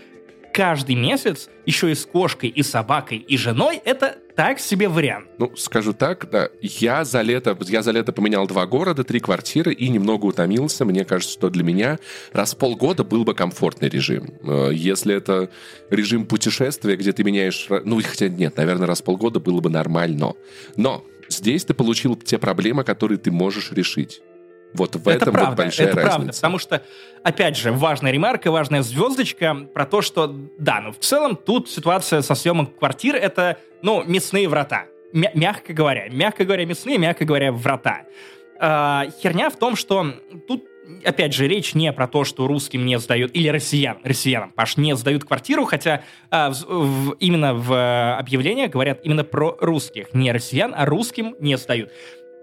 каждый месяц, еще и с кошкой, и собакой, и женой, это так себе вариант. Ну, скажу так, да, я за лето, я за лето поменял два города, три квартиры и немного утомился. Мне кажется, что для меня раз в полгода был бы комфортный режим. Э, Если это режим путешествия, где ты меняешь... Ну, хотя нет, наверное, раз в полгода было бы нормально. Но здесь ты получил те проблемы, которые ты можешь решить. Вот в это этом правда, вот большая это правда, разница. потому что, опять же, важная ремарка, важная звездочка про то, что, да, ну, в целом тут ситуация со съемом квартир — это, ну, мясные врата. Мя- мягко говоря. Мягко говоря, мясные, мягко говоря, врата. А, херня в том, что тут Опять же, речь не про то, что русским не сдают, или россиян, россиянам, Паш, не сдают квартиру, хотя а, в- в- именно в э, объявлениях говорят именно про русских, не россиян, а русским не сдают.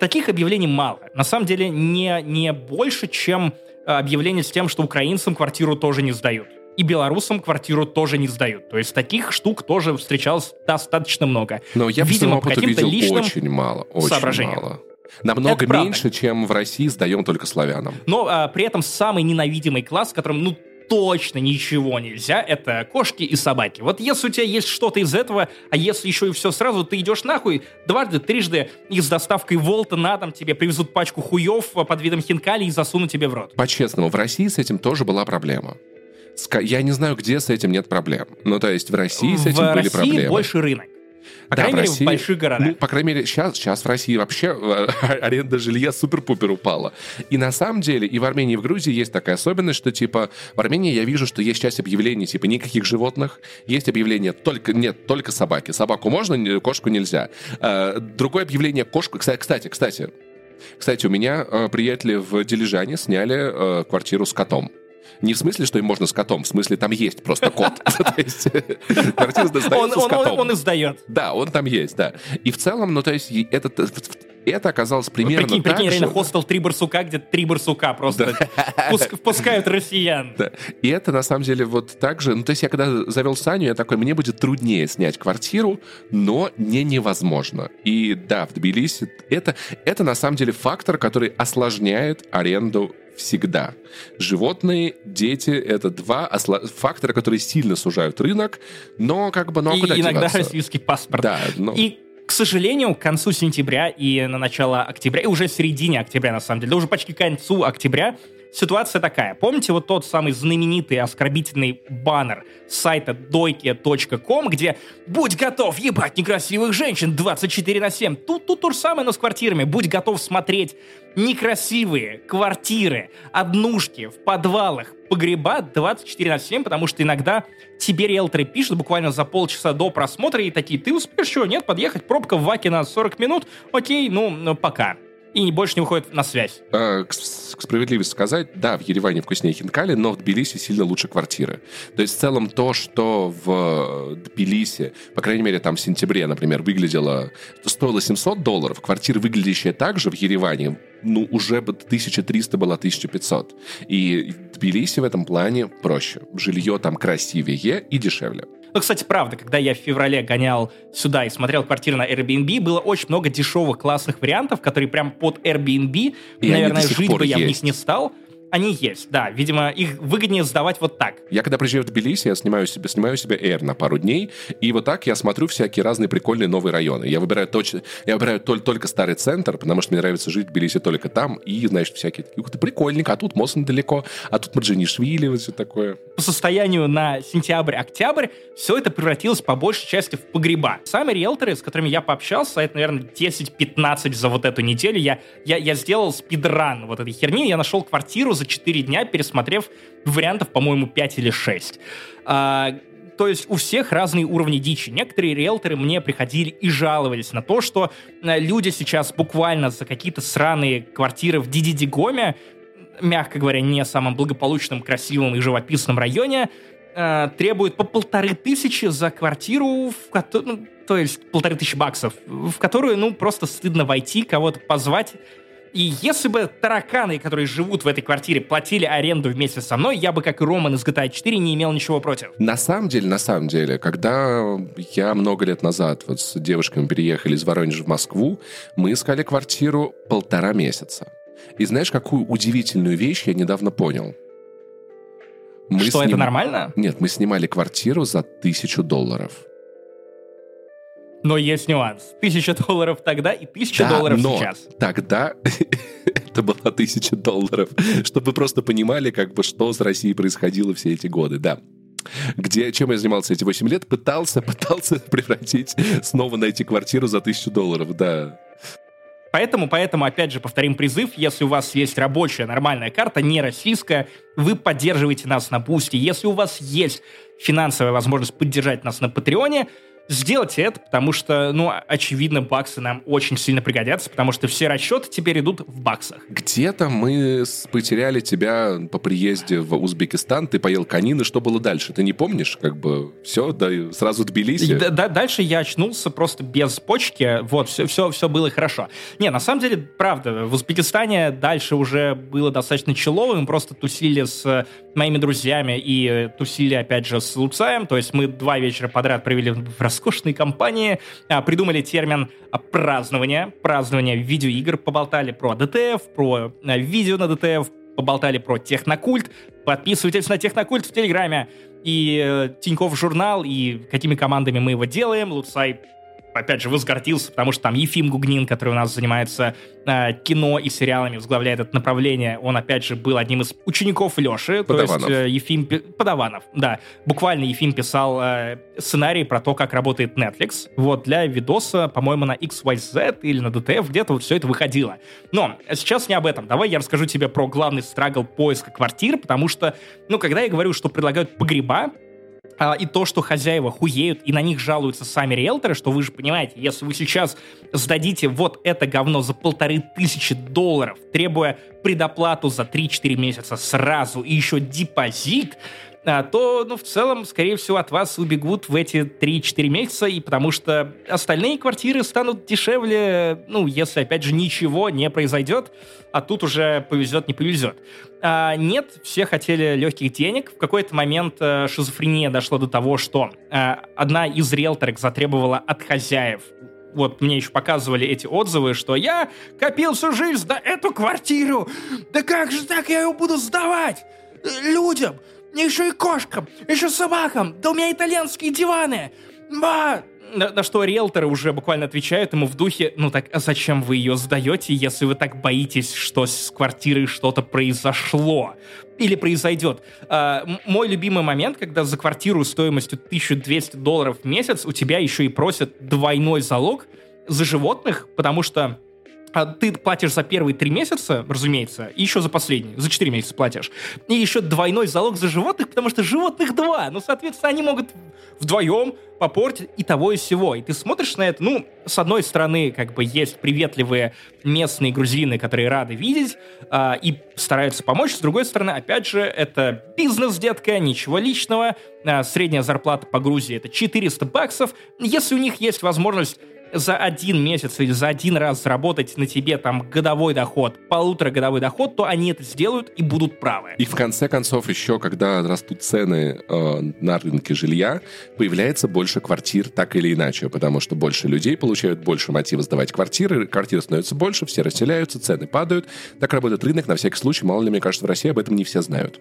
Таких объявлений мало. На самом деле не, не больше, чем э, объявление с тем, что украинцам квартиру тоже не сдают. И белорусам квартиру тоже не сдают. То есть таких штук тоже встречалось достаточно много. Но я Видимо, по каким-то личным очень мало, очень соображениям. мало. Намного меньше, чем в России сдаем только славянам. Но а, при этом самый ненавидимый класс, которым, ну, точно ничего нельзя, это кошки и собаки. Вот если у тебя есть что-то из этого, а если еще и все сразу, ты идешь нахуй дважды, трижды и с доставкой Волта на дом тебе привезут пачку хуев под видом хинкали и засунут тебе в рот. По-честному, в России с этим тоже была проблема. Я не знаю, где с этим нет проблем. Ну, то есть в России с этим в были России проблемы. больше рынок. По Да, крайней в мере, России- в больших городах. Ну, по крайней мере, сейчас, сейчас в России вообще э, аренда жилья супер-пупер упала. И на самом деле и в Армении, и в Грузии есть такая особенность, что типа в Армении я вижу, что есть часть объявлений типа никаких животных, есть объявление только нет только собаки, собаку можно, кошку нельзя. Э, Другое объявление кошку. Кстати, кстати, кстати, у меня э, приятели в Дилижане сняли квартиру с котом. Не в смысле, что им можно с котом, в смысле, там есть просто кот. Квартира сдается с котом. Он издает. Да, он там есть, да. И в целом, ну, то есть, этот это оказалось примерно прикинь, так прикинь, реально хостел «Три барсука», где три барсука просто впускают россиян. И это, на самом деле, вот так же... Ну, то есть я когда завел Саню, я такой, мне будет труднее снять квартиру, но не невозможно. И да, в Тбилиси это, это на самом деле фактор, который осложняет аренду всегда. Животные, дети — это два фактора, которые сильно сужают рынок, но как бы, ну а и куда иногда деваться? российский паспорт. Да, но... И к сожалению, к концу сентября и на начало октября, и уже в середине октября, на самом деле, да уже почти к концу октября, ситуация такая. Помните вот тот самый знаменитый оскорбительный баннер с сайта dойке.com, где «Будь готов ебать некрасивых женщин 24 на 7». Тут, тут то же самое, но с квартирами. Будь готов смотреть некрасивые квартиры, однушки в подвалах, погреба 24 на 7, потому что иногда тебе риэлторы пишут буквально за полчаса до просмотра и такие, ты успеешь что, нет, подъехать, пробка в Ваке на 40 минут, окей, ну, ну пока и больше не выходит на связь. А, к, к справедливости сказать, да, в Ереване вкуснее хинкали, но в Тбилиси сильно лучше квартиры. То есть в целом то, что в Тбилиси, по крайней мере, там в сентябре, например, выглядело, стоило 700 долларов, квартира, выглядящая также в Ереване, ну, уже бы 1300 была 1500. И в Тбилиси в этом плане проще. Жилье там красивее и дешевле. Ну, кстати, правда, когда я в феврале гонял сюда и смотрел квартиры на Airbnb, было очень много дешевых классных вариантов, которые прям под Airbnb, и наверное, жить бы я в них не стал они есть, да. Видимо, их выгоднее сдавать вот так. Я когда приезжаю в Тбилиси, я снимаю себе, снимаю себе Air на пару дней, и вот так я смотрю всякие разные прикольные новые районы. Я выбираю точно, я выбираю только, только старый центр, потому что мне нравится жить в Тбилиси только там, и, знаешь, всякие такие, ты прикольненько, а тут мост недалеко, а тут Маджинишвили, вот все такое. По состоянию на сентябрь-октябрь все это превратилось по большей части в погреба. Сами риэлторы, с которыми я пообщался, это, наверное, 10-15 за вот эту неделю, я, я, я сделал спидран вот этой херни, я нашел квартиру за за 4 дня, пересмотрев вариантов, по-моему, 5 или 6. А, то есть у всех разные уровни дичи. Некоторые риэлторы мне приходили и жаловались на то, что э, люди сейчас буквально за какие-то сраные квартиры в Дидидигоме, мягко говоря, не самом благополучном, красивом и живописном районе, э, требуют по полторы тысячи за квартиру, в которую, ну, то есть полторы тысячи баксов, в которую, ну, просто стыдно войти, кого-то позвать и если бы тараканы, которые живут в этой квартире, платили аренду вместе со мной, я бы, как и Роман из GTA 4, не имел ничего против. На самом деле, на самом деле, когда я много лет назад вот с девушками переехали из Воронежа в Москву, мы искали квартиру полтора месяца. И знаешь, какую удивительную вещь я недавно понял? Мы Что, сним... это нормально? Нет, мы снимали квартиру за тысячу долларов. Но есть нюанс. Тысяча долларов тогда и тысяча да, долларов но сейчас. тогда это была тысяча долларов. Чтобы вы просто понимали, как бы, что с Россией происходило все эти годы, да. Где, чем я занимался эти 8 лет? Пытался, пытался превратить, снова найти квартиру за тысячу долларов, да. Поэтому, поэтому, опять же, повторим призыв, если у вас есть рабочая, нормальная карта, не российская, вы поддерживаете нас на Boosty. Если у вас есть финансовая возможность поддержать нас на Patreon е, сделайте это, потому что, ну, очевидно, баксы нам очень сильно пригодятся, потому что все расчеты теперь идут в баксах. Где-то мы потеряли тебя по приезде в Узбекистан, ты поел конины, что было дальше? Ты не помнишь? Как бы все, да, сразу Тбилиси? Да, да, дальше я очнулся просто без почки, вот, все, все, все было хорошо. Не, на самом деле, правда, в Узбекистане дальше уже было достаточно чиллово, мы просто тусили с моими друзьями и тусили, опять же, с Луцаем, то есть мы два вечера подряд провели в роскошной компании, а, придумали термин празднование, празднование видеоигр, поболтали про DTF, про а, видео на DTF, поболтали про технокульт. Подписывайтесь на технокульт в Телеграме и э, Тиньков журнал, и какими командами мы его делаем. Луцай опять же, возгордился, потому что там Ефим Гугнин, который у нас занимается э, кино и сериалами, возглавляет это направление, он, опять же, был одним из учеников Леши. Подаванов. То есть э, Ефим... Подаванов, да. Буквально Ефим писал э, сценарий про то, как работает Netflix. Вот, для видоса, по-моему, на XYZ или на DTF где-то вот все это выходило. Но сейчас не об этом. Давай я расскажу тебе про главный страгл поиска квартир, потому что, ну, когда я говорю, что предлагают погреба, а, и то, что хозяева хуеют и на них жалуются сами риэлторы, что вы же понимаете, если вы сейчас сдадите вот это говно за полторы тысячи долларов, требуя предоплату за 3-4 месяца сразу и еще депозит, то, ну, в целом, скорее всего, от вас убегут в эти 3-4 месяца, и потому что остальные квартиры станут дешевле, ну, если, опять же, ничего не произойдет, а тут уже повезет, не повезет. А, нет, все хотели легких денег. В какой-то момент а, шизофрения дошла до того, что а, одна из риэлторок затребовала от хозяев вот мне еще показывали эти отзывы, что я копил всю жизнь на эту квартиру. Да как же так я ее буду сдавать? Людям, еще и кошкам, еще собакам, да у меня итальянские диваны. Ба! На, на что риэлторы уже буквально отвечают ему в духе, ну так, а зачем вы ее сдаете, если вы так боитесь, что с квартирой что-то произошло? Или произойдет. А, мой любимый момент, когда за квартиру стоимостью 1200 долларов в месяц у тебя еще и просят двойной залог за животных, потому что а ты платишь за первые три месяца, разумеется, и еще за последние, за четыре месяца платишь. И еще двойной залог за животных, потому что животных два. Ну, соответственно, они могут вдвоем попортить и того, и всего. И ты смотришь на это, ну, с одной стороны, как бы есть приветливые местные грузины, которые рады видеть э, и стараются помочь. С другой стороны, опять же, это бизнес, детка, ничего личного. Э, средняя зарплата по Грузии это 400 баксов. Если у них есть возможность за один месяц или за один раз заработать на тебе там годовой доход, полуторагодовой доход, то они это сделают и будут правы. И в конце концов еще, когда растут цены э, на рынке жилья, появляется больше квартир так или иначе, потому что больше людей получают больше мотива сдавать квартиры, квартиры становятся больше, все расселяются, цены падают. Так работает рынок, на всякий случай, мало ли, мне кажется, в России об этом не все знают.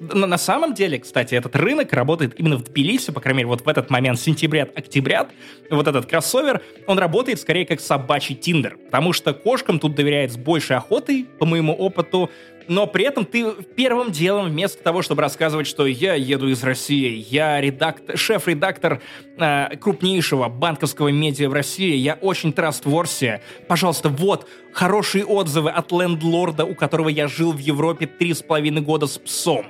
На, на самом деле, кстати, этот рынок работает именно в Тбилиси, по крайней мере, вот в этот момент, сентября-октября, вот этот кроссовер, он работает скорее как собачий тиндер, потому что кошкам тут доверяют с большей охотой, по моему опыту, но при этом ты первым делом, вместо того, чтобы рассказывать, что я еду из России, я редактор, шеф-редактор э, крупнейшего банковского медиа в России, я очень трастворси, пожалуйста, вот, хорошие отзывы от лендлорда, у которого я жил в Европе три с половиной года с псом.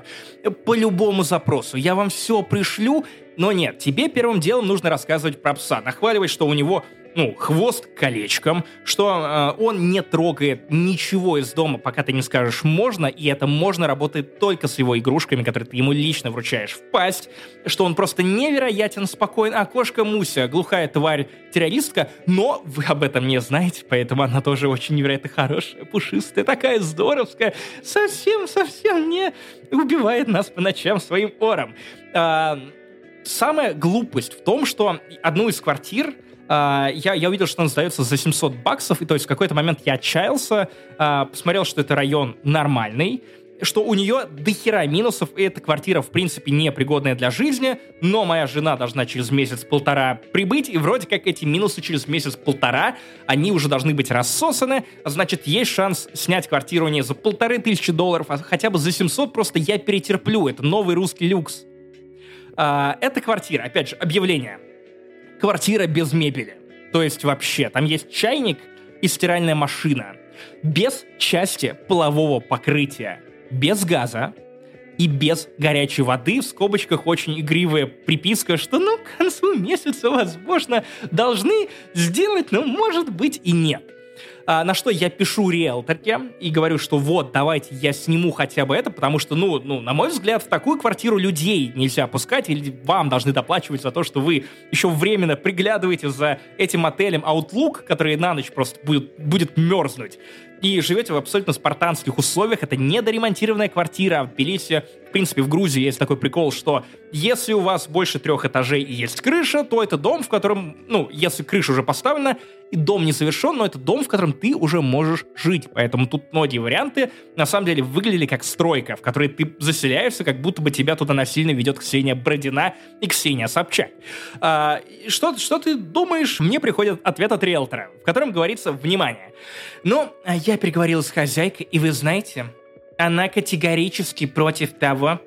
По любому запросу. Я вам все пришлю, но нет, тебе первым делом нужно рассказывать про пса, нахваливать, что у него ну, хвост колечком, что э, он не трогает ничего из дома, пока ты не скажешь «можно», и это «можно» работает только с его игрушками, которые ты ему лично вручаешь в пасть, что он просто невероятен спокоен, а кошка Муся, глухая тварь, террористка, но вы об этом не знаете, поэтому она тоже очень невероятно хорошая, пушистая, такая здоровская, совсем-совсем не убивает нас по ночам своим ором. А, самая глупость в том, что одну из квартир я, я увидел, что он сдается за 700 баксов, и то есть в какой-то момент я отчаялся, uh, посмотрел, что это район нормальный, что у нее дохера минусов, и эта квартира, в принципе, непригодная для жизни, но моя жена должна через месяц-полтора прибыть, и вроде как эти минусы через месяц-полтора, они уже должны быть рассосаны, значит, есть шанс снять квартиру не за полторы тысячи долларов, а хотя бы за 700, просто я перетерплю, это новый русский люкс. Uh, эта квартира, опять же, объявление – квартира без мебели. То есть вообще, там есть чайник и стиральная машина. Без части полового покрытия. Без газа и без горячей воды. В скобочках очень игривая приписка, что ну к концу месяца, возможно, должны сделать, но может быть и нет. А, на что я пишу риэлторке и говорю, что вот, давайте я сниму хотя бы это, потому что, ну, ну, на мой взгляд, в такую квартиру людей нельзя пускать, или вам должны доплачивать за то, что вы еще временно приглядываете за этим отелем Outlook, который на ночь просто будет, будет мерзнуть и живете в абсолютно спартанских условиях. Это недоремонтированная квартира. В Тбилиси, в принципе, в Грузии есть такой прикол, что если у вас больше трех этажей и есть крыша, то это дом, в котором, ну, если крыша уже поставлена, и дом не завершен, но это дом, в котором ты уже можешь жить. Поэтому тут многие варианты на самом деле выглядели как стройка, в которой ты заселяешься, как будто бы тебя туда насильно ведет Ксения Бродина и Ксения Собчак. А, что, что ты думаешь? Мне приходит ответ от риэлтора, в котором говорится «Внимание! Ну, я переговорил с хозяйкой, и вы знаете, она категорически против того,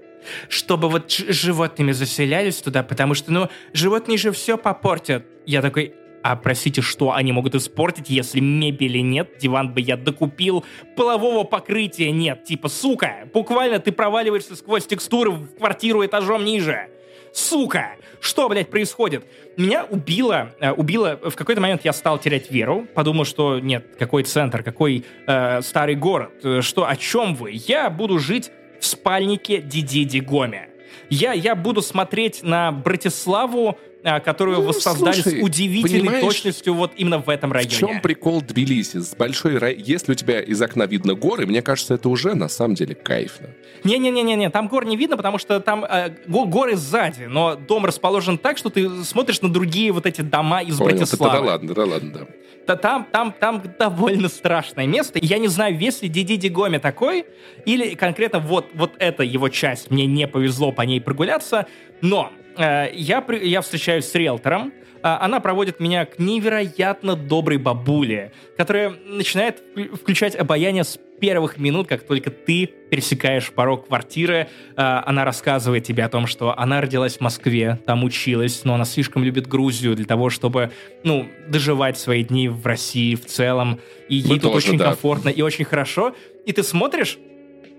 чтобы вот животными заселялись туда, потому что, ну, животные же все попортят. Я такой, а простите, что они могут испортить, если мебели нет, диван бы я докупил, полового покрытия нет, типа, сука, буквально ты проваливаешься сквозь текстуры в квартиру этажом ниже. Сука! Что, блядь, происходит? Меня убило, э, убило, в какой-то момент я стал терять веру, подумал, что нет, какой центр, какой э, старый город, э, что, о чем вы? Я буду жить в спальнике Диди Гоме. Я, я буду смотреть на Братиславу которую ну, воссоздали слушай, с удивительной точностью вот именно в этом районе. В чем прикол Тбилиси? С большой рай... Если у тебя из окна видно горы, мне кажется, это уже на самом деле кайфно. Не-не-не-не, там гор не видно, потому что там э, горы сзади, но дом расположен так, что ты смотришь на другие вот эти дома из Понял, Братиславы. Да ладно, да ладно, да. Там, там, там довольно страшное место. Я не знаю, весь ли Диди Дигоми такой, или конкретно вот, вот эта его часть, мне не повезло по ней прогуляться, но Э, я, я встречаюсь с риэлтором, а, она проводит меня к невероятно доброй бабуле, которая начинает включать обаяние с первых минут, как только ты пересекаешь порог квартиры. А, она рассказывает тебе о том, что она родилась в Москве, там училась, но она слишком любит Грузию для того, чтобы, ну, доживать свои дни в России в целом. И ей Мы тут тоже, очень да. комфортно и очень хорошо. И ты смотришь,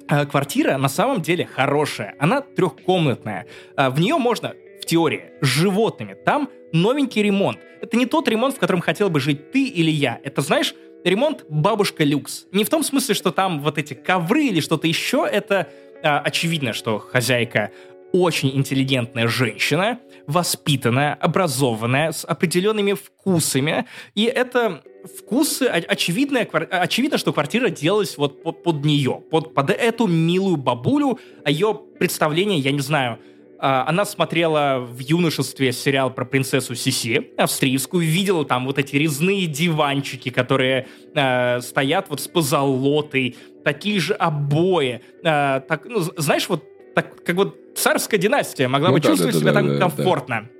а, Квартира на самом деле хорошая. Она трехкомнатная. В нее можно теории, с животными. Там новенький ремонт. Это не тот ремонт, в котором хотел бы жить ты или я. Это, знаешь, ремонт бабушка люкс. Не в том смысле, что там вот эти ковры или что-то еще. Это а, очевидно, что хозяйка очень интеллигентная женщина, воспитанная, образованная, с определенными вкусами. И это вкусы, очевидно, очевидно, что квартира делалась вот под, под нее, под, под эту милую бабулю, а ее представление, я не знаю, она смотрела в юношестве сериал про принцессу Сиси, австрийскую, видела там вот эти резные диванчики, которые э, стоят вот с позолотой, такие же обои. Э, так, ну, знаешь, вот так, как вот царская династия могла ну, бы да, чувствовать да, себя да, там да, комфортно. Да.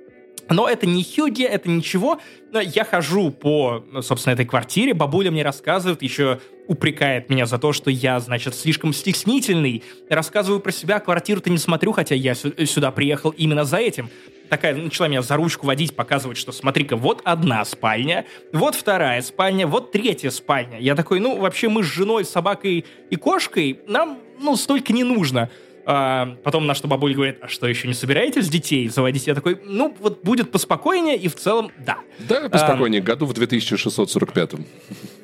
Но это не Хьюги, это ничего. Я хожу по, собственно, этой квартире, бабуля мне рассказывает, еще упрекает меня за то, что я, значит, слишком стеснительный. Рассказываю про себя, квартиру-то не смотрю, хотя я сюда приехал именно за этим. Такая начала меня за ручку водить, показывать, что смотри-ка, вот одна спальня, вот вторая спальня, вот третья спальня. Я такой, ну, вообще мы с женой, собакой и кошкой, нам, ну, столько не нужно. А, потом на что бабуля говорит, а что, еще не собираетесь детей заводить? Я такой, ну, вот будет поспокойнее, и в целом, да. Да, поспокойнее, а, году в 2645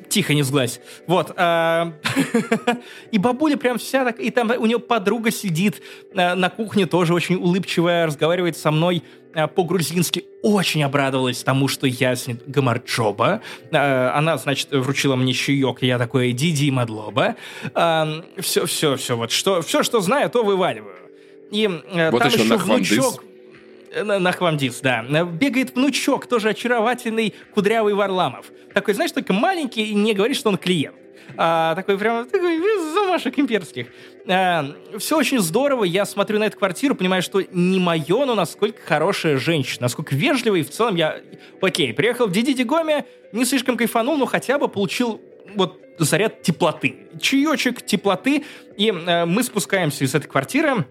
тихо, не сглазь. Вот. А, и бабуля прям вся так... И там у нее подруга сидит а, на кухне, тоже очень улыбчивая, разговаривает со мной по-грузински. Очень обрадовалась тому, что я с ней Гамарджоба. Она, значит, вручила мне чаек, и я такой, Диди Мадлоба. Все, все, все, вот что, все, что знаю, то вываливаю. И вот там еще, еще внучок... Нахвамдис, да. Бегает внучок, тоже очаровательный, кудрявый Варламов. Такой, знаешь, только маленький и не говорит, что он клиент. А, такой прям такой замашек имперских. А, все очень здорово. Я смотрю на эту квартиру, понимаю, что не мое, но насколько хорошая женщина, насколько вежливая. И в целом я, окей, приехал в Дидиди Гоме, не слишком кайфанул, но хотя бы получил вот заряд теплоты. Чаечек, теплоты. И э, мы спускаемся из этой квартиры,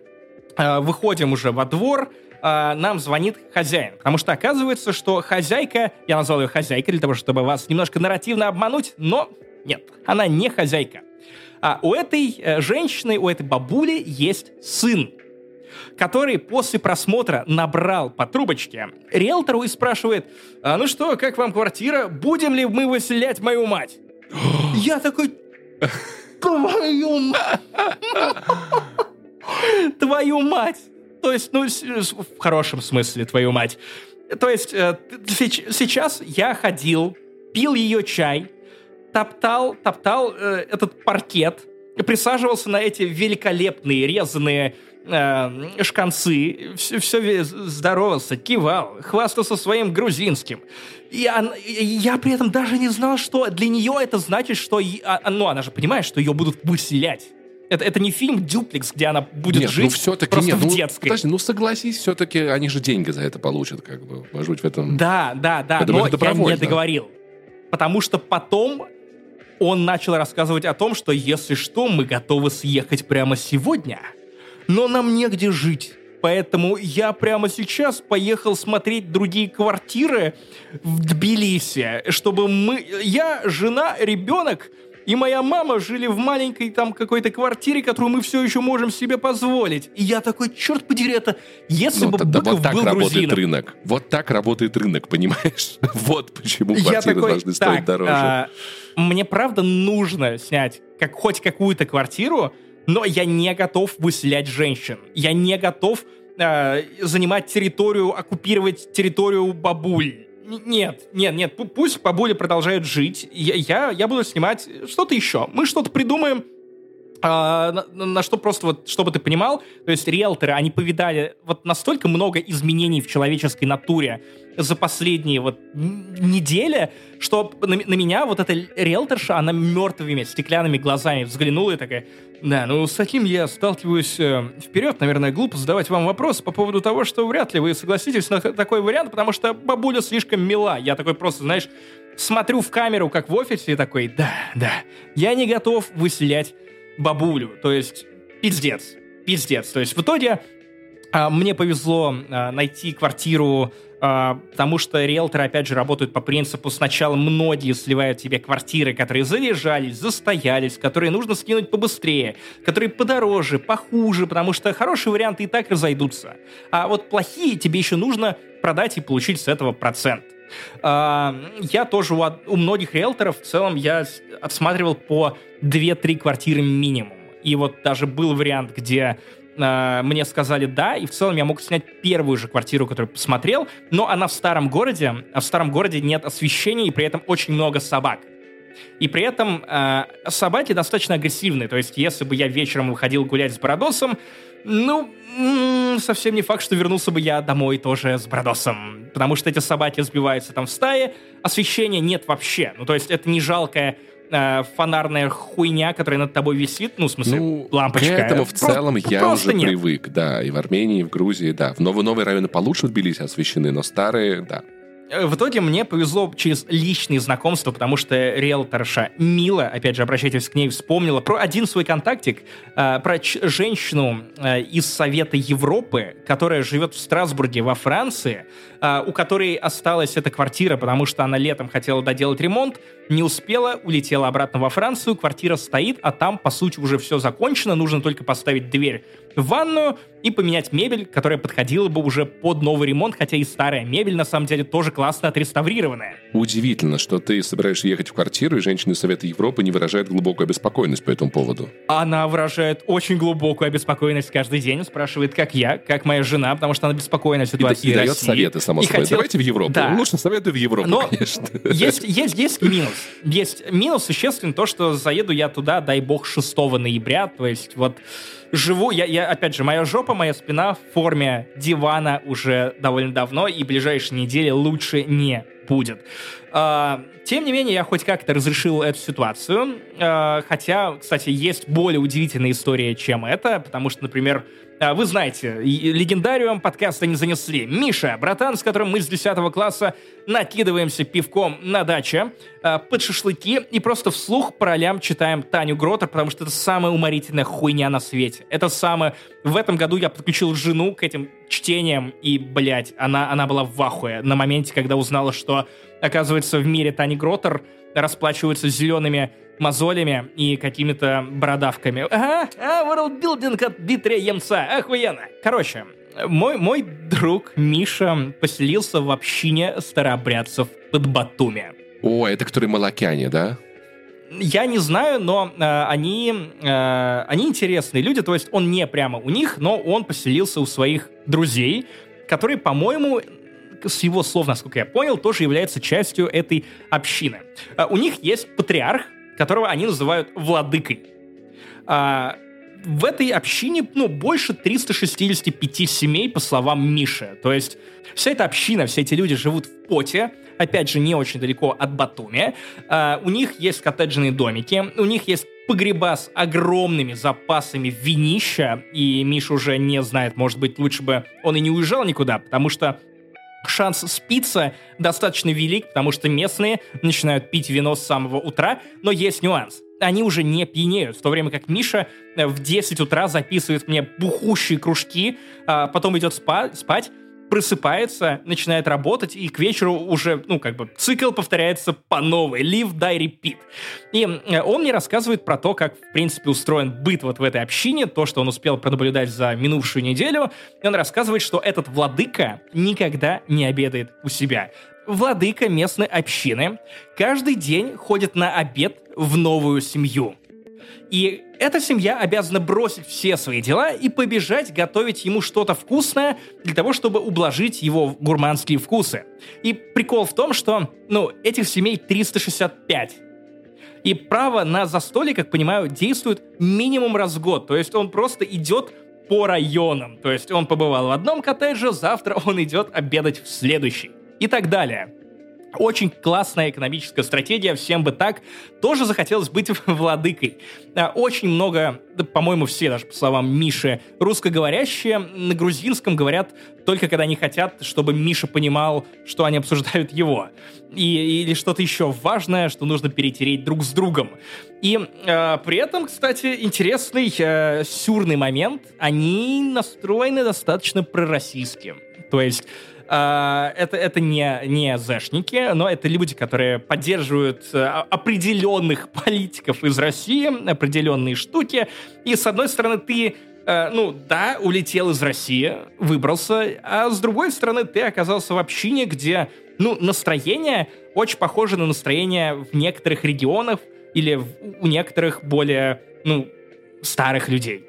э, выходим уже во двор, э, нам звонит хозяин. Потому что оказывается, что хозяйка, я назвал ее хозяйкой для того, чтобы вас немножко нарративно обмануть, но нет, она не хозяйка. А у этой э, женщины, у этой бабули есть сын, который после просмотра набрал по трубочке риэлтору и спрашивает, а ну что, как вам квартира, будем ли мы выселять мою мать? Я такой, твою мать! Твою мать! То есть, ну, в хорошем смысле, твою мать. То есть, э, сейчас я ходил, пил ее чай, топтал, топтал э, этот паркет, присаживался на эти великолепные резанные э, шканцы, все, все здоровался, кивал, хвастался своим грузинским. И она, я при этом даже не знал, что для нее это значит, что... А, ну, она же понимает, что ее будут выселять. Это, это не фильм «Дюплекс», где она будет нет, ну, жить ну, все-таки, просто нет, в ну, детской. Подожди, ну согласись, все-таки они же деньги за это получат, как бы. Может быть, в этом... Да, да, да, я но я не договорил. Потому что потом он начал рассказывать о том, что если что, мы готовы съехать прямо сегодня, но нам негде жить. Поэтому я прямо сейчас поехал смотреть другие квартиры в Тбилиси, чтобы мы... Я, жена, ребенок и моя мама жили в маленькой там какой-то квартире, которую мы все еще можем себе позволить. И я такой, черт подери, это если ну, бы тогда, Быков вот так был работает грузином. рынок. Вот так работает рынок, понимаешь? вот почему квартиры такой, должны стоить так, дороже. А, мне правда нужно снять как, хоть какую-то квартиру, но я не готов выселять женщин. Я не готов э, занимать территорию, оккупировать территорию бабуль. Нет, нет, нет, пусть бабули продолжают жить. Я, я, я буду снимать что-то еще. Мы что-то придумаем, а, на, на что просто вот, чтобы ты понимал, то есть риэлторы, они повидали вот настолько много изменений в человеческой натуре за последние вот недели, что на, на меня вот эта риэлторша, она мертвыми стеклянными глазами взглянула и такая, да, ну с таким я сталкиваюсь э, вперед, наверное, глупо задавать вам вопрос по поводу того, что вряд ли вы согласитесь на такой вариант, потому что бабуля слишком мила. Я такой просто, знаешь, смотрю в камеру, как в офисе, и такой, да, да, я не готов выселять бабулю. То есть пиздец. Пиздец. То есть в итоге а, мне повезло а, найти квартиру, а, потому что риэлторы, опять же, работают по принципу сначала многие сливают тебе квартиры, которые залежались, застоялись, которые нужно скинуть побыстрее, которые подороже, похуже, потому что хорошие варианты и так разойдутся. А вот плохие тебе еще нужно продать и получить с этого процент. Я тоже у, многих риэлторов в целом я отсматривал по 2-3 квартиры минимум. И вот даже был вариант, где э, мне сказали да, и в целом я мог снять первую же квартиру, которую посмотрел, но она в старом городе, а в старом городе нет освещения, и при этом очень много собак. И при этом э, собаки достаточно агрессивные, то есть если бы я вечером выходил гулять с Бородосом, ну, совсем не факт, что вернулся бы я домой тоже с Бродосом. Потому что эти собаки сбиваются там в стае, освещения нет вообще. Ну, то есть это не жалкая э, фонарная хуйня, которая над тобой висит, ну, в смысле, ну, лампочка. К этому в целом Про- я уже нет. привык, да. И в Армении, и в Грузии, да. В новые, новые районы получше в Тбилиси освещены, но старые, да. Э, в итоге мне повезло через личные знакомства, потому что риэлторша Мила, опять же, обращайтесь к ней, вспомнила про один свой контактик, э, про женщину э, из Совета Европы, которая живет в Страсбурге во Франции, у которой осталась эта квартира, потому что она летом хотела доделать ремонт, не успела, улетела обратно во Францию, квартира стоит, а там, по сути, уже все закончено, нужно только поставить дверь в ванную и поменять мебель, которая подходила бы уже под новый ремонт, хотя и старая мебель, на самом деле, тоже классно отреставрированная. Удивительно, что ты собираешься ехать в квартиру, и женщины Совета Европы не выражают глубокую обеспокоенность по этому поводу. Она выражает очень глубокую обеспокоенность каждый день, спрашивает, как я, как моя жена, потому что она беспокоена ситуацией и, и дает советы, само и собой. Хотел... Давайте в Европу. Да. Лучше советую в Европу, Но конечно. Есть, есть, есть минус. Есть минус существенный то, что заеду я туда, дай бог, 6 ноября, то есть вот живу, я, я, опять же, моя жопа, моя спина в форме дивана уже довольно давно, и ближайшие недели лучше не будет. А, тем не менее, я хоть как-то разрешил эту ситуацию, а, хотя, кстати, есть более удивительная история, чем это, потому что, например, вы знаете, легендариум подкаста не занесли. Миша, братан, с которым мы с 10 класса накидываемся пивком на даче а, под шашлыки и просто вслух по ролям читаем Таню Гротер, потому что это самая уморительная хуйня на свете. Это самое... В этом году я подключил жену к этим чтениям, и, блядь, она, она была в ахуе на моменте, когда узнала, что, оказывается, в мире Тани Гротер расплачиваются зелеными мозолями и какими-то бородавками. Ага, а, ворлдбилдинг от Дмитрия Емца, охуенно. Короче, мой, мой друг Миша поселился в общине старообрядцев под Батуми. О, это которые молокяне, да? Я не знаю, но э, они, э, они интересные люди, то есть он не прямо у них, но он поселился у своих друзей, которые, по-моему, с его слов, насколько я понял, тоже является частью этой общины. Э, у них есть патриарх, которого они называют владыкой. А, в этой общине, ну, больше 365 семей, по словам Миши. То есть вся эта община, все эти люди живут в поте, опять же, не очень далеко от Батуми. А, у них есть коттеджные домики, у них есть погреба с огромными запасами винища, и Миша уже не знает, может быть, лучше бы он и не уезжал никуда, потому что шанс спиться достаточно велик, потому что местные начинают пить вино с самого утра, но есть нюанс. Они уже не пьянеют, в то время как Миша э, в 10 утра записывает мне бухущие кружки, а потом идет спа- спать, просыпается, начинает работать, и к вечеру уже, ну, как бы, цикл повторяется по новой. Live, die, repeat. И э, он мне рассказывает про то, как, в принципе, устроен быт вот в этой общине, то, что он успел пронаблюдать за минувшую неделю. И он рассказывает, что этот владыка никогда не обедает у себя. Владыка местной общины каждый день ходит на обед в новую семью. И эта семья обязана бросить все свои дела и побежать готовить ему что-то вкусное для того, чтобы ублажить его гурманские вкусы. И прикол в том, что, ну, этих семей 365. И право на застолье, как понимаю, действует минимум раз в год. То есть он просто идет по районам. То есть он побывал в одном коттедже, завтра он идет обедать в следующий. И так далее. Очень классная экономическая стратегия, всем бы так. Тоже захотелось быть владыкой. А, очень много, по-моему, все, даже по словам Миши, русскоговорящие на грузинском говорят только когда они хотят, чтобы Миша понимал, что они обсуждают его. И, или что-то еще важное, что нужно перетереть друг с другом. И э, при этом, кстати, интересный э, сюрный момент. Они настроены достаточно пророссийски. То есть это, это не, не зэшники, но это люди, которые поддерживают э, определенных политиков из России, определенные штуки. И, с одной стороны, ты э, ну, да, улетел из России, выбрался, а с другой стороны, ты оказался в общине, где, ну, настроение очень похоже на настроение в некоторых регионах или в, у некоторых более, ну, старых людей.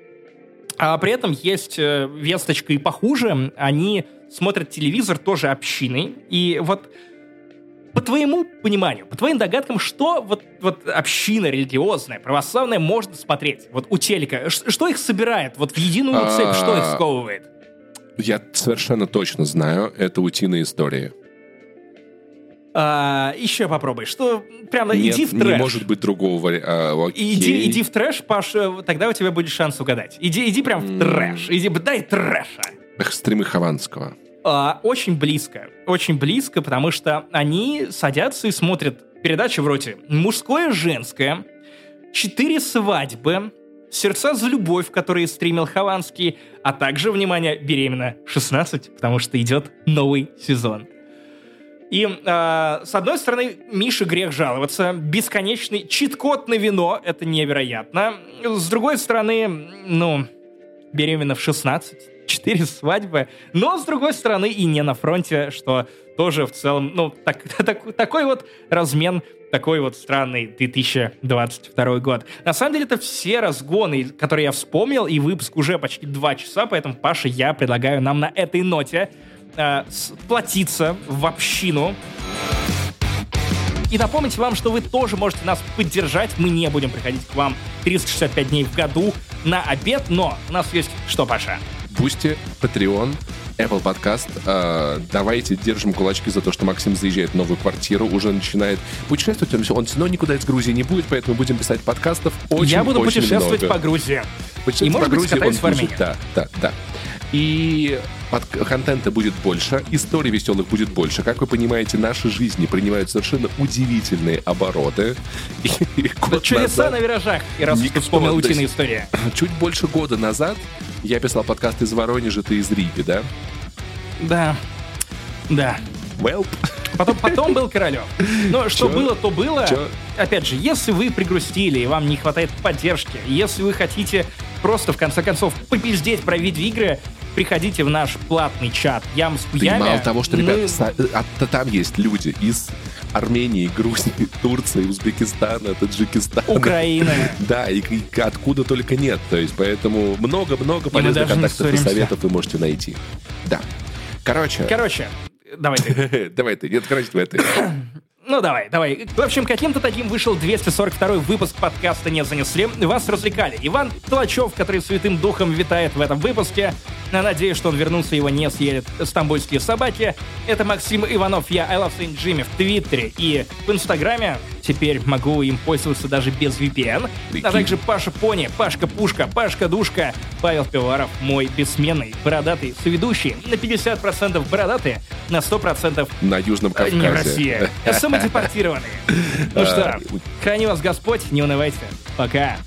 А при этом есть э, весточка и похуже. Они смотрят телевизор тоже общиной. И вот по твоему пониманию, по твоим догадкам, что вот, вот община религиозная, православная может смотреть вот у телека? Что их собирает вот в единую цепь? Что их а, сковывает? Я совершенно точно знаю, это утиные истории. А, еще попробуй. Что прямо Нет, иди в трэш. не может быть другого. А, иди, иди в трэш, Паш, тогда у тебя будет шанс угадать. Иди, иди прям в трэш. Иди, дай трэша. Эх, стримы Хованского. А, очень близко. Очень близко, потому что они садятся и смотрят передачи вроде «Мужское, женское», «Четыре свадьбы», «Сердца за любовь», которые стримил Хованский, а также, внимание, «Беременна 16», потому что идет новый сезон. И, э, с одной стороны, Мише грех жаловаться. Бесконечный чит-код на вино — это невероятно. С другой стороны, ну, беременна в 16 четыре свадьбы, но, с другой стороны, и не на фронте, что тоже в целом, ну, так, так, такой вот размен такой вот странный 2022 год. На самом деле, это все разгоны, которые я вспомнил, и выпуск уже почти два часа, поэтому, Паша, я предлагаю нам на этой ноте э, сплотиться в общину, и напомнить вам, что вы тоже можете нас поддержать. Мы не будем приходить к вам 365 дней в году на обед, но у нас есть что, Паша? Boosty, Patreon, Apple Podcast. Э, давайте держим кулачки за то, что Максим заезжает в новую квартиру, уже начинает путешествовать. Он, он все равно никуда из Грузии не будет, поэтому будем писать подкастов очень Я буду очень путешествовать много. по Грузии. Путешествовать И, может по Грузии быть, он в Армении. Да, да, да. И под контента будет больше, историй веселых будет больше. Как вы понимаете, наши жизни принимают совершенно удивительные обороты. И, и Чудеса назад... на виражах, и раз Никто, вспомнил утиная история. Чуть больше года назад я писал подкаст из Воронежа, ты из Риги, да? Да. Да. Well. Потом, потом был Королев. Но что Чё? было, то было. Чё? Опять же, если вы пригрустили и вам не хватает поддержки, если вы хотите просто, в конце концов, попиздеть про видеоигры, приходите в наш платный чат Ям с мало того, что, ребята, мы... а, там есть люди из Армении, Грузии, Турции, Узбекистана, Таджикистана. Украины. Да, и, и откуда только нет. То есть, поэтому много-много полезных контактов и советов вы можете найти. Да. Короче. Короче, давай ты. давай ты. Нет, короче, давай ты. Ну давай, давай. В общем, каким-то таким вышел 242 выпуск подкаста «Не занесли». Вас развлекали Иван Толачев, который святым духом витает в этом выпуске. Надеюсь, что он вернулся, его не съедет стамбульские собаки. Это Максим Иванов, я I Love Saint Jimmy в Твиттере и в Инстаграме. Теперь могу им пользоваться даже без VPN. А также Паша Пони, Пашка Пушка, Пашка Душка, Павел Пивоваров, мой бессменный, бородатый соведущий. На 50% бородатый, на 100% на Южном Кавказе. Не в России. Самодепортированные. Ну что, храни вас Господь, не унывайте. Пока.